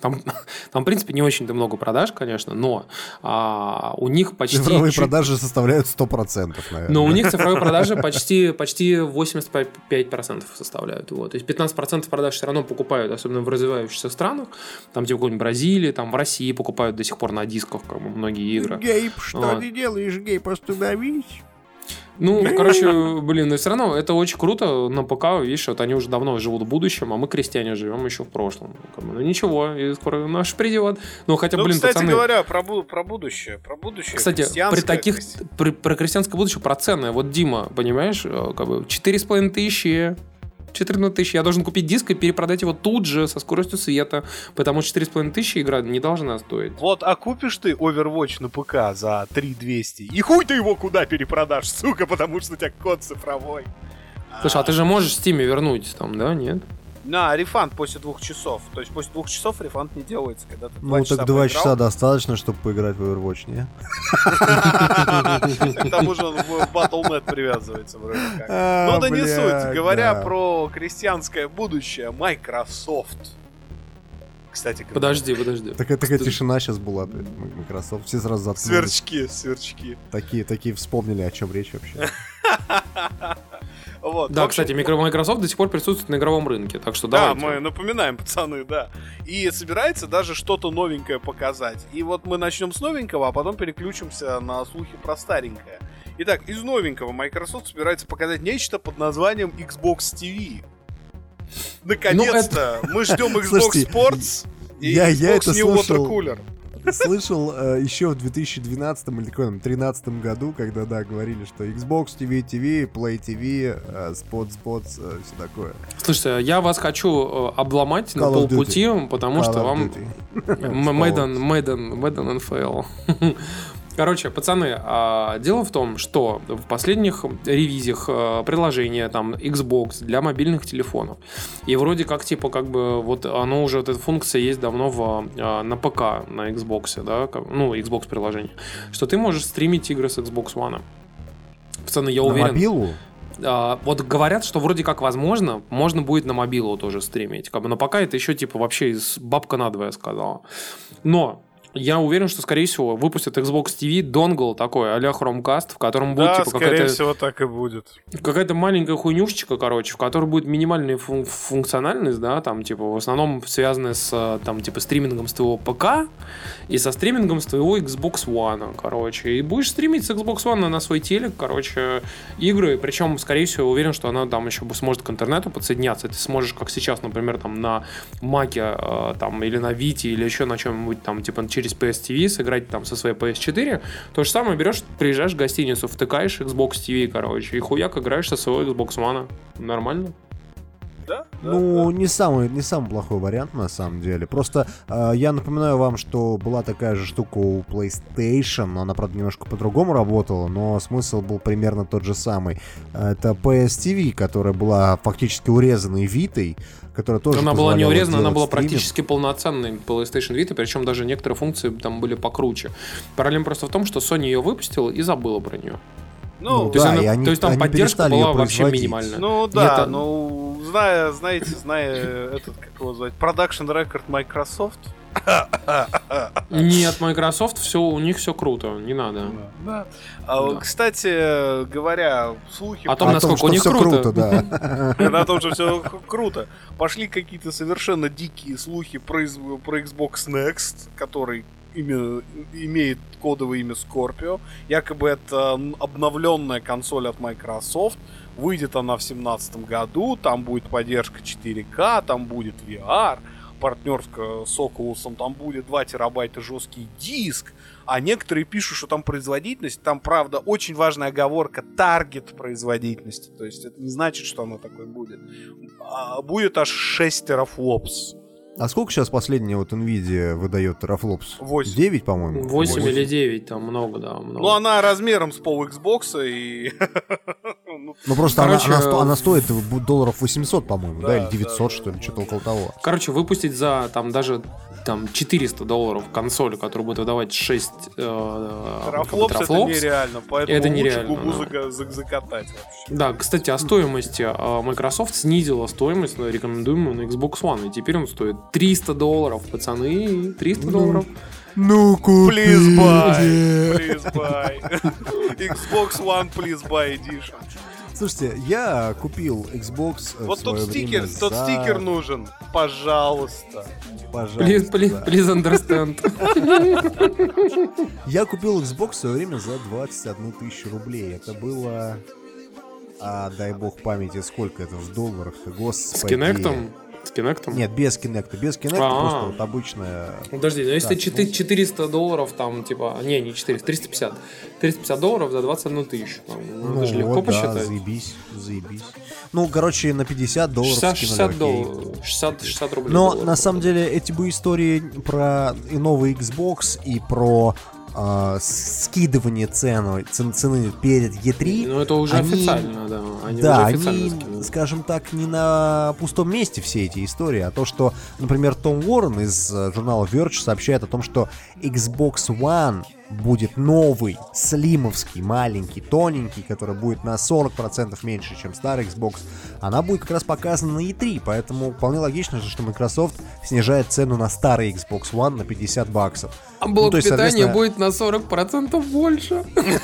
там, там, в принципе, не очень-то много продаж, конечно, но а, у них почти... Цифровые чуть- продажи составляют 100%, наверное. но у них цифровые продажи почти, почти 85% составляют. Вот. То есть 15% продаж все равно покупают, особенно в развивающихся странах. Там типа какой-нибудь Бразилии, там в России покупают до сих пор на дисках как бы, многие игры. Гейб, что Вот. ты делаешь, Гейб, остановись. Ну, короче, блин, но все равно это очень круто на ПК, видишь, вот они уже давно живут в будущем, а мы, крестьяне, живем еще в прошлом. Ну ничего, и скоро наш придет. Ну, хотя, ну, блин, кстати пацаны... говоря, про, про будущее. Про будущее. Кстати, при таких, при, про крестьянское будущее, про цены. Вот Дима, понимаешь, э, как бы 4,5 тысячи, 14 тысяч. Я должен купить диск и перепродать его тут же со скоростью света, потому что 4,5 тысячи игра не должна стоить. Вот, а купишь ты Overwatch на ПК за 3200, и хуй ты его куда перепродашь, сука, потому что у тебя код цифровой. Слушай, а ты же можешь в Стиме вернуть там, да, нет? На, рефанд после двух часов. То есть после двух часов рефанд не делается, когда ты Ну, так два поиграл. часа достаточно, чтобы поиграть в Overwatch, не? К тому же он в Battle.net привязывается вроде как. А, Ну да не суть. Говоря про крестьянское будущее, Microsoft. Кстати. Подожди, подожди. Такая, такая тишина сейчас была, Microsoft. Все сразу заткнулись. Сверчки, сверчки. Такие, такие вспомнили, о чем речь вообще. Вот, Да, общем, кстати, Microsoft до сих пор присутствует на игровом рынке, так что Да, давайте. мы напоминаем, пацаны, да. И собирается даже что-то новенькое показать. И вот мы начнем с новенького, а потом переключимся на слухи про старенькое. Итак, из новенького Microsoft собирается показать нечто под названием Xbox TV. Наконец-то! Мы ждем Xbox Слушайте, Sports и я- я Xbox это New слушал. Water Cooler. Слышал э, еще в 2012 или каком 2013 году, когда, да, говорили, что Xbox TV, TV, Play TV, э, Spot, Spot, э, все такое. Слушайте, я вас хочу э, обломать на Call of полпути, потому Call что вам Мэдден, Мэдден, Мэдден НФЛ. Короче, пацаны, а, дело в том, что в последних ревизиях а, приложения там Xbox для мобильных телефонов, и вроде как типа как бы вот оно уже, вот эта функция есть давно в, а, на ПК, на Xbox, да, как- ну, Xbox приложение, что ты можешь стримить игры с Xbox One. Пацаны, я На уверен, мобилу? а, вот говорят, что вроде как возможно, можно будет на мобилу тоже стримить. Как бы, но пока это еще типа вообще из бабка надвое сказала. Но я уверен, что, скорее всего, выпустят Xbox TV донгл такой, а-ля Chromecast, в котором будет Да, типа скорее какая-то всего так и будет. какая-то маленькая хуйнюшечка, короче, в которой будет минимальная фун- функциональность, да, там, типа, в основном связанная с, там, типа, стримингом с твоего ПК и со стримингом с твоего Xbox One, короче. И будешь стримить с Xbox One на свой телек, короче, игры, причем, скорее всего, уверен, что она там еще сможет к интернету подсоединяться. Ты сможешь, как сейчас, например, там, на Маке, э, там, или на Вите, или еще на чем-нибудь, там, типа, через PS TV сыграть там со своей PS4. То же самое берешь, приезжаешь в гостиницу, втыкаешь Xbox TV, короче, и хуяк играешь со своего Xbox One. Нормально? Да? Ну, не самый, не самый плохой вариант, на самом деле. Просто э, я напоминаю вам, что была такая же штука у PlayStation, но она, правда, немножко по-другому работала, но смысл был примерно тот же самый. Это PS TV, которая была фактически урезанной Витой, которая тоже она была не урезана, она была стриминг. практически полноценной PlayStation Vita, причем даже некоторые функции там были покруче. Проблема просто в том, что Sony ее выпустила и забыла про нее. Ну, Ну, То, есть, да, она- и они- то есть там они поддержка была вообще минимальная. Ну да, Нет, а- ну зная, знаете, зная этот, как его звать, продакшн рекорд Microsoft. Нет, Microsoft все, у них все круто, не надо. Да. А, Да. Кстати, говоря, слухи О том, О насколько том, у них что всё круто. да. на том, что все круто. Пошли какие-то совершенно дикие слухи про, про Xbox Next, который имя- имеет кодовое имя Scorpio. Якобы это обновленная консоль от Microsoft. Выйдет она в 2017 году, там будет поддержка 4К, там будет VR, партнерская с Oculus, там будет 2 терабайта жесткий диск, а некоторые пишут, что там производительность, там, правда, очень важная оговорка, таргет производительности, то есть это не значит, что оно такое будет. А будет аж 6 терафлопс. А сколько сейчас последняя вот Nvidia выдает терафлопс? Восемь. 9, по-моему? 8 Восемь. или 9, там много, да, много. Ну, она размером с пол Xbox и... ну, Ну просто Короче, она, она, она стоит долларов 800, по-моему, да, Да, или 900, да, что ли, да, что-то около того. Короче, выпустить за там даже там 400 долларов консоль, которая будет выдавать 6 э, Терафлопс это нереально, поэтому Это лучше нереально, губу да. закатать вообще. Да, кстати, о стоимости. А, Microsoft снизила стоимость на рекомендуемую на Xbox One, и теперь он стоит 300 долларов, пацаны, 300 долларов. Ну, купи! Please buy, please buy. Xbox One Please buy Edition. Слушайте, я купил Xbox э, Вот тот стикер, время тот за- стикер нужен. Пожалуйста. Пожалуйста. Please, please, please understand. Я купил Xbox в свое время за 21 тысячу рублей. Это было... А, дай бог памяти, сколько это в долларах-то, господи. С Kinect? С Kinect? Нет, без Kinect. Без Kinect А. просто вот обычная... Подожди, ну если четы- 400 долларов, там, типа, не, не 400, 350. 350 долларов за 21 тысячу. Там, ну, это же легко вот, да, посчитать. заебись, заебись. Ну, короче, на 50 долларов 60, скинули, 60 окей. долларов. 60, 60 рублей. Но долларов. на самом деле эти бы истории про и новый Xbox, и про с- скидывание цены, цен- цены перед E3. Ну, это уже они- официально, да. Они да, уже они, скинули. скажем так, не на пустом месте все эти истории, а то, что, например, Том Уоррен из э, журнала Verge сообщает о том, что Xbox One будет новый, слимовский, маленький, тоненький, который будет на 40% меньше, чем старый Xbox, она будет как раз показана на E3, поэтому вполне логично же, что Microsoft снижает цену на старый Xbox One на 50 баксов. А блок Ну, то есть, питания будет на 40% больше.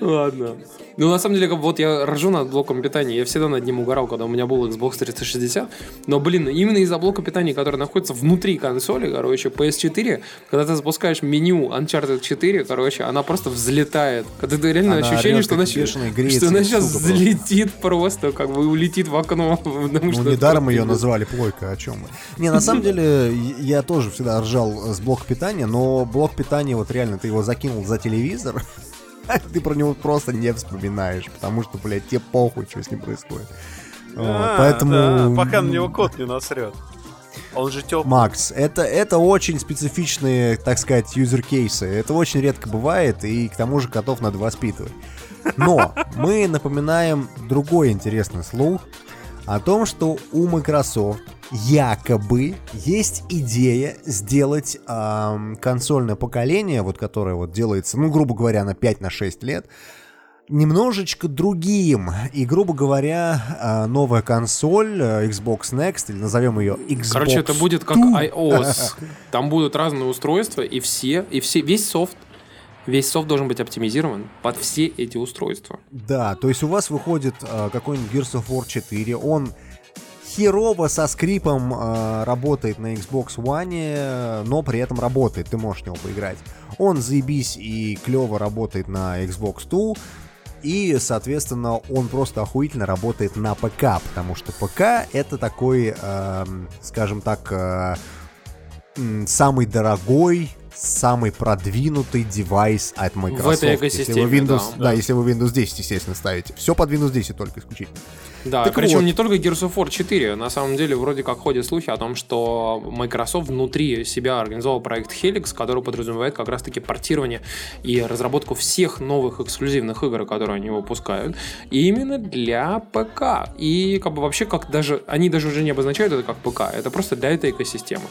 Ладно. Ну, на самом деле, вот я рожу над блоком питания. Я всегда над ним угорал, когда у меня был Xbox 360. Но, блин, именно из-за блока питания, который находится внутри консоли, короче, PS4, когда ты запускаешь меню Uncharted 4, короче, она просто взлетает. Когда ты реально Она ощущение, что она, как бешеная, греется, что она как сейчас сука просто. взлетит просто, как бы улетит в окно. потому Ну, недаром ее просто назвали плойка, о чем мы. Не, на самом деле, я тоже всегда ржал с блока питания, но блок питания, вот реально, ты его закинул за телевизор, ты про него просто не вспоминаешь, потому что, блядь, тебе похуй, что с ним происходит. А, Поэтому... да, пока на него кот не насрет. Он же теплый. Макс, это, это очень специфичные, так сказать, юзер-кейсы. Это очень редко бывает, и к тому же котов надо воспитывать. Но мы напоминаем другой интересный слух о том, что у Microsoft якобы есть идея сделать ам, консольное поколение, вот которое вот делается, ну, грубо говоря, на 5 на 6 лет, немножечко другим. И, грубо говоря, а, новая консоль э, Xbox Next, или назовем ее Xbox Короче, это будет как iOS. Там будут разные устройства, и все, и все, весь софт, весь софт должен быть оптимизирован под все эти устройства. Да, то есть у вас выходит э, какой-нибудь Gears of War 4, он херово со скрипом э, работает на Xbox One, э, но при этом работает, ты можешь в него поиграть. Он заебись и клево работает на Xbox 2, и, соответственно, он просто охуительно работает на ПК, потому что ПК это такой, эм, скажем так, э, самый дорогой, самый продвинутый девайс от Microsoft. этой Если вы Windows, да. да, если вы Windows 10, естественно, ставите. Все под Windows 10 только исключительно. Да, Так причем вот. не только Gears of War 4. На самом деле, вроде как ходят слухи о том, что Microsoft внутри себя организовал проект Helix, который подразумевает как раз-таки портирование и разработку всех новых эксклюзивных игр, которые они выпускают, именно для ПК. И как бы вообще, как даже они даже уже не обозначают это как ПК, это просто для этой экосистемы.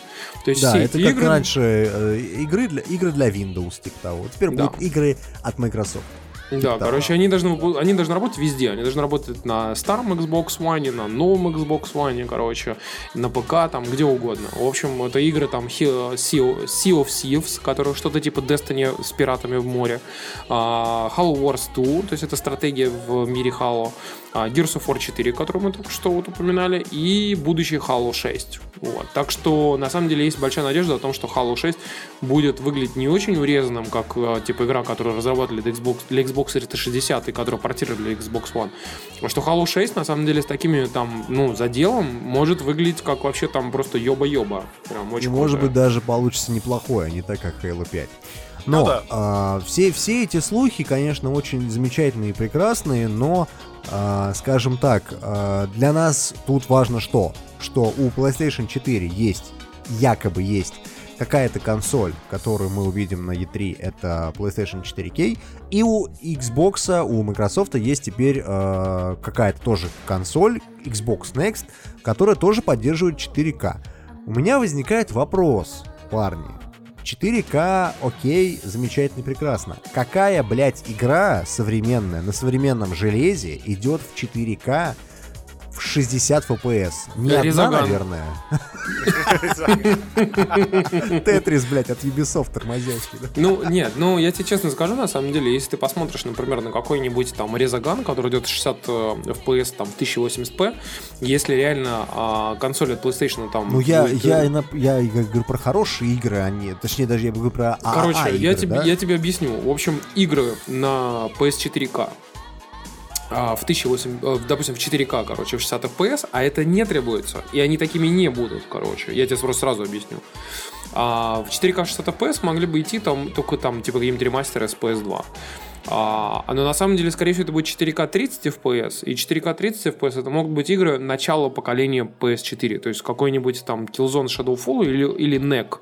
То есть Да, все это эти как игры... раньше э, игры, для, игры для Windows, типа того. Теперь Да. будут игры от Microsoft. Да, Да. короче, они должны, они должны работать везде. Они должны работать на старом Xbox One, на новом Xbox One, короче, на ПК, там, где угодно. В общем, это игры там Sea of Thieves, которые что-то типа Destiny с пиратами в море, а, Halo Wars 2, то есть это стратегия в мире Halo, Gears of War 4, которую мы только что вот упоминали, и будущий Halo 6. Вот. Так что, на самом деле, есть большая надежда о том, что Halo 6 будет выглядеть не очень урезанным, как э, типа игра, которую разрабатывали для Xbox, для Xbox 360 и которую портировали для Xbox One. А что Halo 6, на самом деле, с такими там, ну, заделом может выглядеть как вообще там просто ёба-ёба. Прям И очень может круто. быть даже получится неплохое, а не так, как Halo 5. Но Ну да. а, все, все эти слухи, конечно, очень замечательные и прекрасные, но, а, скажем так, а, для нас тут важно что? Что у PlayStation 4 есть, якобы есть, какая-то консоль, которую мы увидим на E3, это PlayStation 4K, и у Xbox, у Microsoft есть теперь э, какая-то тоже консоль, Xbox Next, которая тоже поддерживает 4К. У меня возникает вопрос, парни. 4К, окей, замечательно, прекрасно. Какая, блядь, игра современная на современном железе идет в 4К в 60 FPS? Не одна, Резаган. наверное. Тетрис, блядь, от Ubisoft тормозящий. Ну, нет, ну, я тебе честно скажу, на самом деле, если ты посмотришь, например, на какой-нибудь там Резаган, который идет 60 э, FPS, там, в 1080p, если реально а, консоль от PlayStation там... Ну, я, я, э, я говорю про хорошие игры, а не... Точнее, даже я говорю про Короче, я, тебе, да? я тебе объясню. В общем, игры на PS4K а, в 1080, э, допустим, в 4К, короче, в 60 FPS, а это не требуется, и они такими не будут, короче. Я тебе просто сразу объясню. А в 4К 60 FPS могли бы идти там только там, типа, какие-нибудь ремастеры с PS2. А, но на самом деле, скорее всего, это будет 4К 30 FPS, и 4К 30 FPS это могут быть игры начала поколения PS4, то есть какой-нибудь там Killzone Shadowfall или, или NEC.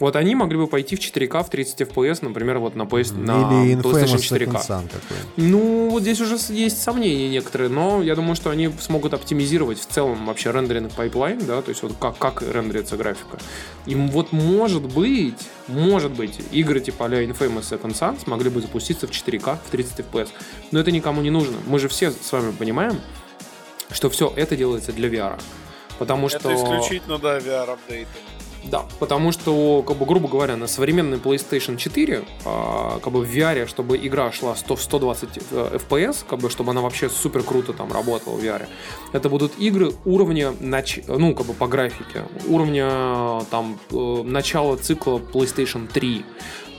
Вот они могли бы пойти в 4К в 30 FPS, например, вот на, PS, на PlayStation Infamous 4K. Second Son какой-нибудь. Ну, вот здесь уже есть сомнения некоторые, но я думаю, что они смогут оптимизировать в целом вообще rendering pipeline, да, то есть вот как, как рендерится графика. И вот может быть, может быть, игры типа а Infamous Second Son смогли бы запуститься в 4К в 30 FPS. Но это никому не нужно. Мы же все с вами понимаем, что все это делается для VR. Потому что... Это исключительно, да, VR-апдейты. Да, потому что, как бы, грубо говоря, на современной PlayStation 4, а, как бы в VR, чтобы игра шла 100, в 120 FPS, как бы, чтобы она вообще супер круто там работала в VR, это будут игры уровня, нач... ну, как бы по графике, уровня там э, начала цикла PlayStation 3.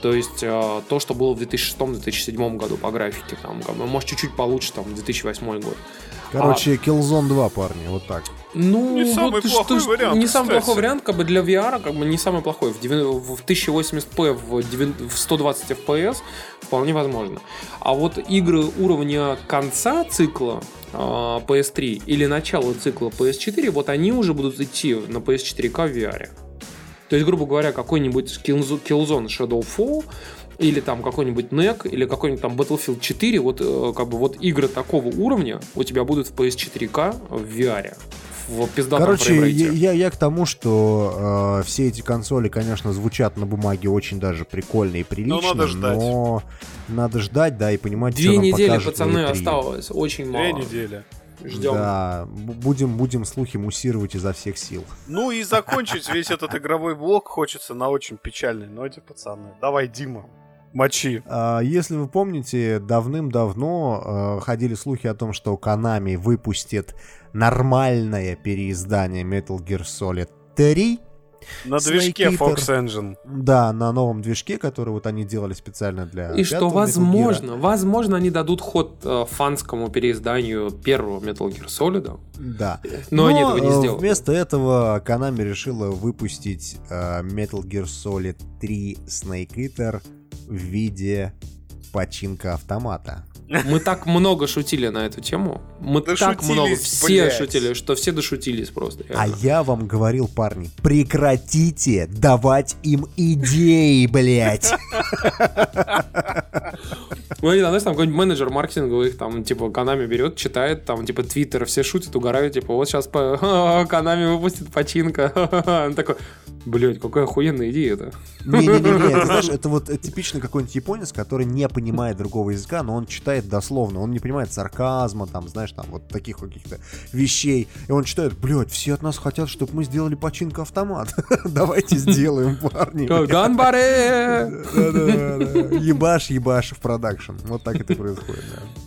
То есть э, то, что было в 2006-2007 году по графике, там, как бы, может, чуть-чуть получше, там, 2008 год. Короче, а... Killzone 2, парни, вот так. Ну, не вот самый плохой что, вариант. Не кстати. самый плохой вариант, как бы для VR, как бы не самый плохой. В, 9, в 1080p, в, 9, в 120 FPS вполне возможно. А вот игры уровня конца цикла э, PS3 или начала цикла PS4, вот они уже будут идти на PS4K в VR. То есть, грубо говоря, какой-нибудь Killzone Shadowfall или там какой-нибудь NEC, или какой-нибудь там Battlefield 4, вот э, как бы вот игры такого уровня у тебя будут в PS4K в VR. В пиздатом Короче, я, я, я к тому, что э, все эти консоли, конечно, звучат на бумаге очень даже прикольно и прилично, Но надо ждать. но надо ждать, да, и понимать, что Две нам недели, покажет пацаны, на E3. осталось. Очень Две мало. недели. Ждем. Да, будем, будем слухи муссировать изо всех сил. Ну и закончить весь этот игровой блок хочется на очень печальной ноте, пацаны. Давай, Дима, мочи. А, Если вы помните, давным-давно э, ходили слухи о том, что Konami выпустит нормальное переиздание Metal Gear Solid 3. На Snake движке Eater. Fox Engine. Да, на новом движке, который вот они делали специально для И что, пятого Metal Gear. возможно, возможно, они дадут ход э, фанскому переизданию первого Metal Gear Solid, Да. но, они этого не э, сделали. Вместо этого Konami решила выпустить э, Metal Gear Solid 3 Snake Eater в виде починка автомата. Мы так много шутили на эту тему. Мы так много, все блядь. шутили, что все дошутились просто. А реально. я вам говорил, парни, прекратите давать им идеи, блядь. Ну, не знаешь, там какой-нибудь менеджер маркетинговых, там, типа, Канами берет, читает, там, типа, твиттер, все шутят, угорают, типа, вот сейчас Канами выпустит починка. Он такой, блядь, какая охуенная идея это. Не-не-не, ты знаешь, это вот типичный какой-нибудь японец, который не понимает другого языка, но он читает дословно, он не понимает сарказма, там, знаешь, там, вот таких каких-то вещей. И он читает, блядь, все от нас хотят, чтобы мы сделали починку автомат. Давайте сделаем, парни. Ганбаре! Ебаш, ебаш в продакшн. Вот так это происходит.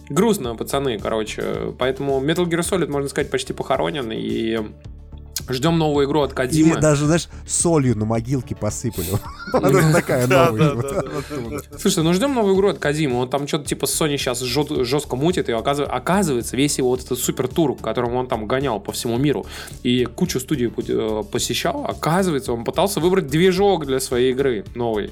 Грустно, пацаны, короче. Поэтому Metal Gear Solid, можно сказать, почти похоронен, и ждем новую игру от И Кадимы. даже, знаешь, солью на могилке посыпали. Это такая новая. Слушай, ну ждем новую игру от Кадимы. Он там что-то типа с Sony сейчас жестко мутит, и оказыв- оказывается, весь его вот этот супер тур, которым он там гонял по всему миру, и кучу студий э, посещал, оказывается, он пытался выбрать движок для своей игры новый.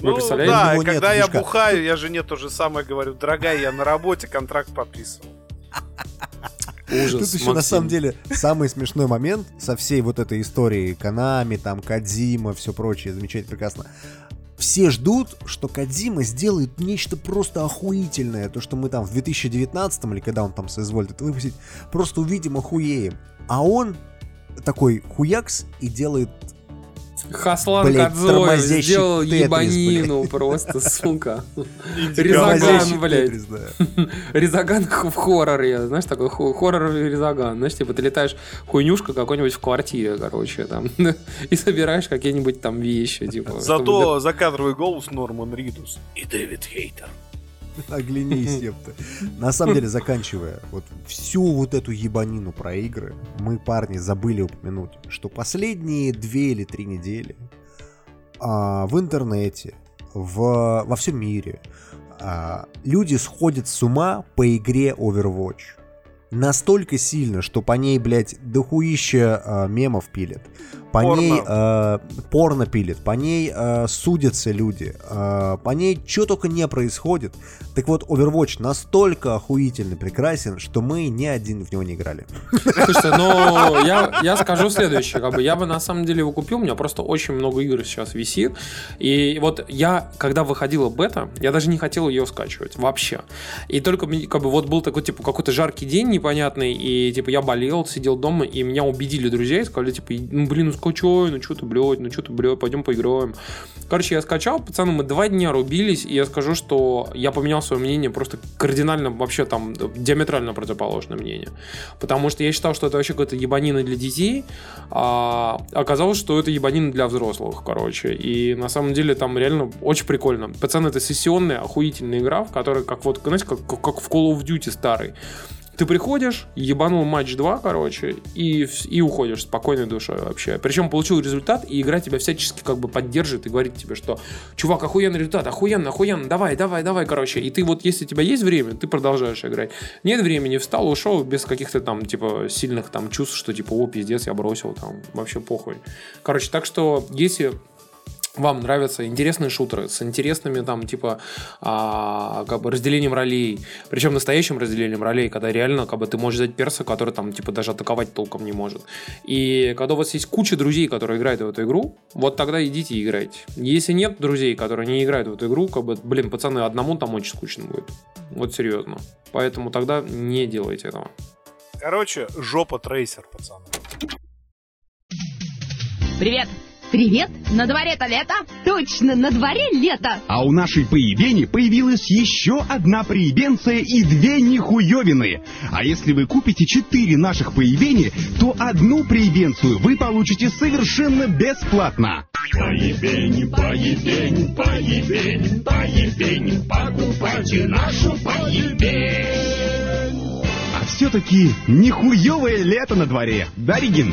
Вы Ну, представляете? да, когда я бухаю, я жене то же самое говорю. Дорогая, я на работе, контракт подписывал. Ужас, Тут еще на Максим. самом деле самый смешной момент со всей вот этой историей Канами, там, Кадзима, все прочее, замечательно, прекрасно. Все ждут, что Кадзима сделает нечто просто охуительное. То, что мы там в 2019 или когда он там соизволит это выпустить, просто увидим, охуеем. А он такой хуякс и делает Хаслан Блядь, Кадзоев сделал Тетрис, ебанину просто, сука. Резаган, блядь. Резаган в хорроре, знаешь, такой хо- хоррор Резаган. Знаешь, типа ты летаешь хуйнюшка какой-нибудь в квартире, короче, там, и собираешь какие-нибудь там вещи, типа. Зато закадровый голос Норман Ридус и Дэвид Хейтер. Оглянись, ёпта. На самом деле, заканчивая вот всю вот эту ебанину про игры, мы, парни, забыли упомянуть, что последние две или три недели а, в интернете, в, во всем мире а, люди сходят с ума по игре Overwatch. Настолько сильно, что по ней, блядь, дохуища а, мемов пилят. По Порно. ней э, порно пилят, по ней э, судятся люди, э, по ней что только не происходит. Так вот, Overwatch настолько охуительно прекрасен, что мы ни один в него не играли. Слушайте, ну, я, я скажу следующее. Как бы, я бы на самом деле его купил, у меня просто очень много игр сейчас висит. И вот я, когда выходила бета, я даже не хотел ее скачивать вообще. И только как бы вот был такой, типа, какой-то жаркий день непонятный, и типа я болел, сидел дома, и меня убедили друзья и сказали, типа, ну, блин, ну скачай, ну что ты, блядь, ну что ты, блядь, пойдем поиграем. Короче, я скачал, пацаны, мы два дня рубились, и я скажу, что я поменял свое мнение просто кардинально, вообще там, диаметрально противоположное мнение. Потому что я считал, что это вообще какая-то ебанина для детей, а оказалось, что это ебанина для взрослых, короче. И на самом деле там реально очень прикольно. Пацаны, это сессионная, охуительная игра, в которой, как вот, знаете, как, как в Call of Duty старый. Ты приходишь, ебанул матч 2, короче, и, и уходишь спокойной душой вообще. Причем получил результат, и игра тебя всячески как бы поддержит и говорит тебе, что чувак, охуенный результат, охуенно, охуенно, давай, давай, давай, короче. И ты вот, если у тебя есть время, ты продолжаешь играть. Нет времени, встал, ушел без каких-то там, типа, сильных там чувств, что типа, о, пиздец, я бросил, там, вообще похуй. Короче, так что, если вам нравятся интересные шутеры с интересными там типа а, как бы разделением ролей, причем настоящим разделением ролей, когда реально как бы ты можешь взять перса, который там типа даже атаковать толком не может. И когда у вас есть куча друзей, которые играют в эту игру, вот тогда идите и играйте. Если нет друзей, которые не играют в эту игру, как бы, блин, пацаны, одному там очень скучно будет. Вот серьезно. Поэтому тогда не делайте этого. Короче, жопа трейсер, пацаны. Привет! Привет! На дворе-то лето? Точно, на дворе лето! А у нашей поебени появилась еще одна поебенция и две нихуевины. А если вы купите четыре наших поебени, то одну поебенцию вы получите совершенно бесплатно. Поебень, поебень, поебень, поебень, покупайте нашу поебень. А все-таки нихуевое лето на дворе. Да, Регин?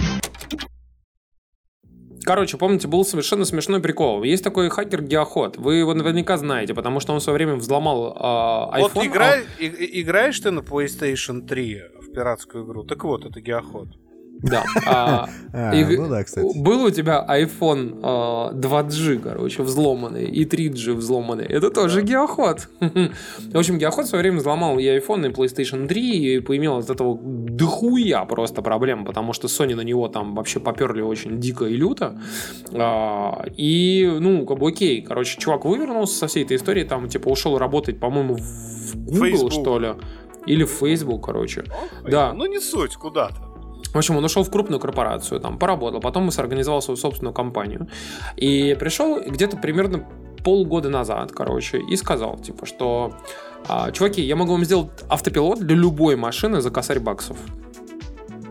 Короче, помните, был совершенно смешной прикол. Есть такой хакер Геоход. Вы его наверняка знаете, потому что он в свое время взломал э, iPhone. Вот играй, а... и, играешь ты на PlayStation 3 в пиратскую игру. Так вот, это Геоход. Да. А, а, и, ну да, кстати. Был у тебя iPhone а, 2G, короче, взломанный, и 3G взломанный. Это тоже геоход. В общем, геоход в свое время взломал и iPhone, и PlayStation 3, и поимел от этого дохуя просто проблем, потому что Sony на него там вообще поперли очень дико и люто. А, и, ну, как бы окей. Короче, чувак вывернулся со всей этой истории, там, типа, ушел работать, по-моему, в Google, Facebook. что ли. Или в Facebook, короче. Да. Ну, не суть, куда-то. В общем, он ушел в крупную корпорацию, там, поработал, потом организовал свою собственную компанию. И пришел где-то примерно полгода назад, короче, и сказал, типа, что а, чуваки, я могу вам сделать автопилот для любой машины за косарь баксов.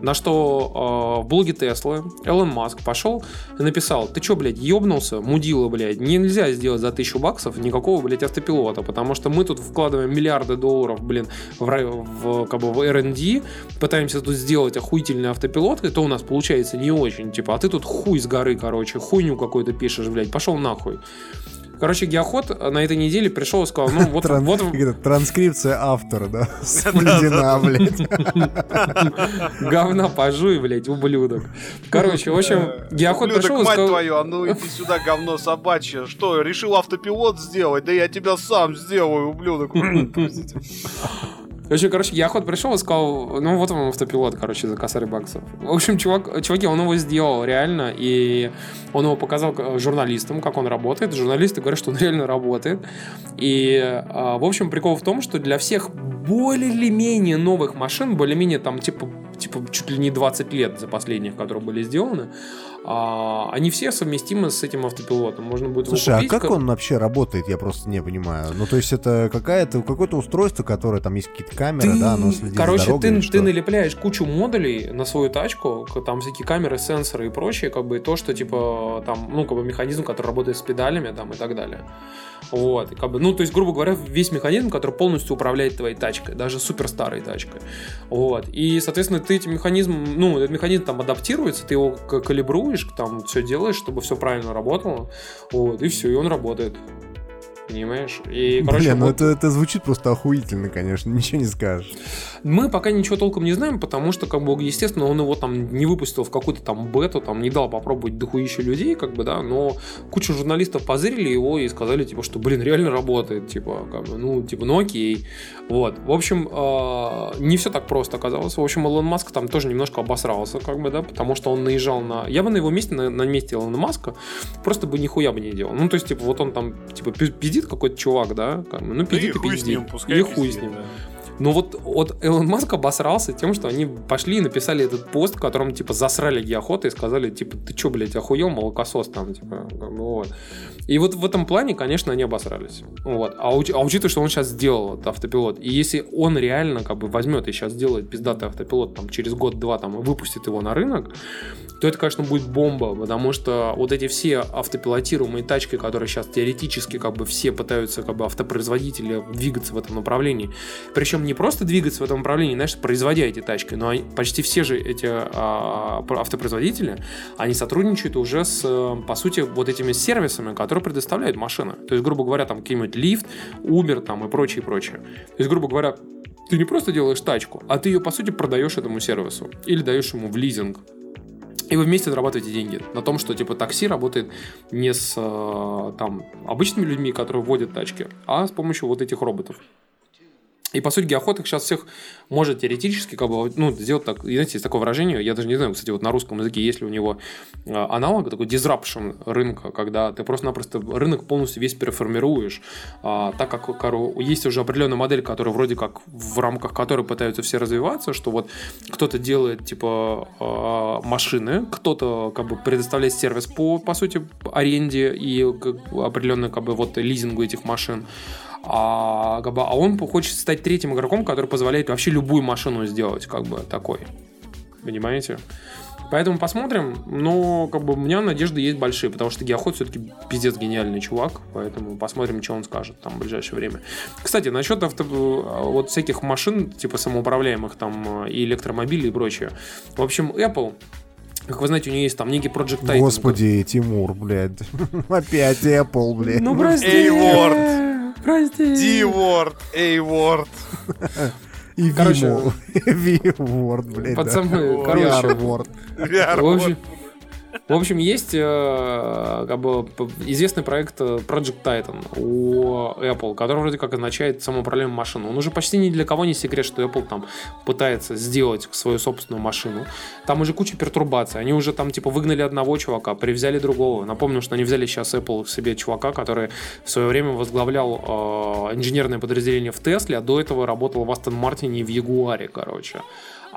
На что э, блоге Теслы Элон Маск пошел и написал, ты чё, блядь, ёбнулся, мудила, блядь, нельзя сделать за тысячу баксов никакого, блядь, автопилота, потому что мы тут вкладываем миллиарды долларов, блин, в, в, как бы, в R&D, пытаемся тут сделать охуительный автопилот, и то у нас получается не очень, типа, а ты тут хуй с горы, короче, хуйню какой-то пишешь, блядь, пошел нахуй. Короче, Геоход на этой неделе пришел и сказал, ну вот... Тран... вот... Транскрипция автора, да? Спледена, блядь. Говна пожуй, блядь, ублюдок. Короче, в общем, Геоход пришел и сказал... мать твою, а ну иди сюда, говно собачье. Что, решил автопилот сделать? Да я тебя сам сделаю, ублюдок. Короче, короче, я ход пришел и сказал, ну вот вам автопилот, короче, за косарь баксов. В общем, чувак, чуваки, он его сделал реально, и он его показал журналистам, как он работает. Журналисты говорят, что он реально работает. И, а, в общем, прикол в том, что для всех более или менее новых машин, более-менее там, типа, типа, чуть ли не 20 лет за последних, которые были сделаны, а, они все совместимы с этим автопилотом. Можно будет Слушай, а как, как он вообще работает, я просто не понимаю. Ну, то есть это какая-то, какое-то устройство, которое там есть какие-то камеры, ты... да, оно следит Короче, за дорогой, ты, ты налепляешь кучу модулей на свою тачку, там всякие камеры, сенсоры и прочее, как бы то, что типа там, ну, как бы механизм, который работает с педалями там и так далее. Вот, и как бы, ну, то есть, грубо говоря, весь механизм, который полностью управляет твоей тачкой, даже супер старой тачкой. Вот, и, соответственно, ты этим механизм, ну, этот механизм там адаптируется, ты его калибруешь, там все делаешь, чтобы все правильно работало, вот, и все, и он работает понимаешь? И, короче, Блин, ну вот... это, это звучит просто охуительно, конечно, ничего не скажешь. Мы пока ничего толком не знаем, потому что, как бы, естественно, он его там не выпустил в какую-то там бету, там не дал попробовать дохуища людей, как бы, да, но куча журналистов позырили его и сказали, типа, что, блин, реально работает, типа, как бы, ну, типа, ну окей. Вот. В общем, э, не все так просто оказалось. В общем, Илон Маск там тоже немножко обосрался, как бы, да, потому что он наезжал на... Я бы на его месте, на, на месте Илона Маска, просто бы нихуя бы не делал. Ну, то есть, типа, вот он там, типа, пиздит какой-то чувак, да, как бы, ну, пиздит да и, и пиздит. С ним, пускай и хуй с ним. Да. Но вот, вот Элон Маск обосрался тем, что они пошли и написали этот пост, в котором, типа, засрали геохоты и сказали, типа, ты чё, блядь, охуел, молокосос там, типа, ну вот. И вот в этом плане, конечно, они обосрались. Вот. А, уч- а учитывая, что он сейчас сделал этот автопилот, и если он реально, как бы, возьмет и сейчас сделает пиздатый автопилот, там, через год-два, там, и выпустит его на рынок, то это, конечно, будет бомба, потому что вот эти все автопилотируемые тачки, которые сейчас теоретически как бы все пытаются как бы автопроизводители двигаться в этом направлении, причем не просто двигаться в этом направлении, знаешь, производя эти тачки, но они- почти все же эти а, автопроизводители, они сотрудничают уже с, по сути, вот этими сервисами, которые предоставляют машины. То есть, грубо говоря, там какой-нибудь лифт, Uber там и прочее, прочее. То есть, грубо говоря, ты не просто делаешь тачку, а ты ее, по сути, продаешь этому сервису или даешь ему в лизинг. И вы вместе зарабатываете деньги на том, что типа такси работает не с э, там обычными людьми, которые водят тачки, а с помощью вот этих роботов. И по сути Геохот их сейчас всех может теоретически как бы, ну, сделать так, знаете, есть такое выражение, я даже не знаю, кстати, вот на русском языке есть ли у него э, аналог, такой disruption рынка, когда ты просто-напросто рынок полностью весь переформируешь, а, так как есть уже определенная модель, которая вроде как в рамках которой пытаются все развиваться, что вот кто-то делает типа э, машины, кто-то как бы предоставляет сервис по, по сути, аренде и определенной как бы вот лизингу этих машин, а, как бы, а он хочет стать третьим игроком, который позволяет вообще любую машину сделать, как бы такой. Понимаете? Поэтому посмотрим. Но как бы у меня надежды есть большие, потому что Геоход все-таки пиздец гениальный чувак. Поэтому посмотрим, что он скажет там в ближайшее время. Кстати, насчет авто... вот всяких машин, типа самоуправляемых там и электромобилей и прочее. В общем, Apple как вы знаете, у нее есть там некий Project Titan. Господи, Тимур, блядь. Опять Apple, блядь. Ну, прости. A-Word. Прости. D-word, A-word. И короче. V-word, блядь. Пацаны, короче, VR-word. В общем, есть э, как бы известный проект э, Project Titan у Apple, который вроде как означает самоуправляемую машину. Он уже почти ни для кого не секрет, что Apple там пытается сделать свою собственную машину. Там уже куча пертурбаций. Они уже там типа выгнали одного чувака, привзяли другого. Напомню, что они взяли сейчас Apple себе чувака, который в свое время возглавлял э, инженерное подразделение в Тесле, а до этого работал в Астон Мартине и в Ягуаре, короче.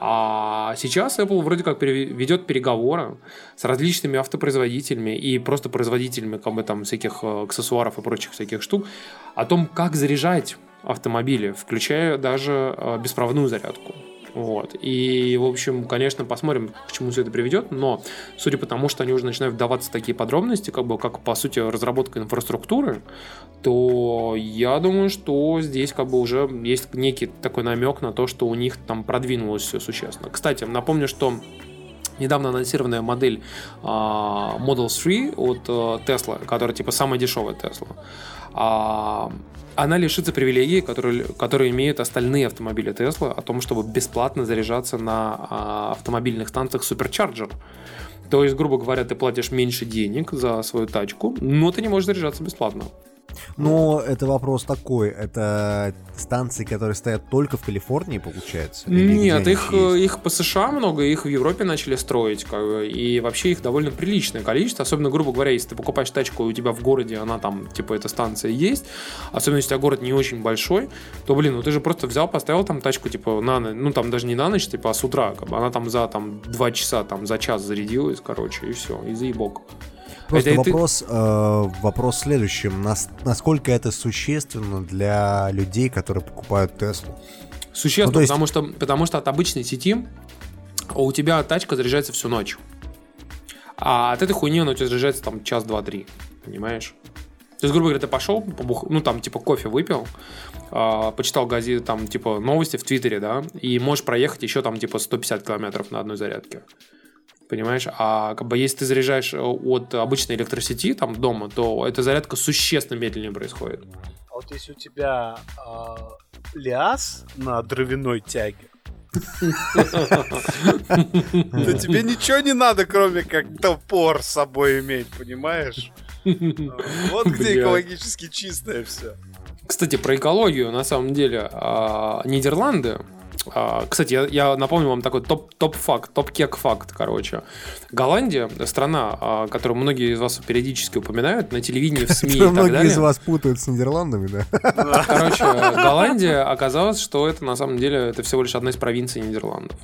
А сейчас Apple вроде как ведет переговоры с различными автопроизводителями и просто производителями как бы там всяких э, аксессуаров и прочих всяких штук о том, как заряжать автомобили, включая даже э, беспроводную зарядку. Вот. И, в общем, конечно, посмотрим, к чему все это приведет, но судя по тому, что они уже начинают вдаваться в такие подробности, как бы, как, по сути, разработка инфраструктуры, то я думаю, что здесь как бы уже есть некий такой намек на то, что у них там продвинулось все существенно. Кстати, напомню, что недавно анонсированная модель а, Model 3 от а, Tesla, которая типа самая дешевая Tesla, а, она лишится привилегий, которые, которые имеют остальные автомобили Tesla, о том, чтобы бесплатно заряжаться на а, автомобильных станциях Supercharger. То есть, грубо говоря, ты платишь меньше денег за свою тачку, но ты не можешь заряжаться бесплатно. Но это вопрос такой. Это станции, которые стоят только в Калифорнии, получается? Нет, их, э, их по США много, их в Европе начали строить, как бы, и вообще их довольно приличное количество, особенно, грубо говоря, если ты покупаешь тачку, и у тебя в городе она там, типа, эта станция есть, особенно если у тебя город не очень большой, то, блин, ну ты же просто взял, поставил там тачку, типа, на ночь, ну там даже не на ночь, типа, а с утра, как бы, она там за там два часа, там за час зарядилась, короче, и все, и заебок. Просто Хотя и ты- вопрос, э, вопрос в следующем. Нас- насколько это существенно для людей, которые покупают Теслу? Существенно, Ну, то есть- потому, что, потому что от обычной сети у тебя тачка заряжается всю ночь. А от этой хуйни она у тебя заряжается там час, два, три. Понимаешь? То есть, грубо говоря, ты пошел, побух... ну там типа кофе выпил, а, почитал газеты, там типа новости в Твиттере, да, и можешь проехать еще там типа 150 километров на одной зарядке. Понимаешь? А как бы если ты заряжаешь э, от обычной электросети там дома, то эта зарядка существенно медленнее происходит. А вот если у тебя а, ляз на дровяной тяге, то тебе ничего не надо, кроме как топор с собой иметь, понимаешь? Вот где экологически чистое все. Кстати, про экологию, на самом деле, а, Нидерланды а, кстати, я, я напомню вам такой топ, топ-факт, топ-кек-факт, короче. Голландия – страна, а, которую многие из вас периодически упоминают на телевидении, в СМИ и так Многие далее. из вас путают с Нидерландами, да? Короче, Голландия оказалось, что это на самом деле это всего лишь одна из провинций Нидерландов.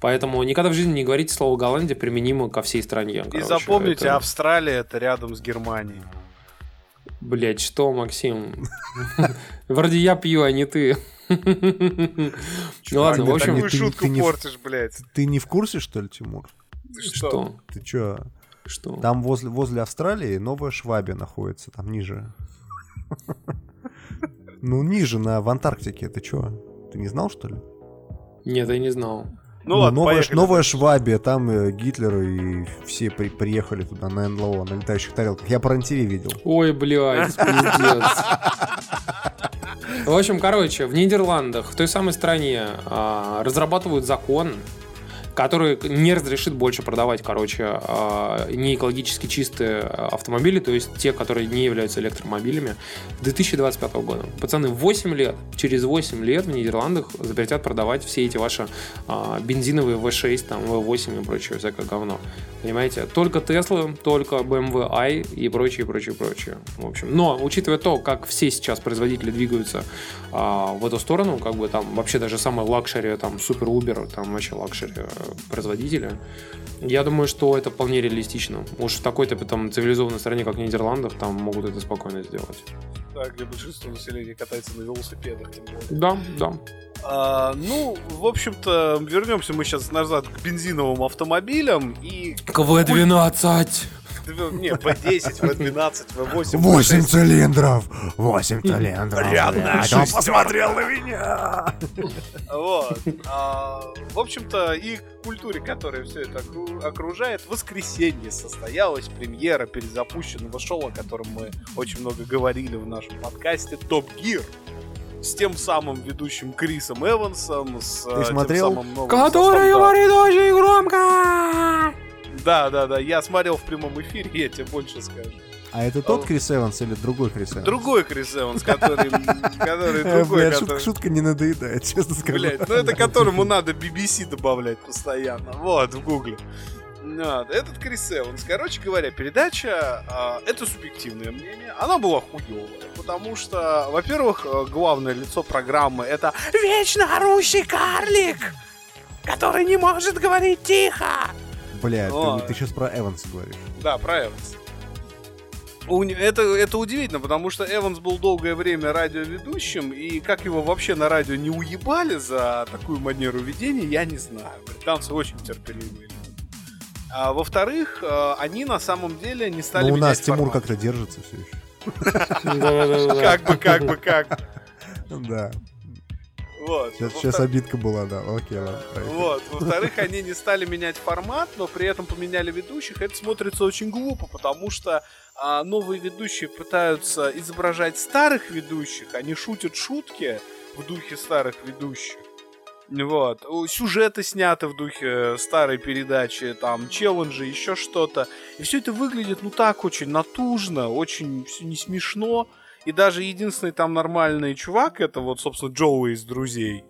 Поэтому никогда в жизни не говорите слово Голландия применимо ко всей стране. И запомните, Это- Австралия это рядом с Германией. Блять, что, Максим? Вроде я пью, а не ты. Ну ладно, в общем, Такую ты- шутку ты не в- портишь, блядь. Ты не в курсе, что ли, Тимур? Что? Ты чё? Что? Там возле, возле Австралии Новая Швабия находится, там ниже. Ну, ниже, на, в Антарктике. Ты чё? Ты не знал, что ли? Нет, я не знал. Ну ладно, новая, поехали. новая Швабия, там э, Гитлер и все при- приехали туда на НЛО, на летающих тарелках. Я по РЕН-ТВ видел. Ой, блядь, пиздец. В общем, короче, в Нидерландах, в той самой стране, а, разрабатывают закон, который не разрешит больше продавать, короче, а, не экологически чистые автомобили, то есть те, которые не являются электромобилями, с 2025 года. Пацаны, 8 лет, через 8 лет в Нидерландах запретят продавать все эти ваши а, бензиновые V6, там, V8 и прочее всякое говно. Понимаете? Только Tesla, только BMW i и прочее, прочее, прочее. В общем, но учитывая то, как все сейчас производители двигаются а, в эту сторону, как бы там вообще даже самые luxury, там супер uber, там вообще luxury производители, я думаю, что это вполне реалистично. Уж в такой-то там цивилизованной стране, как Нидерландах, там могут это спокойно сделать. Так, где большинство населения катается на велосипедах, тем более. Да, да. А, ну, в общем-то, вернемся мы сейчас назад к бензиновым автомобилям и... КВ-12! Не, V10, V12, V8, Восемь V6. цилиндров! Восемь цилиндров! Рядная блядь, он шестерка. посмотрел на меня! Вот. А, в общем-то, и культуре, которая все это окру- окружает, в воскресенье состоялась премьера перезапущенного шоу, о котором мы очень много говорили в нашем подкасте, Топ Гир. С тем самым ведущим Крисом Эвансом, с э, тем смотрел? самым новым Который говорит очень громко! Да, да, да, я смотрел в прямом эфире, я тебе больше скажу. А это тот Крис Эванс или другой Крис Эванс? Другой Крис Эванс, который, который Э, другой, блядь, который... шутка не надоедает, честно скажу. Блять, ну это которому надо BBC добавлять постоянно. Вот, в гугле. Этот Крис Эванс. Короче говоря, передача, а, это субъективное мнение, она была хуевая. Потому что, во-первых, э, главное лицо программы это вечно орущий карлик, который не может говорить тихо. Бля, Ой. ты, ты сейчас про Эванса говоришь. Да, про Эванс. У не- Это, это удивительно, потому что Эванс был долгое время радиоведущим, и как его вообще на радио не уебали за такую манеру ведения, я не знаю. Британцы очень терпеливые. люди. А, во-вторых, э, они на самом деле не стали Но Ну, у нас Тимур формат. как-то держится все еще. Как бы, как бы, как. Да. Вот. Сейчас, Во-втор- сейчас обидка была, да. Окей, ладно. Вот. Во-вторых, они не стали менять формат, но при этом поменяли ведущих. Это смотрится очень глупо, потому что а, новые ведущие пытаются изображать старых ведущих, они шутят шутки в духе старых ведущих. Вот. Сюжеты сняты в духе старой передачи, там, челленджи, еще что-то. И все это выглядит, ну так, очень натужно, очень все не смешно. И даже единственный там нормальный чувак, это вот, собственно, Джоуи из «Друзей».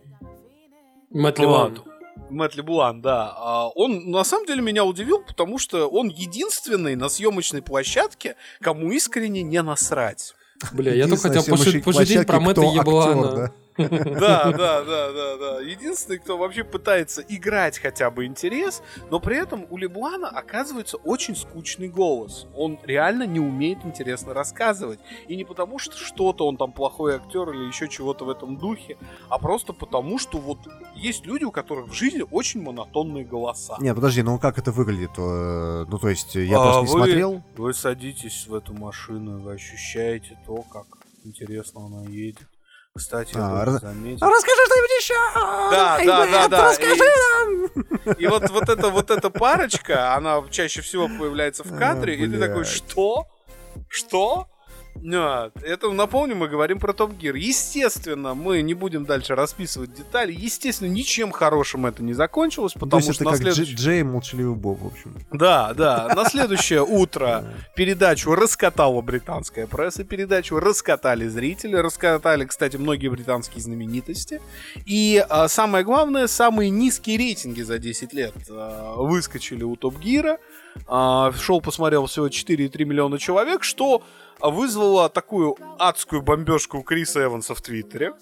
Мэтт Ливан. Мэтт Леблан, да. А, Он на самом деле меня удивил, потому что он единственный на съемочной площадке, кому искренне не насрать. Бля, я только хотел пошутить про Мэтта Еблана. Да? Да, да, да, да. Единственный, кто вообще пытается играть хотя бы интерес, но при этом у Леблана оказывается очень скучный голос. Он реально не умеет интересно рассказывать. И не потому, что что-то он там плохой актер или еще чего-то в этом духе, а просто потому, что вот есть люди, у которых в жизни очень монотонные голоса. Не, подожди, ну как это выглядит? Э, Ну, то есть, я А просто не вы- смотрел. Вы садитесь в эту машину, вы ощущаете то, как интересно она едет. Кстати, А, раз- заметил. Расскажи что-нибудь еще! Да, да, да, да. И, и вот, вот, эта, вот эта парочка, она чаще всего появляется в кадре, и ты такой, что? Что? Нет, это, напомню, мы говорим про Топ Гир. Естественно, мы не будем дальше расписывать детали. Естественно, ничем хорошим это не закончилось, То потому есть что это на как следующий... Джей Молчаливый Боб, в общем. Да, да. На следующее утро передачу раскатала британская пресса, передачу раскатали зрители, раскатали, кстати, многие британские знаменитости. И а, самое главное, самые низкие рейтинги за 10 лет а, выскочили у Топ Гира. А, шоу посмотрел всего 4,3 миллиона человек, что вызвало такую адскую бомбежку у Криса Эванса в Твиттере.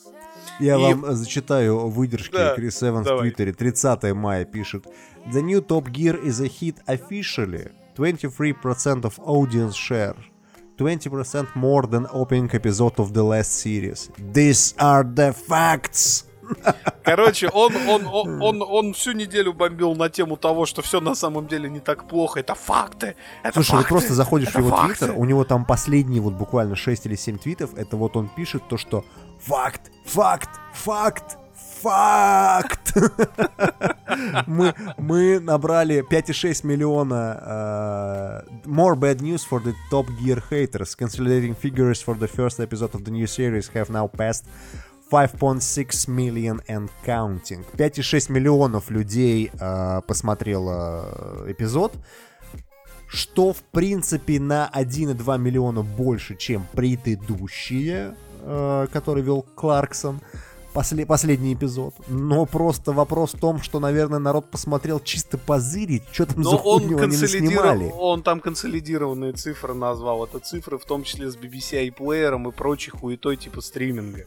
Я И- вам зачитаю выдержки Да, Крис Эванс в. Твиттере. 30 мая пишет. The new Top Gear is a hit officially. 23% of audience share. 20% more than opening episode of the last series. These are the facts. Короче, он, он, он, он, он всю неделю бомбил на тему того, что все на самом деле не так плохо. Это факты. Это Слушай, факты. просто заходишь в его факты. твиттер, у него там последние вот буквально 6 или 7 твитов, это вот он пишет то, что факт, факт, факт, факт. мы, мы набрали 5,6 миллиона uh, more bad news for the Top Gear haters. Consolidating figures for the first episode of the new series have now passed 5.6 million and counting. 5,6 миллионов людей э, посмотрело эпизод что в принципе на 1,2 миллиона больше, чем предыдущие, э, который вел Кларксон, после- последний эпизод. Но просто вопрос в том, что, наверное, народ посмотрел чисто позырить, что там Но за он консолидировал, наснимали. он там консолидированные цифры назвал. Это цифры в том числе с BBC iPlayer и прочей хуетой типа стриминга.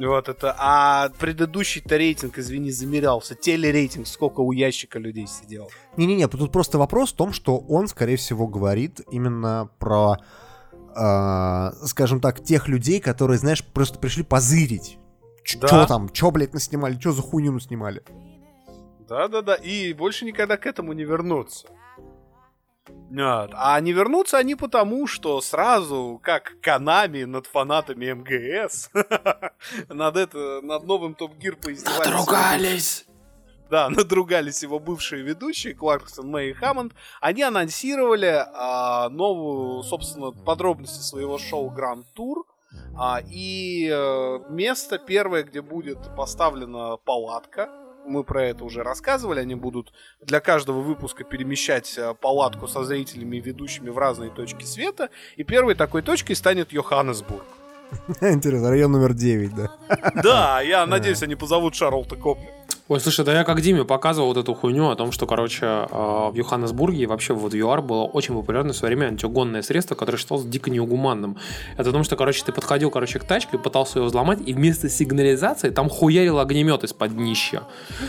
Вот это. А предыдущий-то рейтинг, извини, замерялся. Телерейтинг, сколько у ящика людей сидело. Не-не-не, тут просто вопрос в том, что он, скорее всего, говорит именно про, э, скажем так, тех людей, которые, знаешь, просто пришли позырить. Ч- Да. Чё там, чё, блядь, наснимали, чё за хуйню наснимали? Да-да-да, и больше никогда к этому не вернуться. Нет. А не вернутся они потому, что сразу, как Канами над фанатами МГС, над, это, над новым Топ Гир поиздевались. Надругались! Да, надругались его бывшие ведущие, Кларксон, Мэй и Хаммонд. Они анонсировали а, новую, собственно, подробности своего шоу Гранд Тур. А, и э, место первое, где будет поставлена палатка. Мы про это уже рассказывали. Они будут для каждого выпуска перемещать э, палатку со зрителями и ведущими в разные точки света. И первой такой точкой станет Йоханнесбург. Интересно, район номер 9, да. Да, я надеюсь, они позовут Шарлта Копли. Ой, слушай, да я как Диме показывал вот эту хуйню о том, что, короче, э, в Йоханнесбурге и вообще вот в ЮАР было очень популярное в свое время антиугонное средство, которое считалось дико неугуманным. Это о том, что, короче, ты подходил, короче, к тачке, пытался ее взломать, и вместо сигнализации там хуярил огнемет из-под днища.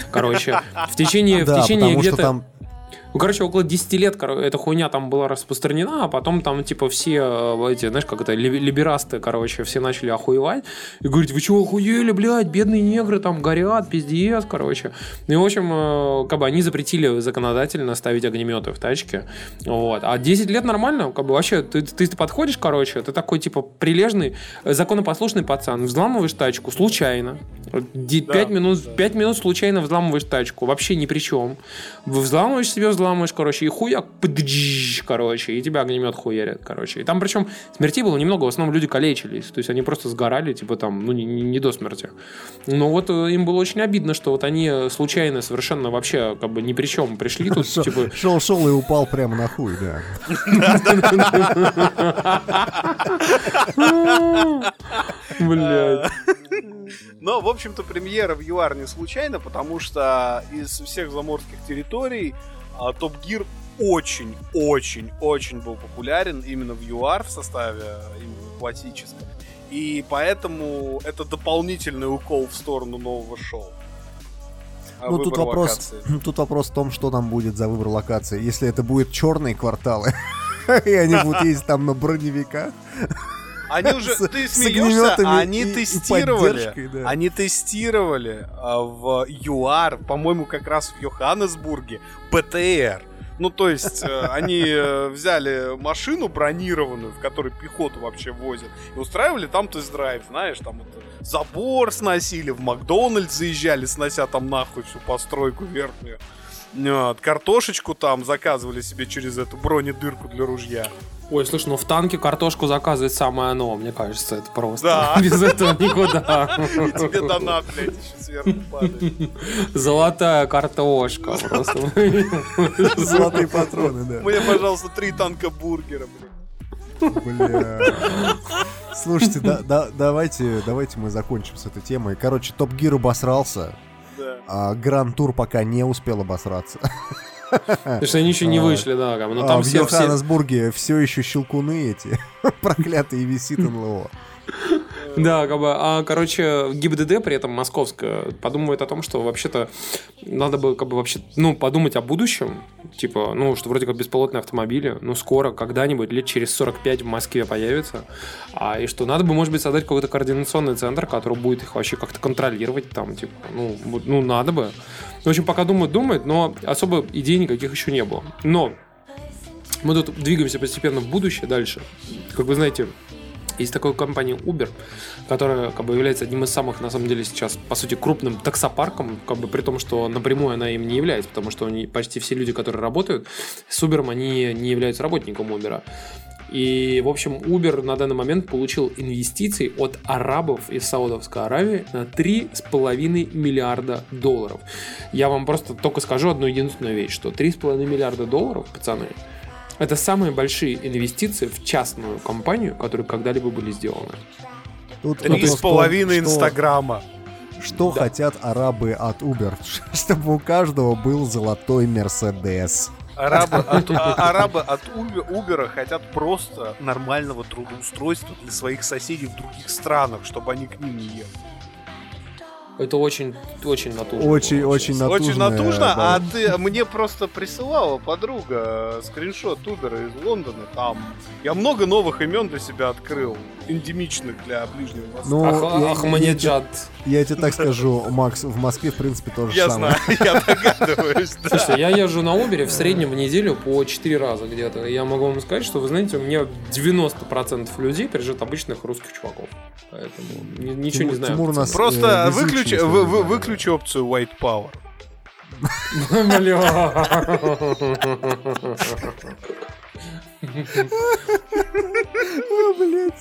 Короче, в течение, в течение потому что где-то... там Ну, короче, около 10 лет эта хуйня там была распространена, а потом там, типа, все э, эти, знаешь, как это, ли- либерасты, короче, все начали охуевать и говорить, вы чего охуели, блядь, бедные негры там горят, пиздец, короче. Ну и, в общем, э, как бы они запретили законодательно ставить огнеметы в тачке, вот. А 10 лет нормально, как бы вообще, ты, ты подходишь, короче, ты такой, типа, прилежный, э, законопослушный пацан, взламываешь тачку случайно, 5 минут, 5 минут случайно взламываешь тачку, вообще ни при чем. Взламываешь себе, взламываешь, короче, и хуяк, пдж, короче, и тебя огнемет хуярит, короче. И там причем смертей было немного, в основном люди калечились, то есть они просто сгорали, типа там, ну, не, не- не до смерти. Но вот э, им было очень обидно, что вот они э, случайно, совершенно вообще, как бы ни при чем пришли тут, типа... шел-шел и упал прямо на хуй, да. Блядь. Но, в общем-то, премьера в ЮАР не случайно, потому что из всех заморских территорий а, Топ Гир очень-очень-очень был популярен именно в ЮАР в составе а, именно классическом. И поэтому это дополнительный укол в сторону нового шоу. А, Ну, тут вопрос, локации. тут вопрос в том, что там будет за выбор локации. Если это будут черные кварталы, и они будут ездить там на броневиках, Они уже, ты смеешься, они тестировали. Они тестировали а, в ЮАР, по-моему, как раз в Йоханнесбурге, ПТР. Ну, то есть, э, они э, взяли машину бронированную, в которой пехоту вообще возят, и устраивали там тест-драйв, знаешь, там вот забор сносили, в Макдональдс заезжали, снося там нахуй всю постройку верхнюю. Вот, картошечку там заказывали себе через эту бронедырку для ружья. Ой, слушай, ну в танке картошку заказывать самое оно, мне кажется, это просто. Да. Без этого никуда. И тебе донат, блядь, еще сверху падает. Золотая картошка просто. Золотые патроны, да. Мне, пожалуйста, три танка бургера, блядь. Бля. Слушайте, да- да- давайте, давайте мы закончим с этой темой. Короче, Топ Гир обосрался, Да. а Гранд Тур пока не успел обосраться. Потому что они еще не А. вышли, да. бы, Ну А там в все, все... Йоханнесбурге все еще щелкуны эти, проклятые висит НЛО. Да, как бы, а, короче, ГИБДД при этом московская подумывает о том, что вообще-то надо бы, как бы, вообще, ну, подумать о будущем, типа, ну, что вроде как беспилотные автомобили, ну, скоро, когда-нибудь, лет через 45 в Москве появятся, а, и что надо бы, может быть, создать какой-то координационный центр, который будет их вообще как-то контролировать, там, типа, ну, ну, надо бы. В общем, пока думают, думают, но особо идей никаких еще не было. Но мы тут двигаемся постепенно в будущее дальше. Как вы знаете, есть такая компания Uber, которая как бы является одним из самых, на самом деле, сейчас, по сути, крупным таксопарком, как бы при том, что напрямую она им не является, потому что они, почти все люди, которые работают с Uber, они не являются работником Uber. И, в общем, Uber на данный момент получил инвестиций от арабов из Саудовской Аравии на 3,5 миллиарда долларов. Я вам просто только скажу одну единственную вещь, что 3,5 миллиарда долларов, пацаны, это самые большие инвестиции в частную компанию, которые когда-либо были сделаны. Тут Три с половиной что- Инстаграма. Что Да. хотят арабы от Uber? Чтобы у каждого был золотой Мерседес. Арабы от, а- арабы от Убера хотят просто нормального трудоустройства для своих соседей в других странах, чтобы они к ним не ехали. Это очень, очень натужно. Очень, очень натужно. Очень натужно, да. а ты мне просто присылала подруга э, скриншот Убера из Лондона. Там я много новых имен для себя открыл, эндемичных для Ближнего Востока. Ну, Ах- я-. Я тебе так скажу, Макс, в Москве, в принципе, то же я самое. знаю, я догадываюсь, да. Слушайте, я езжу на Uber в среднем в неделю по 4 раза где-то. Я могу вам сказать, что, вы знаете, у меня 90% людей приезжают обычных русских чуваков. Поэтому ни- ничего не знаю. Тимур у нас, Просто э, выключи, вы- вы- опцию White Power. О, блядь.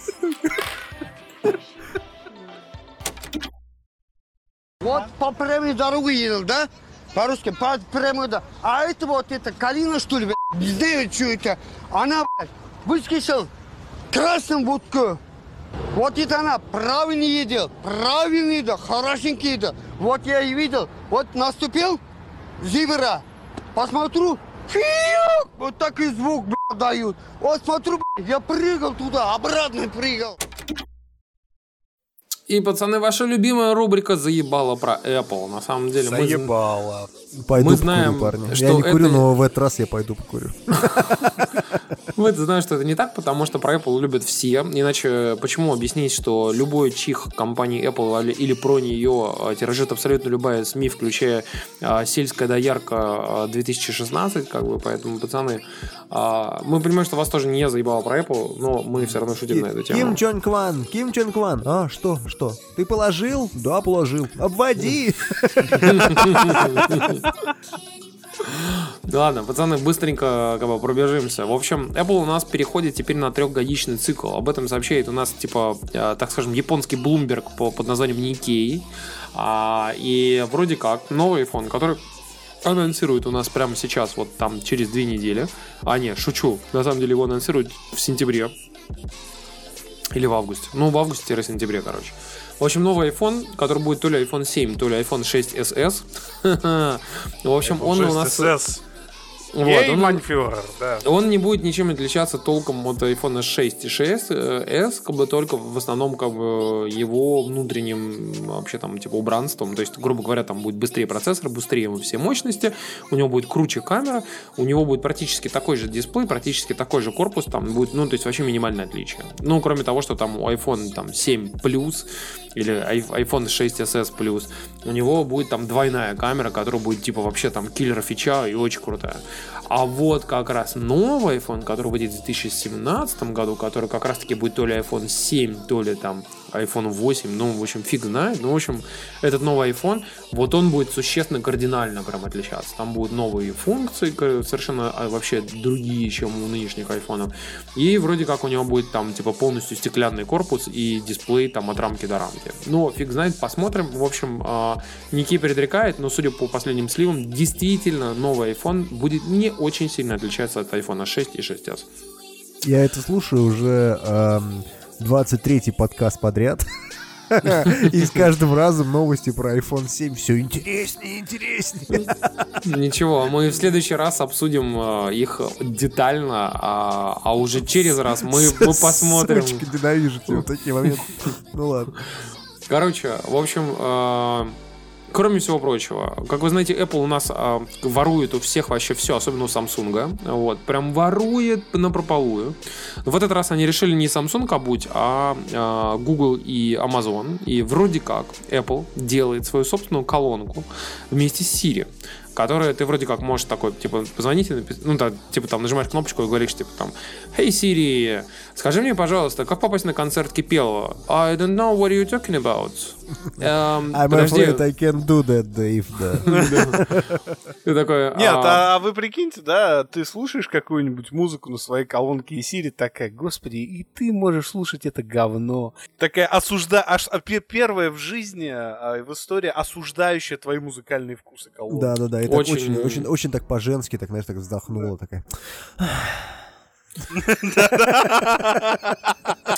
Вот по прямой дороге едет, да? По-русски, по прямой дороге. А это вот, это Калина, что ли, блядь? Не знаю, что это. Она, блядь, выскочила красным будку. Вот это она правильно едет, правильно едет, хорошенько едет. Вот я и видел, вот наступил зивера, посмотрю, фиук, вот такой звук, блядь, дают. Вот смотрю, блядь, я прыгал туда, обратно прыгал. И, пацаны, ваша любимая рубрика заебала про Apple. На самом деле, мы... Заебало. Пойду Мы покурю, знаем, парни. что Я не курю, это- но в этот раз я пойду покурю. Вы знаете, что это не так, потому что про Apple любят все. Иначе почему объяснить, что любой чих компании Apple или, про нее а, тиражит абсолютно любая СМИ, включая а, сельская доярка а, 2016, как бы, поэтому, пацаны, а, мы понимаем, что вас тоже не заебало про Apple, но мы все равно шутим на эту тему. Ким Чон Кван, Ким Чон Кван. А, что, что? Ты положил? Да, положил. Обводи. Да ладно, пацаны, быстренько как бы, пробежимся. В общем, Apple у нас переходит теперь на трехгодичный цикл. Об этом сообщает у нас, типа, э, так скажем, японский Bloomberg по, под названием Nikkei. А, и вроде как новый iPhone, который анонсируют у нас прямо сейчас, вот там через две недели. А, нет, шучу. На самом деле его анонсируют в сентябре. Или в августе. Ну, в августе-сентябре, короче. В общем, новый iPhone, который будет то ли iPhone 7, то ли iPhone 6s. В общем, он у нас... Вот, он- манфюрер, да. он не будет ничем отличаться толком от iPhone 6 и 6s, как бы только в основном как бы его внутренним вообще там типа убранством. То есть, грубо говоря, там будет быстрее процессор, быстрее все мощности, у него будет круче камера, у него будет практически такой же дисплей, практически такой же корпус, там будет, ну, то есть вообще минимальное отличие. Ну, кроме того, что там у iPhone там 7 плюс или iPhone 6s плюс, у него будет там двойная камера, которая будет типа вообще там киллер фича и очень крутая. А вот как раз новый iPhone, который выйдет в 2017 году, который как раз таки будет то ли iPhone 7, то ли там iPhone 8, ну, в общем, фиг знает. Ну, в общем, этот новый iPhone, вот он будет существенно кардинально прям отличаться. Там будут новые функции, совершенно а, вообще другие, чем у нынешних айфонов. И вроде как у него будет там, типа, полностью стеклянный корпус и дисплей там от рамки до рамки. Но фиг знает, посмотрим. В общем, а, Ники предрекает, но судя по последним сливам, действительно новый iPhone будет не очень сильно отличаться от iPhone 6 и 6s. Я это слушаю уже эм, 23-й подкаст подряд. И с каждым разом новости про iPhone 7 все интереснее и интереснее. Ничего, мы в следующий раз обсудим э, их детально, а, а уже через раз мы, мы посмотрим. Сучка, ненавижу тебя такие моменты. Ну ладно. Короче, в общем, э, кроме всего прочего, как вы знаете, Apple у нас э, ворует у всех вообще все, особенно у Samsung. Вот, прям ворует на прополую. В этот раз они решили не Samsung обуть, а э, Google и Amazon. И вроде как Apple делает свою собственную колонку вместе с Siri которая ты вроде как можешь такой, типа, позвонить и написать, ну, да, типа, там, нажимаешь кнопочку и говоришь, типа, там, «Hey, Siri, скажи мне, пожалуйста, как попасть на концерт Кипелова?» «I don't know what you're talking about». Эм, I'm подожди. afraid I can't do that, Dave, да. Ты такой, Нет, «А, а вы прикиньте, да, ты слушаешь какую-нибудь музыку на своей колонке и Сири такая, господи, и ты можешь слушать это говно. Такая осужда... аж а, пе- первая в жизни, а, в истории осуждающая твои музыкальные вкусы колонка. Да-да-да, и так Очень- очень, очень, очень так по-женски, так, знаешь, так вздохнула такая.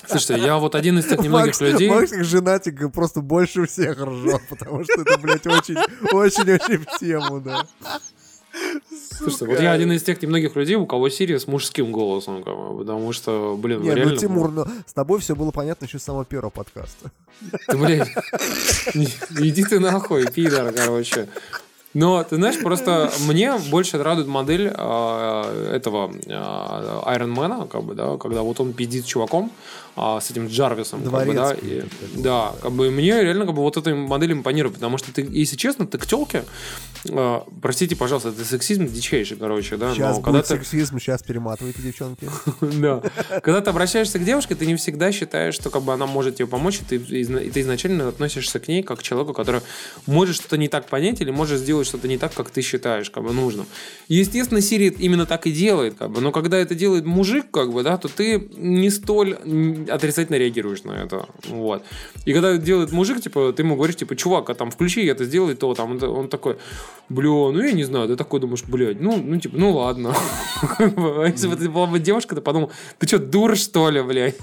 Слушайте, я вот один из тех немногих Макс, людей... Макс как женатик просто больше всех ржет, потому что это, блядь, очень, очень-очень в тему, да. Слушайте, вот я один из тех немногих людей, у кого Siri с мужским голосом, потому что, блин, Не, реально... ну, Тимур, ну, с тобой все было понятно еще с самого первого подкаста. Ты, блядь, иди ты нахуй, пидор, короче. Но, ты знаешь, просто мне больше радует модель а, этого а, Iron Man, как бы, да, когда вот он пиздит с чуваком, а, с этим Джарвисом, как бы, да, Дворецкий, и- да, как бы мне реально как бы вот эта модель импонирует, потому что ты, если честно, ты к телке, а, простите, пожалуйста, это сексизм дичайший, короче, да, Сейчас но когда будет ты, сексизм, сейчас перематывайте, девчонки. да. Когда ты обращаешься к девушке, ты не всегда считаешь, что как бы она может тебе помочь, и ты изначально относишься к ней как к человеку, который может что-то не так понять или может сделать что-то не так, как ты считаешь как бы нужным. Естественно, Siri именно так и делает, как бы. Но когда это делает мужик, как бы, да, то ты не столь отрицательно реагируешь на это. Вот. И когда это делает мужик, типа, ты ему говоришь, типа, чувак, а там включи это, сделай то, там, он, такой, бля, ну я не знаю, ты такой думаешь, блядь, ну, ну, типа, ну ладно. Если бы ты была бы девушка, ты подумал, ты что, дура, что ли, блядь?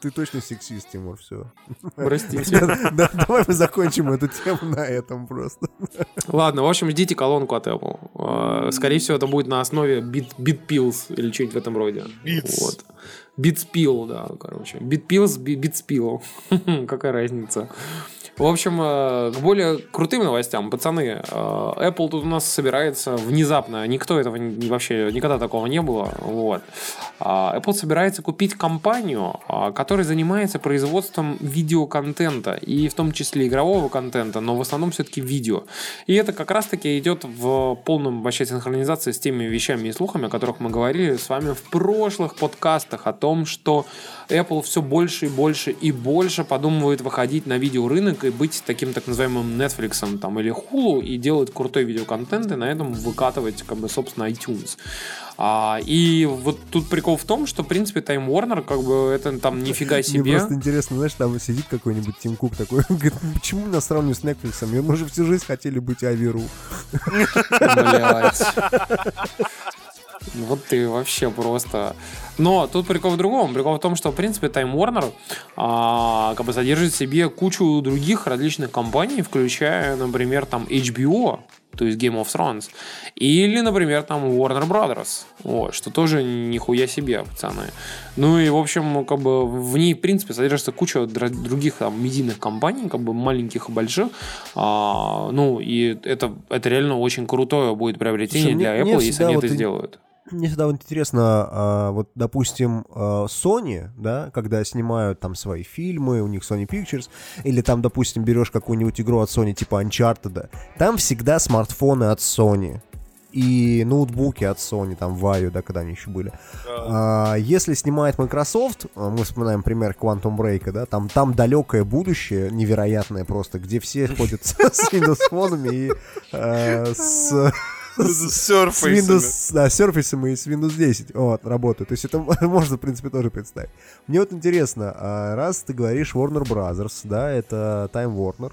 Ты точно сексист, Тимур, все. Простите. Давай мы закончим эту тему на этом просто. Ладно, в общем, ждите колонку от Apple. Э, Скорее всего, это будет на основе Beat, Beat Pills или что-нибудь в этом роде. Beats. Вот. Beatspill, да, короче. Pills, Be- Beatspill. Какая разница? В общем, э, к более крутым новостям. Пацаны, э, Apple тут у нас собирается внезапно. Никто этого не- вообще, никогда такого не было. Вот. А, Apple собирается купить компанию, а, которая занимается производством видеоконтента. И в том числе игрового контента, но в основном все-таки видео. И это как раз-таки идет в полном вообще синхронизации с теми вещами и слухами, о которых мы говорили с вами в прошлых подкастах о том, что Apple все больше и больше и больше подумывает выходить на видеорынок и быть таким так называемым Netflix там, или Hulu и делать крутой видеоконтент и на этом выкатывать как бы собственно iTunes. А, и вот тут прикол в том, что в принципе Time Warner как бы это там нифига Мне себе. просто интересно, знаешь, там сидит какой-нибудь Тим Кук такой, говорит, «Ну, почему нас сравнивают с Netflix? Мы же всю жизнь хотели быть Аверу. Блядь. Вот ты вообще просто... Но тут прикол в другом. Прикол в том, что, в принципе, Time Warner а, как бы содержит в себе кучу других различных компаний, включая, например, там HBO, то есть Game of Thrones, или, например, там Warner Brothers, вот, что тоже нихуя себе, пацаны. Ну и, в общем, как бы в ней, в принципе, содержится куча других там медийных компаний, как бы маленьких и больших. А, ну, и это, это реально очень крутое будет приобретение Слушай, мне- для мне Apple, если всегда они вот это и- сделают. Мне всегда вот интересно, а, вот, допустим, а, Sony, да, когда снимают там свои фильмы, у них Sony Pictures, или там, допустим, берешь какую-нибудь игру от Sony, типа Uncharted, там всегда смартфоны от Sony. и ноутбуки от Sony, там, Vaio, да, когда они еще были. А, если снимает Microsoft, а, мы вспоминаем пример Quantum Break, да, там, там далекое будущее, невероятное просто, где все ходят с Windows фонами и с С. Windows, да, с Surface и с Windows 10 вот, работают. То есть это можно, в принципе, тоже представить. Мне вот интересно, а раз ты говоришь Warner Brothers, да, это Time Warner,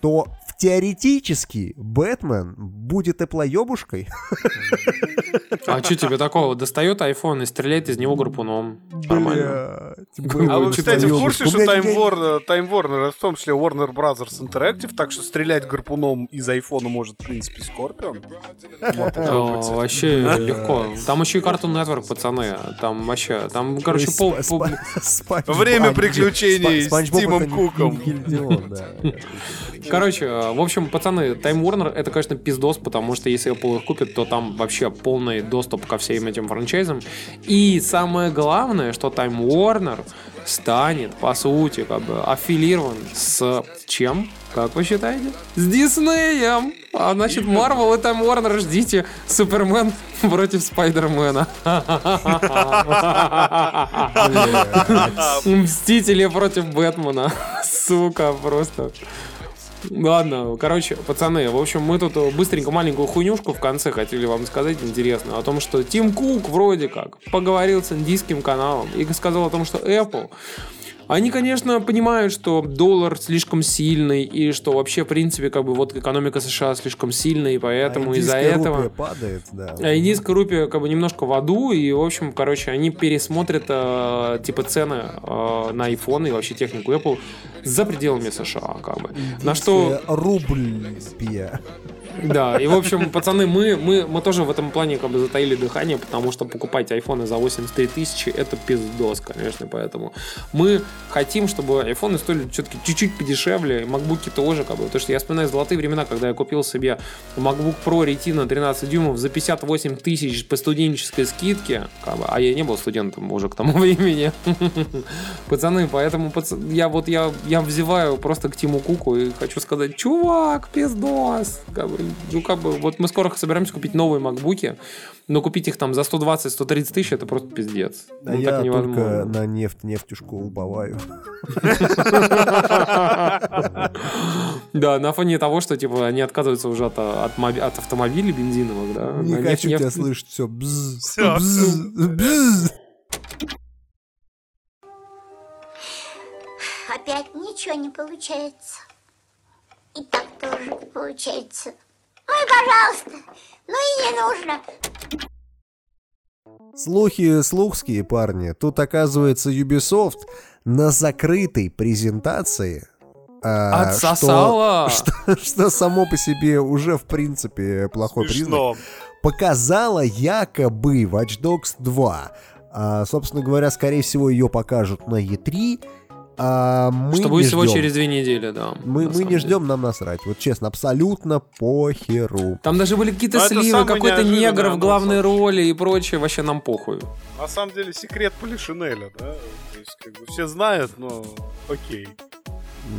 то теоретически Бэтмен будет эплоебушкой. А что тебе такого? Достает iPhone и стреляет из него гарпуном. Нормально. А вы, кстати, в курсе, что Time Warner, Time Warner, в том числе Warner Brothers Interactive, так что стрелять гарпуном из айфона может, в принципе, Скорпион. Вообще легко. Там еще и Cartoon Network, пацаны. Там вообще, там, короче, пол... Время приключений с Тимом Куком. Короче, э, в общем, пацаны, Time Warner это, конечно, пиздос, потому что если Apple их купит, то там вообще полный доступ ко всем этим франчайзам. И самое главное, что Time Warner станет, по сути, как бы аффилирован с чем? Как вы считаете? С Диснеем! А значит, Marvel и Time Warner ждите Супермен против Спайдермена. Мстители против Бэтмена. Сука, просто. Ладно, короче, пацаны, в общем, мы тут быстренько маленькую хуйнюшку в конце хотели вам сказать интересно о том, что Тим Кук вроде как поговорил с индийским каналом и сказал о том, что Apple они, конечно, понимают, что доллар слишком сильный, и что вообще, в принципе, как бы вот экономика США слишком сильная, и поэтому А из-за индийская этого... падает, да. А индийская рупия как бы немножко в аду, и, в общем, короче, они пересмотрят э, типа цены э, на iPhone и вообще технику Apple за пределами США, как бы. На что, Индийская Рубль. Да, и, в общем, пацаны, мы, мы, мы тоже в этом плане как бы затаили дыхание, потому что покупать айфоны за 83 тысячи это пиздос, конечно, поэтому мы хотим, чтобы айфоны стоили все-таки чуть-чуть подешевле, и макбуки тоже, как бы, потому что я вспоминаю золотые времена, когда я купил себе MacBook Pro Retina 13 дюймов за 58 тысяч по студенческой скидке, как бы, а я не был студентом уже к тому времени. Пацаны, поэтому я вот я, я взываю просто к Тиму Куку и хочу сказать, чувак, пиздос. Как бы, ну, как бы, вот мы скоро собираемся купить новые макбуки, но купить их там за 120-130 тысяч это просто пиздец. А Ну, я так только на нефть, нефтюшку убываю. Да, на фоне того, что типа они отказываются уже от, от, моби- от автомобилей бензиновых, да. Не хочу тебя слышать, все. Бз, Всё, бз, бз. Опять ничего не получается. И так тоже не получается. Ну и пожалуйста, ну и не нужно. Слухи слухские, парни. Тут, оказывается, Ubisoft на закрытой презентации а, Отсосала! Что, что, что само по себе уже, в принципе, плохой признак. Смешно. Показала якобы Watch Dogs 2. А, собственно говоря, скорее всего, ее покажут на E3. А мы Что не будет всего через две недели, да. Мы, мы не деле. ждем, нам насрать. Вот честно, абсолютно похеру. Там даже были какие-то Ну, это сливы, какой-то негр в главной вообще. роли и прочее, вообще нам похуй. На самом деле секрет Полишинеля, да? То есть, как бы, все знают, но окей.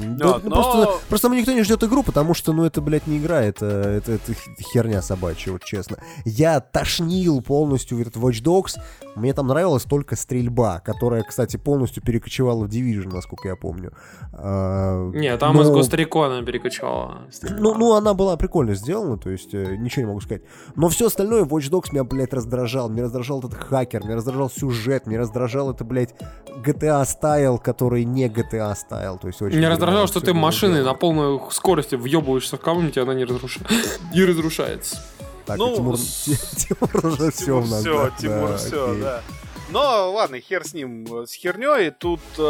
Да, Да, ну, но- просто, просто никто не ждет игру, потому что, ну, это, блядь, не игра, это, это, это херня собачья, вот честно. Я тошнил полностью этот Watch Dogs. Мне там нравилась только стрельба, которая, кстати, полностью перекочевала в Division, насколько я помню. А, Не, там но- из Гострикона перекачала. Ну, ну, она была прикольно сделана, то есть э, ничего не могу сказать. Но все остальное Watch Dogs меня, блядь, раздражал. Меня раздражал этот хакер, меня раздражал сюжет, меня раздражал это, блядь, GTA стайл, который не GTA стайл. То есть очень Меня раздражало, что ты сделано. на полной скорости въебываешься в кого-нибудь, и она не, разруша... не разрушается. Так, Ну, и Тимур, с- Тимур уже все у нас. все, да, Тимур, да, все, окей. да. Но ладно, хер с ним, э, с херней. Тут э,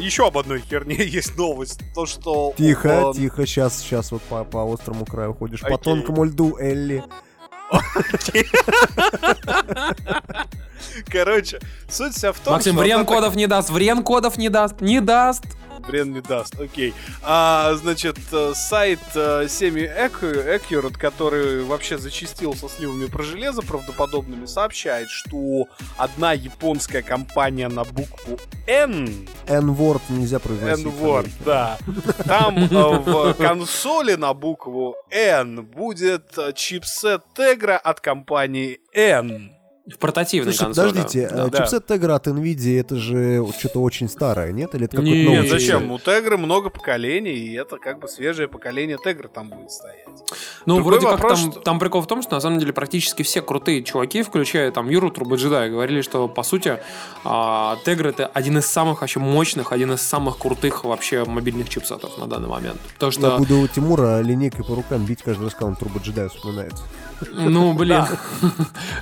еще об одной херне есть новость. То, что... Тихо, он- тихо, сейчас, сейчас вот по, по острому краю ходишь. По Окей. тонкому льду, Элли. Короче, суть вся в том, Максим, что... врен она так- кодов не даст, врен кодов не даст, не даст. Брен не даст, окей. А, значит, э, сайт э, Semi Accurate, который вообще зачистил со сливами про железо правдоподобными, сообщает, что одна японская компания на букву N N-word нельзя произносить. N-word, да. Там э, в консоли на букву N будет э, чипсет Tegra от компании N. В портативной Слушай, консоли. подождите, Да. э, чипсет Tegra от NVIDIA это же что-то очень старое, нет? Или это какой-то Нет, новый Нет, зачем? У Tegra много поколений, и это как бы свежее поколение Tegra там будет стоять. Ну, Другой вроде как вопрос, там, что- там прикол в том, что на самом деле практически все крутые чуваки, включая там Юру Турбоджедая, говорили, что по сути а, Tegra это один из самых вообще мощных, один из самых крутых вообще мобильных чипсетов на данный момент. Потому Я что, буду Тимура линейкой по рукам бить каждый раз, когда он Турбо Джедай вспоминается. Ну, блин.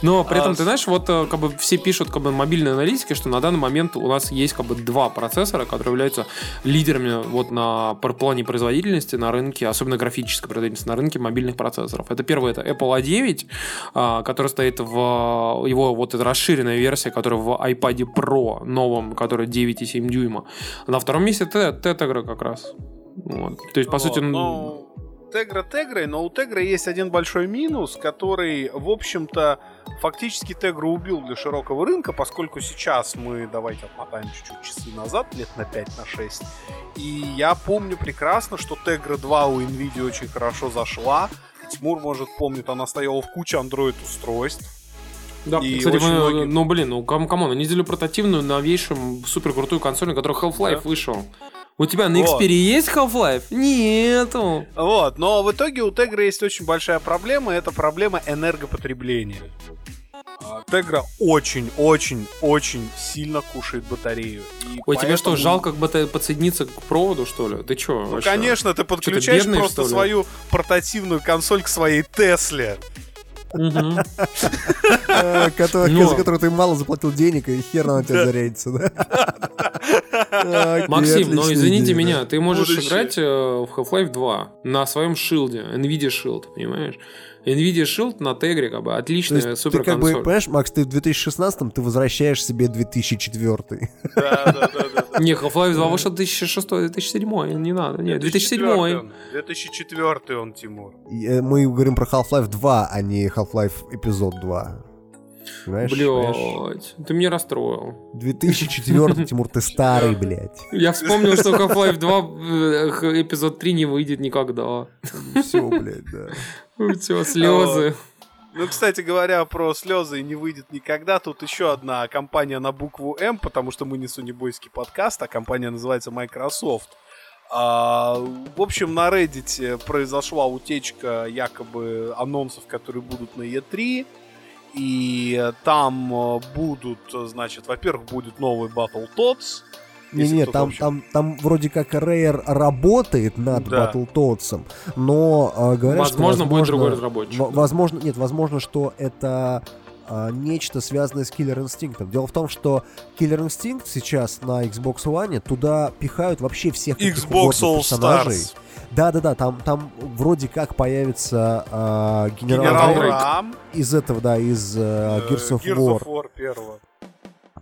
Но при этом, А, ты знаешь, вот э, как бы все пишут как бы мобильные аналитики, что на данный момент у нас есть как бы два процессора, которые являются лидерами вот на плане производительности на рынке, особенно графической производительности на рынке мобильных процессоров. Это первый, это Apple A9, а, который стоит в его вот эта расширенная версия, которая в iPad Pro новом, который 9,7 дюйма. На втором месте Т- Tegra как раз. Вот. То есть, по Вот, сути, н- ну, Тегра Тегрой, но у Тегра есть один большой минус, который, в общем-то, фактически Тегра убил для широкого рынка, поскольку сейчас мы, давайте отмотаем чуть-чуть часы назад, лет на 5, на 6, и я помню прекрасно, что Тегра 2 у Nvidia очень хорошо зашла, Тимур, может, помнит, она стояла в куче Android-устройств, Да, И кстати, очень мы- многие- ну блин, ну come come on, они сделали портативную, новейшую, супер крутую консоль, на которой Half-Life Да. вышел. У тебя на Вот. Xperia есть Half-Life? Нету. Вот, но в итоге у Tegra есть очень большая проблема, это проблема энергопотребления. А, Tegra очень-очень-очень сильно кушает батарею. Ой, тебе что, поэтому- жалко ты подсоединиться к проводу, что ли? Ты чё? Ну, вообще? конечно, ты подключаешь бедный, просто что ли? свою портативную консоль к своей Тесле. За которую ты мало заплатил денег, и хер она тебя зарядится, да? Максим, отличная извините меня, ты можешь играть э, в Half-Life 2 на своем шилде, NVIDIA Shield, понимаешь? NVIDIA Shield на Тегре, как бы, То отличная есть супер ты как бы, понимаешь, Макс, ты в 2016 ты возвращаешь себе 2004 Да, да, да, да. Не, Half-Life 2 вышел 2006-2007, не надо. Нет, 2007. 2004 он, Тимур. Э, Мы говорим про Half-Life 2, а не Half-Life эпизод 2. Понимаешь? Понимаешь? Блять, ты меня расстроил. 2004 Тимур, ты старый, блядь. Я вспомнил, что Half-Life 2 э, эпизод 3 не выйдет никогда. Все, блядь, да. Все, слезы. Ну, кстати говоря, про слезы не выйдет никогда. Тут еще одна компания на букву М, потому что мы не сунебойский подкаст, а компания называется Microsoft. А, в общем, на Reddit произошла утечка якобы анонсов, которые будут на E3. И там будут, значит, во-первых, будет новый Battletoads. Не-не, там, вообще- там, там вроде как Rare работает над Да. Battletoads, но э, говорят, что, Возможно, будет возможно- другой разработчик. во- Возможно, нет, возможно, что это а, нечто связанное с Killer Instinct. Дело в том, что Killer Instinct сейчас на Xbox One туда пихают вообще всех Xbox All персонажей. Stars. Да-да-да, там, там вроде как появится а, генерал, Генерал Дрейк Рам. из этого, да, из э, Gears of Gears War. of War первого.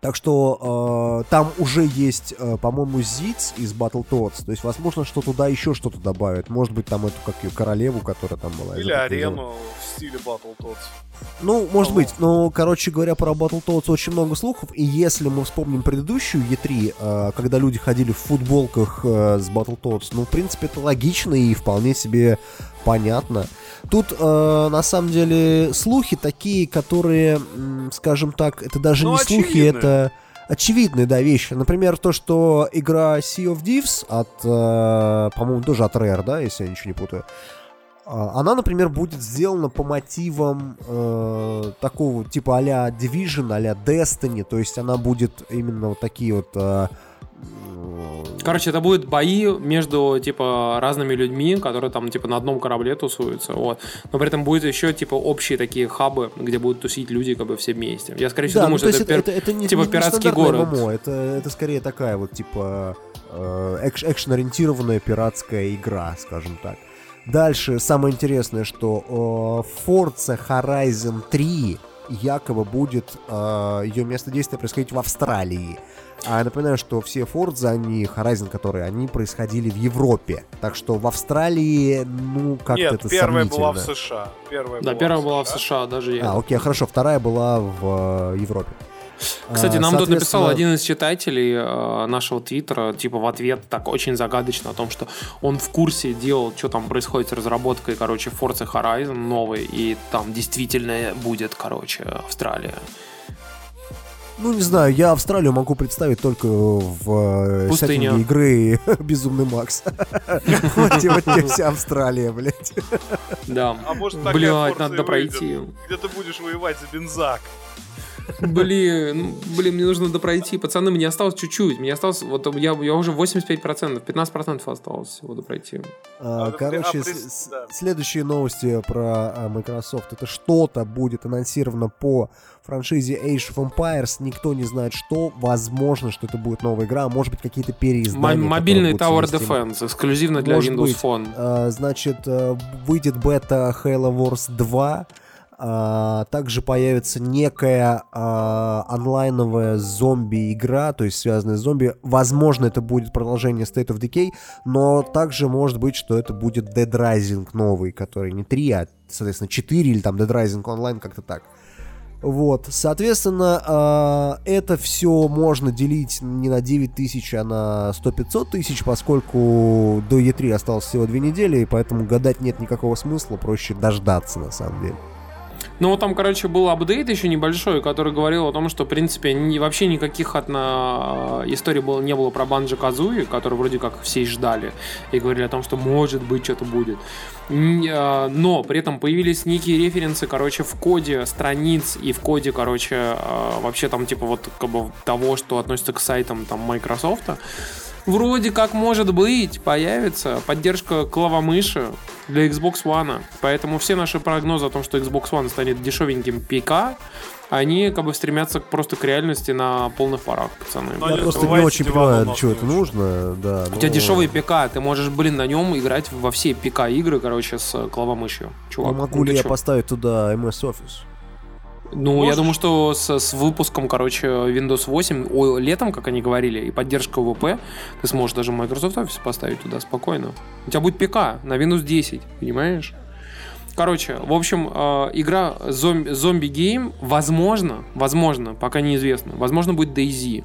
Так что э, там уже есть, э, по-моему, Зиц из Battletoads. То есть, возможно, что туда еще что-то добавят. Может быть, там эту, как ее, королеву, которая там была. Или арену в стиле Battletoads. Ну, может Ого. быть. Но, короче говоря, про Battletoads очень много слухов. И если мы вспомним предыдущую E3, э, когда люди ходили в футболках э, с Battletoads, ну, в принципе, это логично и вполне себе понятно. Тут, э, на самом деле, слухи такие, которые, скажем так, это даже Ну, не слухи, очевидные. это очевидные, да, вещи. Например, то, что игра Sea of Thieves от, э, по-моему, тоже от Rare, да, если я ничего не путаю, она, например, будет сделана по мотивам э, такого типа а-ля Division, а-ля Destiny, то есть она будет именно вот такие вот... э, Короче, это будут бои между, типа, разными людьми, которые там, типа, на одном корабле тусуются, вот. Но при этом будет еще, типа, общие такие хабы, где будут тусить люди, как бы, все вместе. Я, скорее всего, Да, думаю, ну, что это, пер- это, это не, типа, не- не пиратский город. ММО, это, это скорее такая вот типа э, экш- экшен-ориентированная пиратская игра, скажем так. Дальше самое интересное, что э, Forza Horizon 3 якобы будет э, ее место действия происходить в Австралии. А я напоминаю, что все Forza, они, Horizon, которые, они происходили в Европе. Так что в Австралии, ну, как-то Нет, это первая сомнительно. была в США. Первая Да, была первая в была в США, даже я. А, окей, хорошо, вторая была в э, Европе. Кстати, А, нам тут написал один из читателей э, нашего твиттера, типа в ответ так очень загадочно о том, что он в курсе дел, что там происходит с разработкой, короче, Forza Horizon новый, и там действительно будет, короче, Австралия. Ну, не знаю, я Австралию могу представить только в э, Пустыня. сеттинге игры Безумный Макс. Вот тебе вся Австралия, блядь. Да. А может, Блядь, надо пройти. Где ты будешь воевать за бензак. Блин, ну, блин, мне нужно допройти. Пацаны, мне осталось чуть-чуть. Мне осталось, вот я, я уже 85%, 15% осталось всего допройти. А, А, Короче, а, с- да. следующие новости про Microsoft. Это что-то будет анонсировано по франшизе Age of Empires. Никто не знает, что. Возможно, что это будет новая игра. а Может быть, какие-то переиздания. М- мобильный Tower. Defense, эксклюзивно для Может Windows быть. Phone. А, Значит, э, выйдет бета Halo Wars 2. А, Также появится некая а, онлайновая зомби-игра, то есть связанная с зомби. Возможно, это будет продолжение State of Decay, но также может быть, что это будет Dead Rising новый, который не 3, а, соответственно, 4 или там Dead Rising Online, как-то так. Вот, соответственно, а, это все можно делить не на 9 тысяч, а на 100-500 тысяч, поскольку до E3 осталось всего две недели, и поэтому гадать нет никакого смысла, проще дождаться, на самом деле. Ну, вот там, короче, был апдейт еще небольшой, который говорил о том, что, в принципе, ни- вообще никаких от на... историй было, не было про Банджи Казуи, который вроде как все ждали, и говорили о том, что может быть что-то будет. А, Но при этом появились некие референсы, короче, в коде страниц и в коде, короче, а, вообще там, типа, вот как бы того, что относится к сайтам там Microsoft. Вроде как, может быть, появится поддержка клавомыши для Xbox One. Поэтому все наши прогнозы о том, что Xbox One станет дешевеньким ПК, они как бы стремятся просто к реальности на полных парах, пацаны. Но Я не просто не очень понимаю, для чего это нужно, да. У тебя но- дешевый ПК, ты можешь, блин, на нем играть во все ПК-игры, короче, с клавомышью. Ну, Чувак, могу ну ли я чё? поставить туда MS Office? Ну, я Можешь? думаю, что с, с выпуском, короче, Windows 8, о, летом, как они говорили, и поддержка ВП, ты сможешь даже Microsoft Office поставить туда спокойно. У тебя будет ПК на Windows 10, понимаешь? Короче, в общем, э, игра зомби, зомби гейм, возможно, возможно, пока неизвестно, возможно, будет DayZ.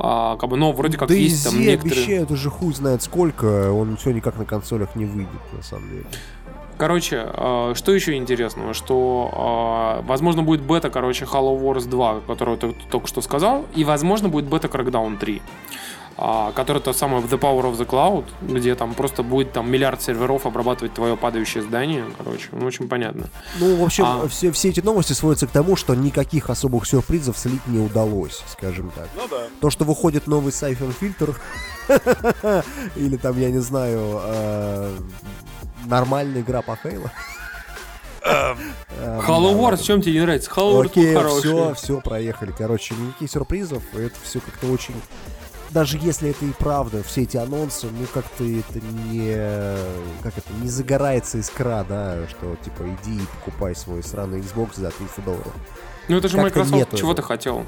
А, как бы, но вроде как да есть там некоторые... обещают уже хуй знает сколько, он все никак на консолях не выйдет, на самом деле. Короче, э, что еще интересного, что, э, возможно, будет бета, короче, Hollow Wars 2, которую ты только что сказал, и, возможно, будет бета Crackdown 3, а, который то самое The Power of the Cloud, где там просто будет там миллиард серверов обрабатывать твое падающее здание, короче, ну, очень понятно. Ну, в общем, А. все, все эти новости сводятся к тому, что никаких особых сюрпризов слить не удалось, скажем так. Ну да. То, что выходит новый сайфен фильтр, или там, я не знаю, э, нормальная игра по Хейлу. Hollow Wars, чем тебе не нравится? Wars Окей, хороший. все, все, проехали. Короче, никаких сюрпризов, это все как-то очень... Даже если это и правда, все эти анонсы, ну как-то это не... Как это, не загорается искра, да, что типа иди и покупай свой сраный Xbox за 300 долларов. Ну, это же как-то Microsoft, чего ты хотел?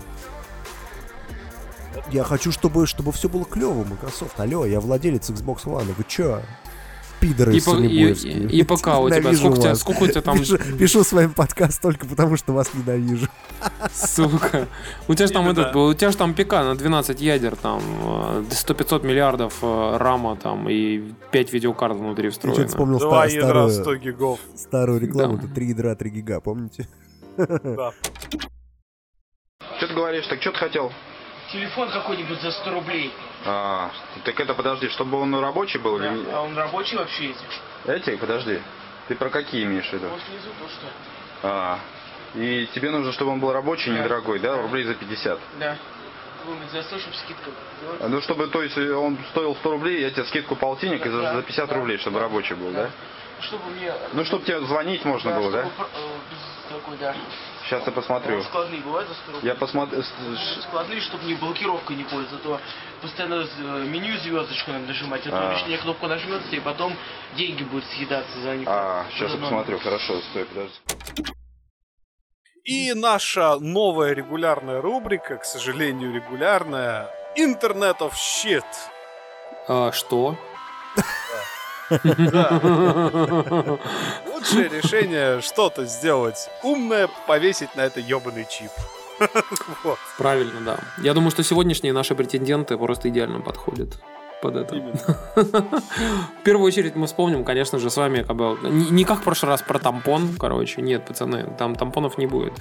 Я хочу, чтобы, чтобы все было клево, Microsoft. Алло, я владелец Xbox One, вы чё? Пидоры И, и, и- и ПК у тебя, сколько у тебя, сколько у тебя там, Пишу, пишу с вами подкаст только потому, что вас ненавижу. сука, у тебя же там этот, у тебя же там ПК на 12 ядер, там, 100-500 миллиардов э, рама, там, и 5 видеокарт внутри Я встроено. вспомнил Два ядра, 100 старую, гигов. старую рекламу, Да. это 3 ядра, 3 гига, помните? Да. Что ты говоришь? Так что ты хотел? Телефон какой-нибудь за 100 рублей. А, так это подожди, чтобы он рабочий был или не- А он рабочий вообще эти? Эти, подожди. Ты про какие имеешь в виду? Вот внизу то, что. А, и тебе нужно, чтобы он был рабочий, недорогой, да? Рублей за 50. Да. За 100, чтобы. А, Ну, чтобы, то есть, он стоил 100 рублей, я тебе скидку полтинник и за, Да, за 50 да, рублей, чтобы да. рабочий был, да? Чтобы мне... Ну, чтобы тебе звонить можно было, да? чтобы пр- э, такой, да. Сейчас я посмотрю. А Складные бывают за 100 рублей? Я посмотрю. Складные, чтобы не блокировкой не пользоваться, а то постоянно э, меню звездочку надо нажимать, а то А. лишняя кнопка нажмется, и потом деньги будут съедаться за них. А, сейчас я посмотрю. Хорошо, стой, подожди. И наша новая регулярная рубрика, к сожалению, регулярная, Internet of Shit. А, что? Лучшее решение что-то сделать умное, повесить на это ебаный чип. Вот. Правильно, да. Я думаю, что сегодняшние наши претенденты просто идеально подходят под это. В первую очередь мы вспомним, конечно же, с вами как бы не, не как в прошлый раз про тампон, короче, нет, пацаны, там тампонов не будет.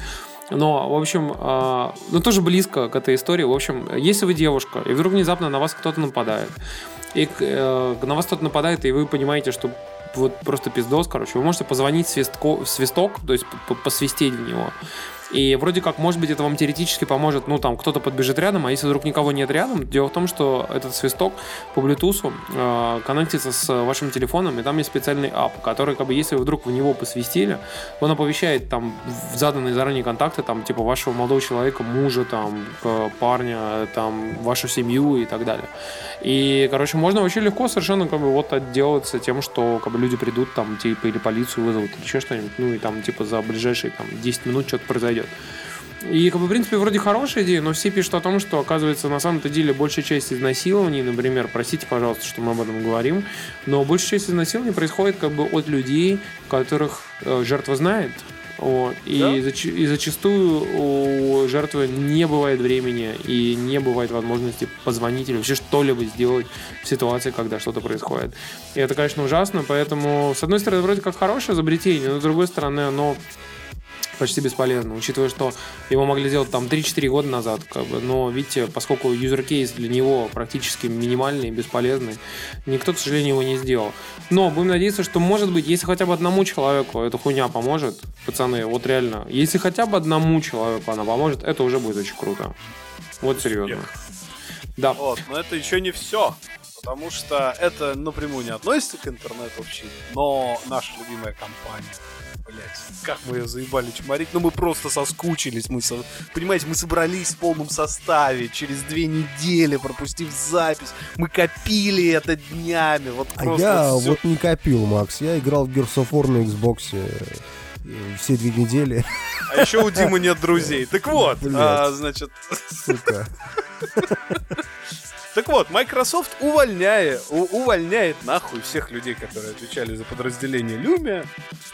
Но, в общем, э, ну тоже близко к этой истории. В общем, если вы девушка, и вдруг внезапно на вас кто-то нападает, и э, на вас кто-то нападает, и вы понимаете, что вот просто пиздос, короче, вы можете позвонить свистко, в свисток, то есть по- по- посвистеть в него. И вроде как, может быть, это вам теоретически поможет, ну, там, кто-то подбежит рядом, а если вдруг никого нет рядом, дело в том, что этот свисток по Bluetooth э, коннектится с вашим телефоном, и там есть специальный ап, который, как бы, если вы вдруг в него посвистили, он оповещает там в заданные заранее контакты, там, типа, вашего молодого человека, мужа, там, парня, там, вашу семью и так далее. И, короче, можно вообще легко совершенно, как бы, вот отделаться тем, что, как бы, люди придут, там, типа, или полицию вызовут, или еще что-нибудь, ну, и там, типа, за ближайшие, там, 10 минут что-то произойдет. И, как бы, в принципе, вроде хорошая идея, но все пишут о том, что, оказывается, на самом-то деле большая часть изнасилований, например, простите, пожалуйста, что мы об этом говорим, но большая часть изнасилований происходит как бы от людей, которых э, жертва знает, вот. И, зач- и зачастую у жертвы не бывает времени и не бывает возможности позвонить или вообще что-либо сделать в ситуации, когда что-то происходит. И это, конечно, ужасно, поэтому, с одной стороны, вроде как хорошее изобретение, но с другой стороны, оно почти бесполезно, учитывая, что его могли сделать там 3-4 года назад, как бы, но видите, поскольку user кейс для него практически минимальный бесполезный, никто, к сожалению, его не сделал. Но будем надеяться, что, может быть, если хотя бы одному человеку эта хуйня поможет, пацаны, вот реально, если хотя бы одному человеку она поможет, это уже будет очень круто. Вот серьезно. Да. Вот, но это еще не все. Потому что это напрямую не относится к интернету вообще, но наша любимая компания, блять, как мы ее заебали чморить, ну мы просто соскучились, мы, со- понимаете, мы собрались в полном составе, через две недели, пропустив запись, мы копили это днями, вот А я всё. вот не копил, Макс. Я играл в Gears of War на Xbox э, все две недели. А еще у Димы нет друзей. Так вот, Блядь. а, значит, Сука. Так вот, Microsoft увольняет, у- увольняет нахуй всех людей, которые отвечали за подразделение Lumia,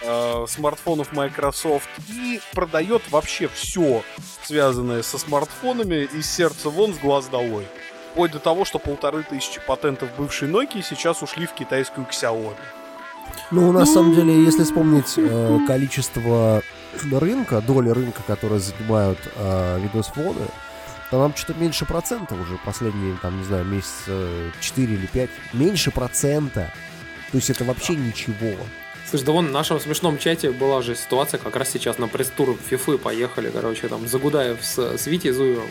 э, смартфонов Microsoft, и продает вообще все, связанное со смартфонами, из сердца вон, с глаз долой. Вплоть до того, что полторы тысячи патентов бывшей Nokia сейчас ушли в китайскую Xiaomi. Ну, на самом деле, если вспомнить э, количество рынка, доли рынка, которые занимают э, видосфоны, то нам что-то меньше процента уже последние, там, не знаю, месяца 4 или 5. Меньше процента. То есть это вообще ничего. Слушай, да вон в нашем смешном чате была же ситуация, как раз сейчас на пресс-тур Фифы поехали, короче, там Загудаев с, с Витей Зуевым.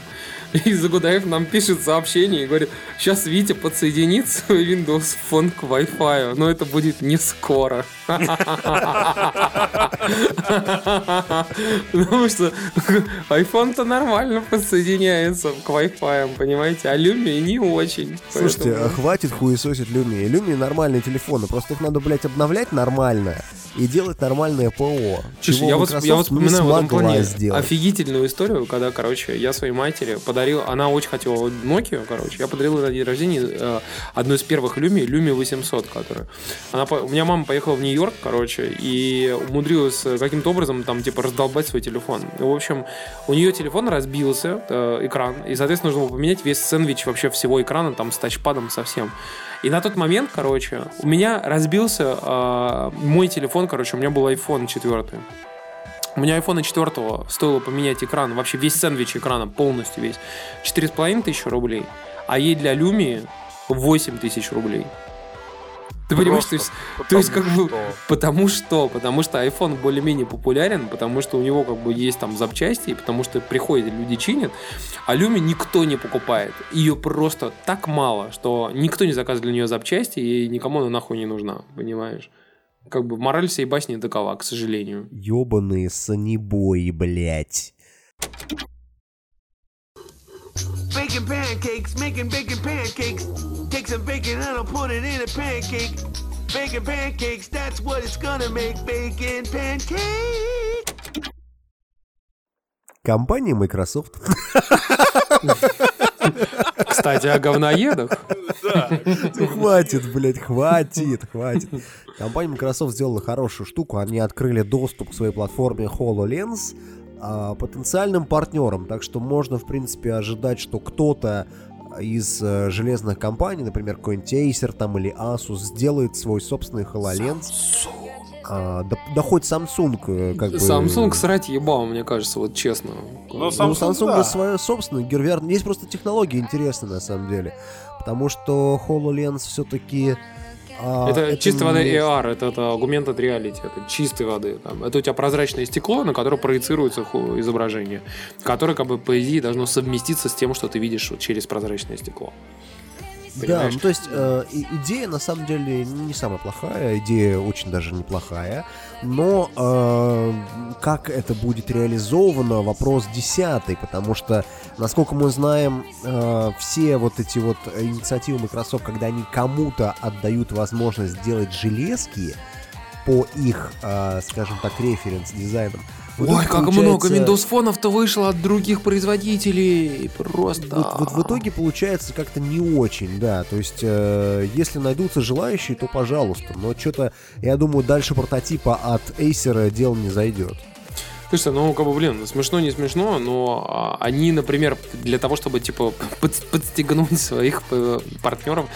И Загудаев нам пишет сообщение и говорит, сейчас Витя подсоединит свой Windows Phone к Wi-Fi, но это будет не скоро. Потому что iPhone-то нормально подсоединяется к Wi-Fi, понимаете, а Lumia не очень. Слушайте, а хватит хуесосить Lumia. Lumia нормальные телефоны, просто их надо, блядь, обновлять нормально и делать нормальное ПО. Слушай, чего я вот, я вот вспоминаю в этом плане сделать. офигительную историю, когда, короче, я своей матери подарил, она очень хотела Nokia, короче, я подарил на день рождения э, одну из первых Lumia, Lumia 800, которая. Она, у меня мама поехала в Нью-Йорк, короче, и умудрилась э, каким-то образом там, типа, раздолбать свой телефон. И, в общем, у нее телефон разбился, э, экран, и, соответственно, нужно было поменять весь сэндвич вообще всего экрана, там, с тачпадом совсем. И на тот момент, короче, у меня разбился э, мой телефон, короче, у меня был iPhone 4. У меня iPhone 4 стоило поменять экран, вообще весь сэндвич экрана, полностью весь, 4,5 тысячи рублей, а ей для Lumia 8 тысяч рублей. Ты понимаешь, то есть, то есть как бы, потому что, потому что iPhone более-менее популярен, потому что у него как бы есть там запчасти, и потому что приходят люди чинят, а Люми никто не покупает. Ее просто так мало, что никто не заказывает для нее запчасти, и никому она нахуй не нужна, понимаешь? Как бы мораль всей басни такова, к сожалению. Ёбаные санибои, блядь. Baking pancakes, making bacon pancakes. Take some bacon and I'll put it in a pancake. Bacon pancakes, that's what it's gonna make. Bacon pancakes. Компания Microsoft. Кстати, о говноедах. Ну, Хватит, блядь, хватит, хватит. Компания Microsoft сделала хорошую штуку. Они открыли доступ к своей платформе HoloLens а, потенциальным партнерам. Так что можно, в принципе, ожидать, что кто-то из э, железных компаний, например, какой-нибудь Acer там или Asus, сделает свой собственный HoloLens. А, да, да хоть Samsung, э, как бы... Samsung срать ебал, мне кажется, вот честно. Ну, у Samsung свое собственное гервер. Есть просто технологии интересные на самом деле. Потому что HoloLens все-таки... это чистой воды AR, это, это augmented reality, это чистой воды. Там. Это у тебя прозрачное стекло, на которое проецируется изображение, которое, как бы, по идее, должно совместиться с тем, что ты видишь вот через прозрачное стекло. Да, Понимаешь? ну то есть э, идея на самом деле не самая плохая, идея очень даже неплохая, но э, как это будет реализовано, вопрос десятый, потому что, насколько мы знаем, э, все вот эти вот инициативы Microsoft, когда они кому-то отдают возможность сделать железки по их, э, скажем так, референс-дизайнам, в Ой, как получается- много Windows фонов-то вышло от других производителей. Просто. Вот, вот в итоге получается как-то не очень, да. То есть, э, если найдутся желающие, то пожалуйста. Но что-то, я думаю, дальше прототипа от Acer дело не зайдет. Слушай, ну, как бы, блин, смешно, не смешно, но а, они, например, для того, чтобы, типа, под- подстегнуть своих э, партнеров,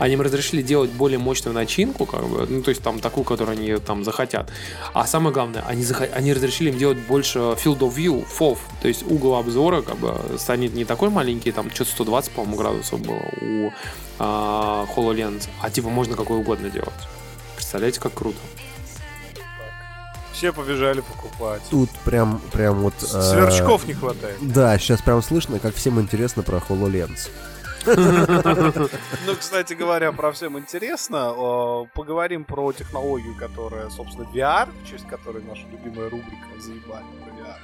они им разрешили делать более мощную начинку, как бы, ну, то есть там такую, которую они там захотят. А самое главное, они, заха- они разрешили им делать больше field of view, FOV, то есть угол обзора, как бы, станет не такой маленький, там, что-то 120, по-моему, градусов было у а, HoloLens, а, типа, можно какой угодно делать. Представляете, как круто. Все побежали покупать. Тут прям, прям вот... э, Сверчков не хватает. Да, сейчас прям слышно, как всем интересно про HoloLens. Ну, кстати говоря, про всем интересно. э, Поговорим про технологию, которая, собственно, VR, в честь которой наша любимая рубрика «Заебали про VR».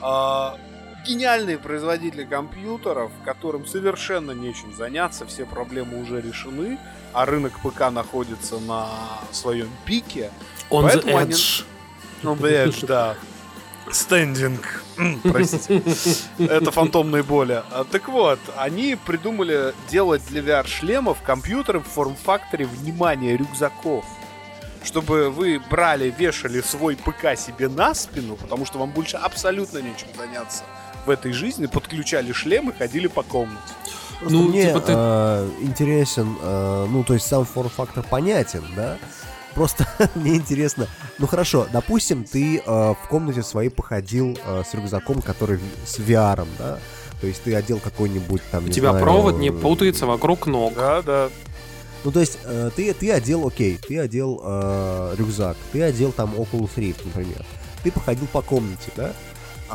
А, Гениальные производители компьютеров, которым совершенно нечем заняться, все проблемы уже решены, а рынок ПК находится на своем пике. The Поэтому они- edge. On the edge, да. Стендинг. Простите. Это фантомные боли. А, Так вот, они придумали делать для VR-шлемов компьютеры в форм-факторе, внимания рюкзаков. Чтобы вы брали, вешали свой ПК себе на спину, потому что вам больше абсолютно нечем заняться в этой жизни, подключали шлем и ходили по комнате. Просто Ну, мне типа ты- э, интересен, э, ну, то есть сам форм-фактор понятен, да? Просто мне интересно, ну хорошо, допустим, ты э, в комнате своей походил э, с рюкзаком, который с VR, да? То есть ты одел какой-нибудь там, У не тебя знаю, провод не э, путается вокруг ног. Да, да. Ну, то есть, э, ты, ты одел, окей, ты одел э, рюкзак, ты одел там Oculus Rift, например. Ты походил по комнате, да?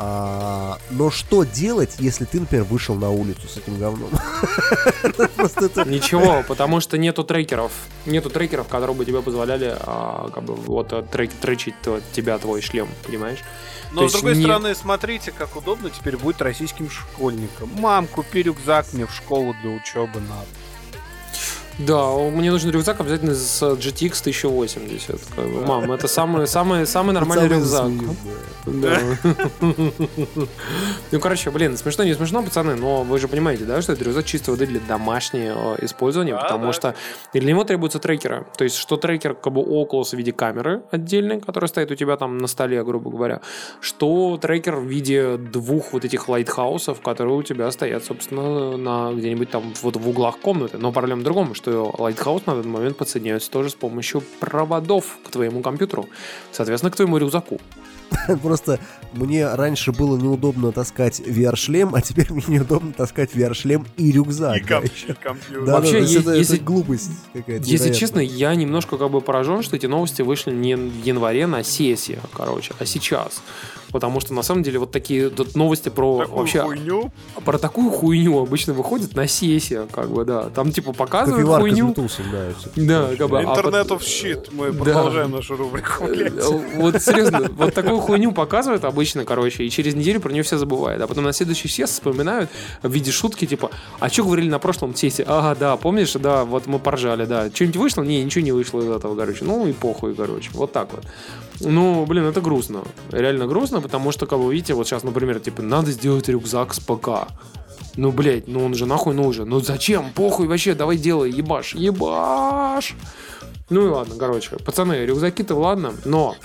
А, но что делать, если ты, например, вышел на улицу с этим говном? Ничего, потому что нету трекеров. Нету трекеров, которые бы тебе позволяли а, как бы вот трек, тречить тебя твой шлем, понимаешь? Но, с другой стороны, смотрите, как удобно теперь будет российским школьникам. Мам, купи рюкзак мне в школу для учебы надо. Да, мне нужен рюкзак обязательно с GTX 1080. как бы. Мам, это самый, самый, самый нормальный Пацаны рюкзак. Да. Ну, короче, блин, смешно, не смешно, пацаны, но вы же понимаете, да, что это рюкзак чистой воды для домашнего использования, Да, потому да. что для него требуются трекеры. То есть, что трекер как бы Oculus в виде камеры отдельной, которая стоит у тебя там на столе, грубо говоря, что трекер в виде двух вот этих lighthouse ов, которые у тебя стоят, собственно, на где-нибудь там вот в углах комнаты. Но проблема в другом, что lighthouse на данный момент подсоединяется тоже с помощью проводов к твоему компьютеру, соответственно, к твоему рюкзаку. Просто мне раньше было неудобно таскать VR-шлем, а теперь мне неудобно таскать VR-шлем и рюкзак. И да, и компьютер. Да, Вообще, да, е- это, если- это глупость какая-то. Если невероятная. честно, я немножко как бы поражен, что эти новости вышли не в январе на сессии, короче, а сейчас. Потому что на самом деле вот такие тут новости про Такую вообще хуйню. про такую хуйню обычно выходит на сессии, как бы, да. Там типа показывают Кофеварка хуйню. Bluetooth, да. Да, как бы, а Интернет пот- of shit. Мы Да. продолжаем нашу рубрику. блядь. Э, Вот серьезно, вот такую такую хуйню показывают обычно, короче, и через неделю про нее все забывают. А потом на следующий съезд вспоминают в виде шутки, типа, а что говорили на прошлом тесте? Ага, да, помнишь, да, вот мы поржали, да. Что-нибудь вышло? Не, ничего не вышло из этого, короче. Ну и похуй, короче. Вот так вот. Ну, блин, это грустно. Реально грустно, потому что, как вы видите, вот сейчас, например, типа, надо сделать рюкзак с ПК. Ну, блядь, ну он же нахуй нужен. Ну зачем? Похуй вообще, давай делай, ебаш, ебаш. Ну и ладно, короче. Пацаны, рюкзаки-то ладно, но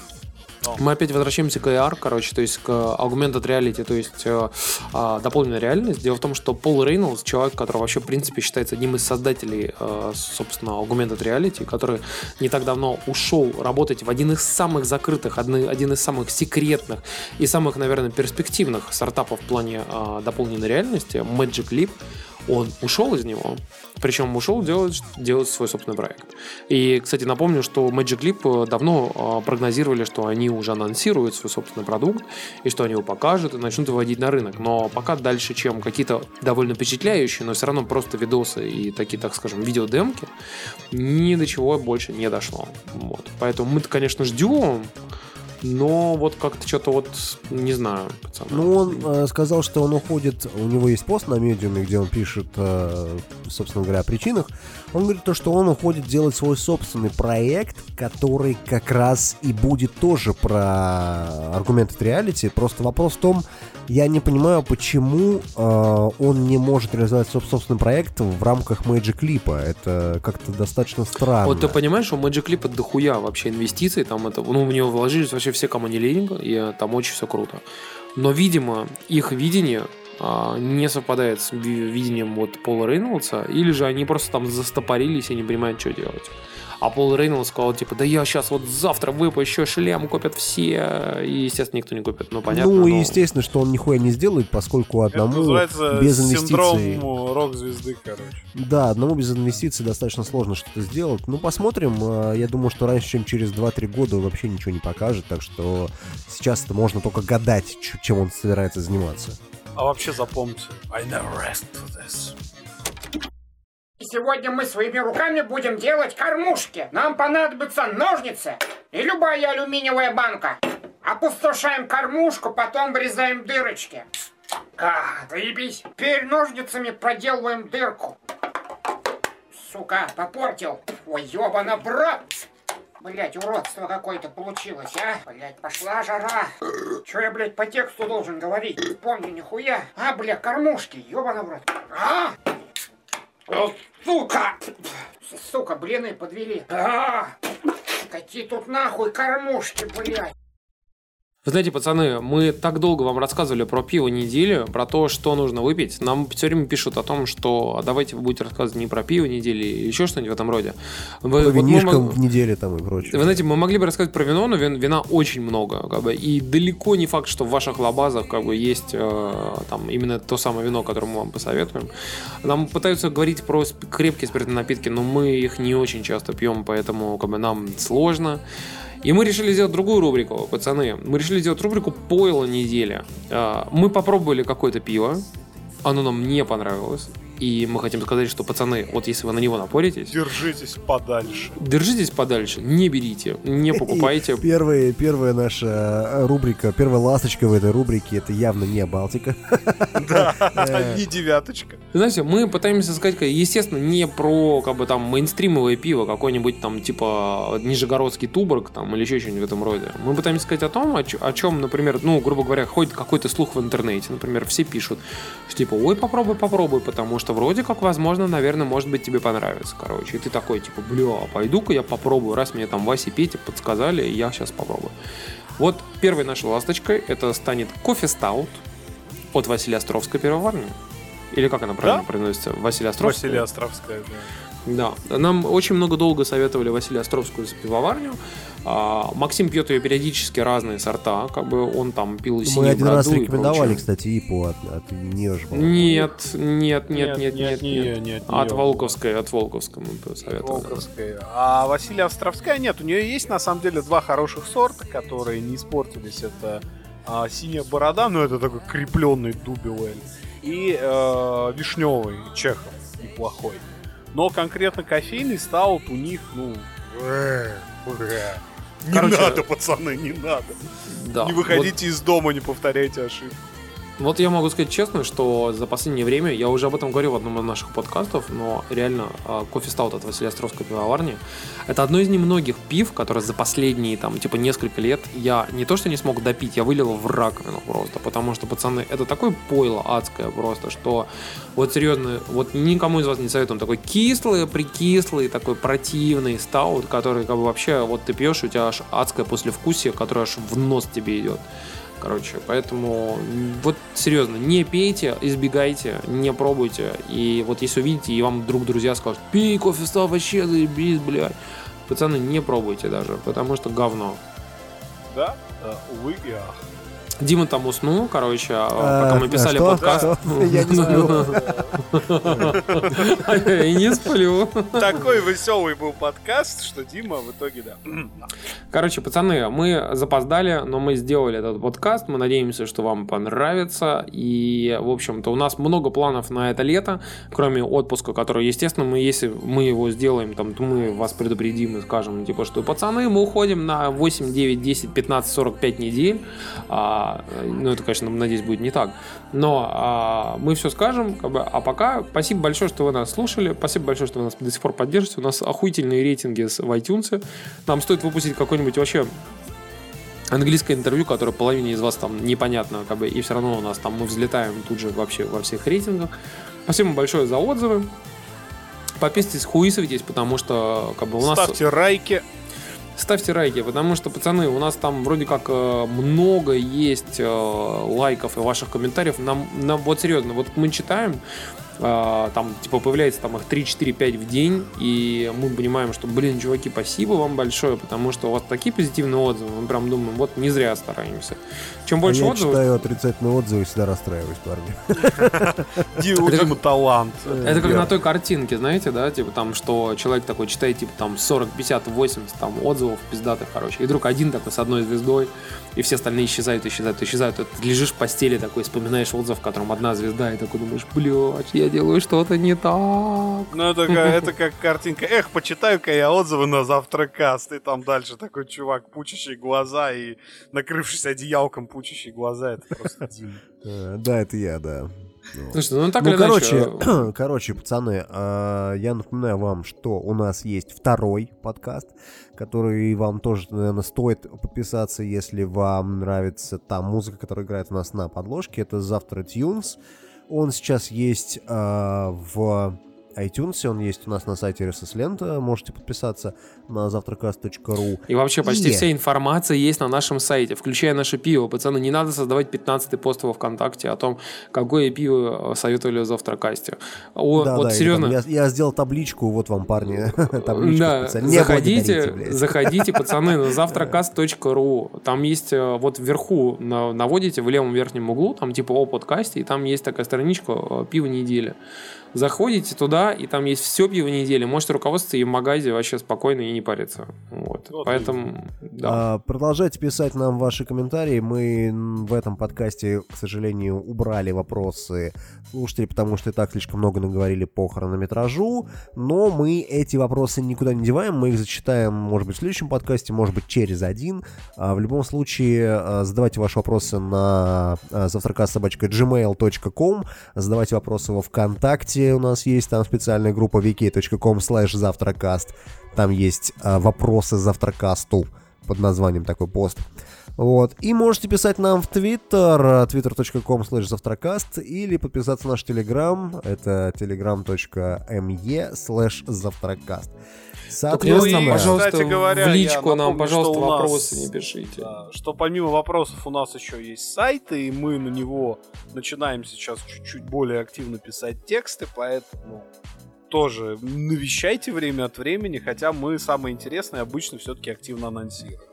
мы опять возвращаемся к AR, короче, то есть к Augmented Reality, то есть э, а, дополненная реальность. Дело в том, что Пол Рейнольдс, человек, который вообще, в принципе, считается одним из создателей, э, собственно, Augmented Reality, который не так давно ушел работать в один из самых закрытых, один из самых секретных и самых, наверное, перспективных стартапов в плане э, дополненной реальности, Magic Leap, он ушел из него, причем ушел делать, делать свой собственный проект. И, кстати, напомню, что Magic Leap давно э, прогнозировали, что они уже анонсируют свой собственный продукт, и что они его покажут и начнут выводить на рынок. Но пока дальше, чем какие-то довольно впечатляющие, но все равно просто видосы и такие, так скажем, видеодемки, ни до чего больше не дошло. Вот. Поэтому мы-то, конечно, ждем, но вот как-то что-то вот, не знаю, пацаны. Ну, он э, сказал, что он уходит, у него есть пост на медиуме, где он пишет, э, собственно говоря, о причинах. Он говорит то, что он уходит делать свой собственный проект, который как раз и будет тоже про аргументы реалити. Просто вопрос в том, я не понимаю, почему э, он не может реализовать соб- собственный проект в рамках Magic Leap. Это как-то достаточно странно. Вот ты понимаешь, у Magic Leap это дохуя вообще инвестиций, там это, ну, в него вложились вообще все команде Ленинга, и там очень все круто. Но, видимо, их видение не совпадает с ви- видением вот Пола Рейнольдса, или же они просто там застопорились и не понимают, что делать. А Пол Рейнольдс сказал, типа, да я сейчас вот завтра выпущу шлем, купят все. И, естественно, никто не купит. Ну, понятно. ну, но- естественно, что он нихуя не сделает, поскольку Это одному называется без инвестиций... синдром рок-звезды, короче. Да, одному без инвестиций достаточно сложно что-то сделать. Ну, посмотрим. Э, Я думаю, что раньше, чем через 2-3 года, вообще ничего не покажет. Так что сейчас это можно только гадать, чем он собирается заниматься. А вообще запомните, I never asked for this. Сегодня мы своими руками будем делать кормушки. Нам понадобятся ножницы и любая алюминиевая банка. Опустошаем кормушку, потом вырезаем дырочки. А, заебись. Теперь ножницами проделываем дырку. Сука, попортил. Ой, ёбана, брат. Блять, уродство какое-то получилось, а? Блять, пошла жара. Чё я, блять, по тексту должен говорить? Не помню нихуя. А, бля, кормушки, ёбана, брат. А? О, сука! Сука, блины подвели. А! Какие тут нахуй кормушки, блядь. Вы знаете, пацаны, мы так долго вам рассказывали про пиво недели, про то, что нужно выпить. Нам все время пишут о том, что «А давайте вы будете рассказывать не про пиво недели или еще что-нибудь в этом роде. Вы, вот мог- в неделе там и прочее. Вы знаете, мы могли бы рассказать про вино, но вин- вина очень много, как бы, и далеко не факт, что в ваших лабазах как бы есть э, там именно то самое вино, которое мы вам посоветуем. Нам пытаются говорить про крепкие спиртные напитки, но мы их не очень часто пьем, поэтому как бы нам сложно. И мы решили сделать другую рубрику, пацаны. Мы решили сделать рубрику «Пойло недели». А, Мы попробовали какое-то пиво, оно нам не понравилось. И мы хотим сказать, что, пацаны, вот если вы на него напоритесь, Держитесь подальше. Держитесь подальше, не берите, не покупайте. Первая, первая наша э, рубрика, первая ласточка в этой рубрике, это явно не Балтика. Да, Э, не девяточка. Знаете, мы пытаемся сказать, естественно, не про как бы там мейнстримовое пиво, какой-нибудь там типа Нижегородский Туборг там или еще что-нибудь в этом роде. Мы пытаемся сказать о том, о чем, например, ну, грубо говоря, ходит какой-то слух в интернете. Например, все пишут, что типа, ой, попробуй, попробуй, потому что вроде как, возможно, наверное, может быть, тебе понравится, короче. И ты такой, типа, бля, пойду-ка я попробую, раз мне там Вася и Петя подсказали, я сейчас попробую. Вот первой нашей ласточкой это станет кофе стаут от Василия Островской пивоварни. Или как она правильно Да? произносится? Василия Островская? Василия Островская, да. Да. Нам очень много долго советовали Василия Островскую за пивоварню. А, Максим пьет ее периодически разные сорта. Как бы он там пил Мы синюю один раз и рекомендовали, кстати, ИПу от, от нее же. Нет, нет, нет, Нет, нет, не нет, нет. не от. Волковской, от Волковской мы посоветовали. Волковская. А Василия Островская нет. У нее есть на самом деле два хороших сорта, которые не испортились. Это а, синяя борода, ну это такой крепленный дубилель. И э, вишневый Чехов неплохой. Но конкретно кофейный стаут у них, ну... э. Не Короче, надо, пацаны, не надо. Да, не выходите из дома, не повторяйте ошибки. Вот я могу сказать честно, что за последнее время, я уже об этом говорил в одном из наших подкастов, но реально а, кофе стаут от Василия Островской пивоварни это одно из немногих пив, которые за последние там типа несколько лет я не то что не смог допить, я вылил в раковину просто, потому что, пацаны, это такое пойло адское просто, что вот серьезно, вот никому из вас не советую, он такой кислый, прикислый, такой противный стаут, который как бы вообще, вот ты пьешь, у тебя аж адское послевкусие, которое аж в нос тебе идет. Короче, поэтому вот серьезно, не пейте, избегайте, не пробуйте. И вот если увидите, и вам вдруг друзья скажут, пей кофе стал вообще заебись, блядь. Пацаны, не пробуйте даже, потому что говно. Да? Да, увы и ах. Дима там уснул, короче, а, пока мы писали что? подкаст. Я не сплю. И не сплю. Такой веселый был подкаст, что Дима в итоге, да. Короче, пацаны, мы запоздали, но мы сделали этот подкаст. Мы надеемся, что вам понравится. И, в общем-то, у нас много планов на это лето, кроме отпуска, который, естественно, мы, если мы его сделаем, там, то мы вас предупредим и скажем, типа, что, пацаны, мы уходим на 8, 9, 10, 15, 45 недель. А, ну, это, конечно, надеюсь, будет не так. Но а, мы все скажем. Как бы, а пока спасибо большое, что вы нас слушали. Спасибо большое, что вы нас до сих пор поддерживаете. У нас охуительные рейтинги в iTunes. Нам стоит выпустить какой-нибудь вообще английское интервью, которое половине из вас там непонятно, как бы, и все равно у нас там мы взлетаем тут же вообще во всех рейтингах. Спасибо большое за отзывы. Подписывайтесь, хуисывайтесь, потому что как бы у нас... Ставьте лайки. Ставьте лайки, потому что, пацаны, у нас там вроде как э, много есть э, лайков и ваших комментариев. Нам, нам вот серьезно, вот мы читаем, там, типа, появляется там их 3, 4, 5 в день, и мы понимаем, что, блин, чуваки, спасибо вам большое, потому что у вас такие позитивные отзывы, мы прям думаем, вот не зря стараемся. Чем больше А я отзывов, читаю отрицательные отзывы и всегда расстраиваюсь, парни. Дима, Это как- Дима талант. Это как на той картинке, знаете, да, типа там, что человек такой читает, типа там 40, 50, 80 там отзывов пиздатых, короче, и вдруг один такой с одной звездой, и все остальные исчезают, исчезают, исчезают. И ты лежишь в постели такой, вспоминаешь отзыв, в котором одна звезда, и такой думаешь, блядь, я делаю что-то не так. Ну, это как, это как картинка. Эх, почитаю-ка я отзывы на завтракаст. И там дальше такой чувак, пучащий глаза и накрывшись одеялком, пучащий глаза. Это просто Дима. Э, Да, это я, да. Ну. Слушайте, ну так Ну, или короче, иначе, короче, пацаны, а, я напоминаю вам, что у нас есть второй подкаст, который вам тоже, наверное, стоит подписаться, если вам нравится та музыка, которая играет у нас на подложке. Это «Завтра Тюнс». Он сейчас есть а, в iTunes, он есть у нас на сайте RSS Лента, можете подписаться на завтракаст.ру. И вообще почти И- вся информация есть на нашем сайте, включая наше пиво. Пацаны, не надо создавать 15-й пост во ВКонтакте о том, какое пиво э, советовали в завтракасте. О, Да, вот да, серьезно. там я, я сделал табличку, вот вам, парни, табличку Да, специально. Заходите, заходите, пацаны, на завтракаст.ру. Там есть э, вот вверху, на- наводите в левом верхнем углу, там типа о подкасте, и там есть такая страничка э, пиво недели. Заходите туда, и там есть все пиво недели. Можете руководствоваться и в магазе вообще спокойно и не париться. Вот. Поэтому, да. А, Продолжайте писать нам ваши комментарии. Мы в этом подкасте, к сожалению, убрали вопросы слушателей, потому что и так слишком много наговорили по хронометражу. Но мы эти вопросы никуда не деваем. Мы их зачитаем, может быть, в следующем подкасте, может быть, через один. А, В любом случае, а, задавайте ваши вопросы на а, завтракасsobачка.gmail.com Задавайте вопросы во ВКонтакте. У нас есть там специальная группа vk.com slash завтракаст. Там есть а, вопросы завтракасту под названием такой пост. Вот. И можете писать нам в Твиттер, twitter.com slash завтракаст, или подписаться на наш Телеграм, это telegram.me slash завтракаст. Только не нам, пожалуйста, кстати говоря, в личку нам, напомню, пожалуйста, у нас, вопросы не пишите. что помимо вопросов у нас еще есть сайт, и мы на него начинаем сейчас чуть-чуть более активно писать тексты, поэтому тоже навещайте время от времени, хотя мы самое интересное обычно все-таки активно анонсируем.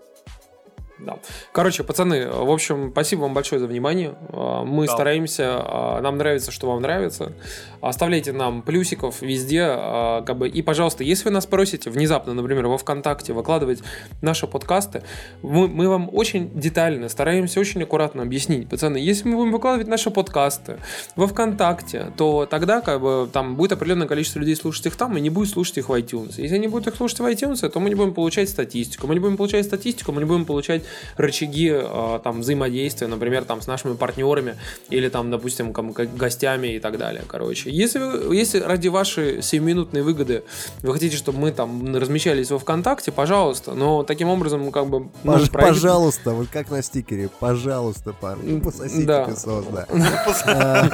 Да. Короче, пацаны, в общем, спасибо вам большое за внимание. А, Мы Да. стараемся, а, нам нравится, что вам нравится. Оставляйте нам плюсиков везде, а, как бы. И, пожалуйста, если вы нас просите внезапно, например, во ВКонтакте выкладывать наши подкасты, мы, мы вам очень детально стараемся, очень аккуратно объяснить, пацаны, если мы будем выкладывать наши подкасты во ВКонтакте, то тогда как бы там будет определенное количество людей слушать их там и не будет слушать их в iTunes. Если они будут их слушать в iTunes, то мы не будем получать статистику. Мы не будем получать статистику, мы не будем получать рычаги э, там взаимодействия, например, там с нашими партнерами или там, допустим, ко- гостями и так далее. Короче, если, вы- если ради вашей 7-минутной выгоды вы хотите, чтобы мы там размещались во ВКонтакте, пожалуйста, но таким образом как бы ну, Пож- проект- Пожалуйста, вот как на стикере, пожалуйста, парни, пососите Да. песос, да.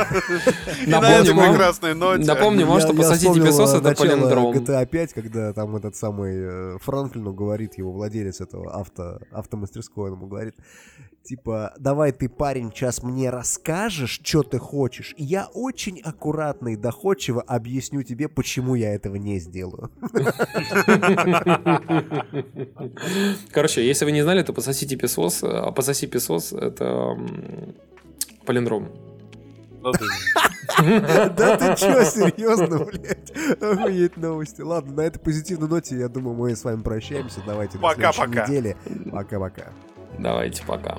Ноте. Напомним вам, что пососите песос э, это начало палиндром. GTA 5, когда там этот самый э, Франклину говорит, его владелец этого авто, автомастерской, он ему говорит, типа, давай ты, парень, сейчас мне расскажешь, что ты хочешь, и я очень аккуратно и доходчиво объясню тебе, почему я этого не сделаю. Короче, если вы не знали, то пососите песос. А пососи песос это м, палиндром. Да ты чё, серьезно, блядь? Охуеть новости. Ладно, на этой позитивной ноте, я думаю, мы с вами прощаемся. Давайте на следующей неделе. Пока-пока. Давайте, пока.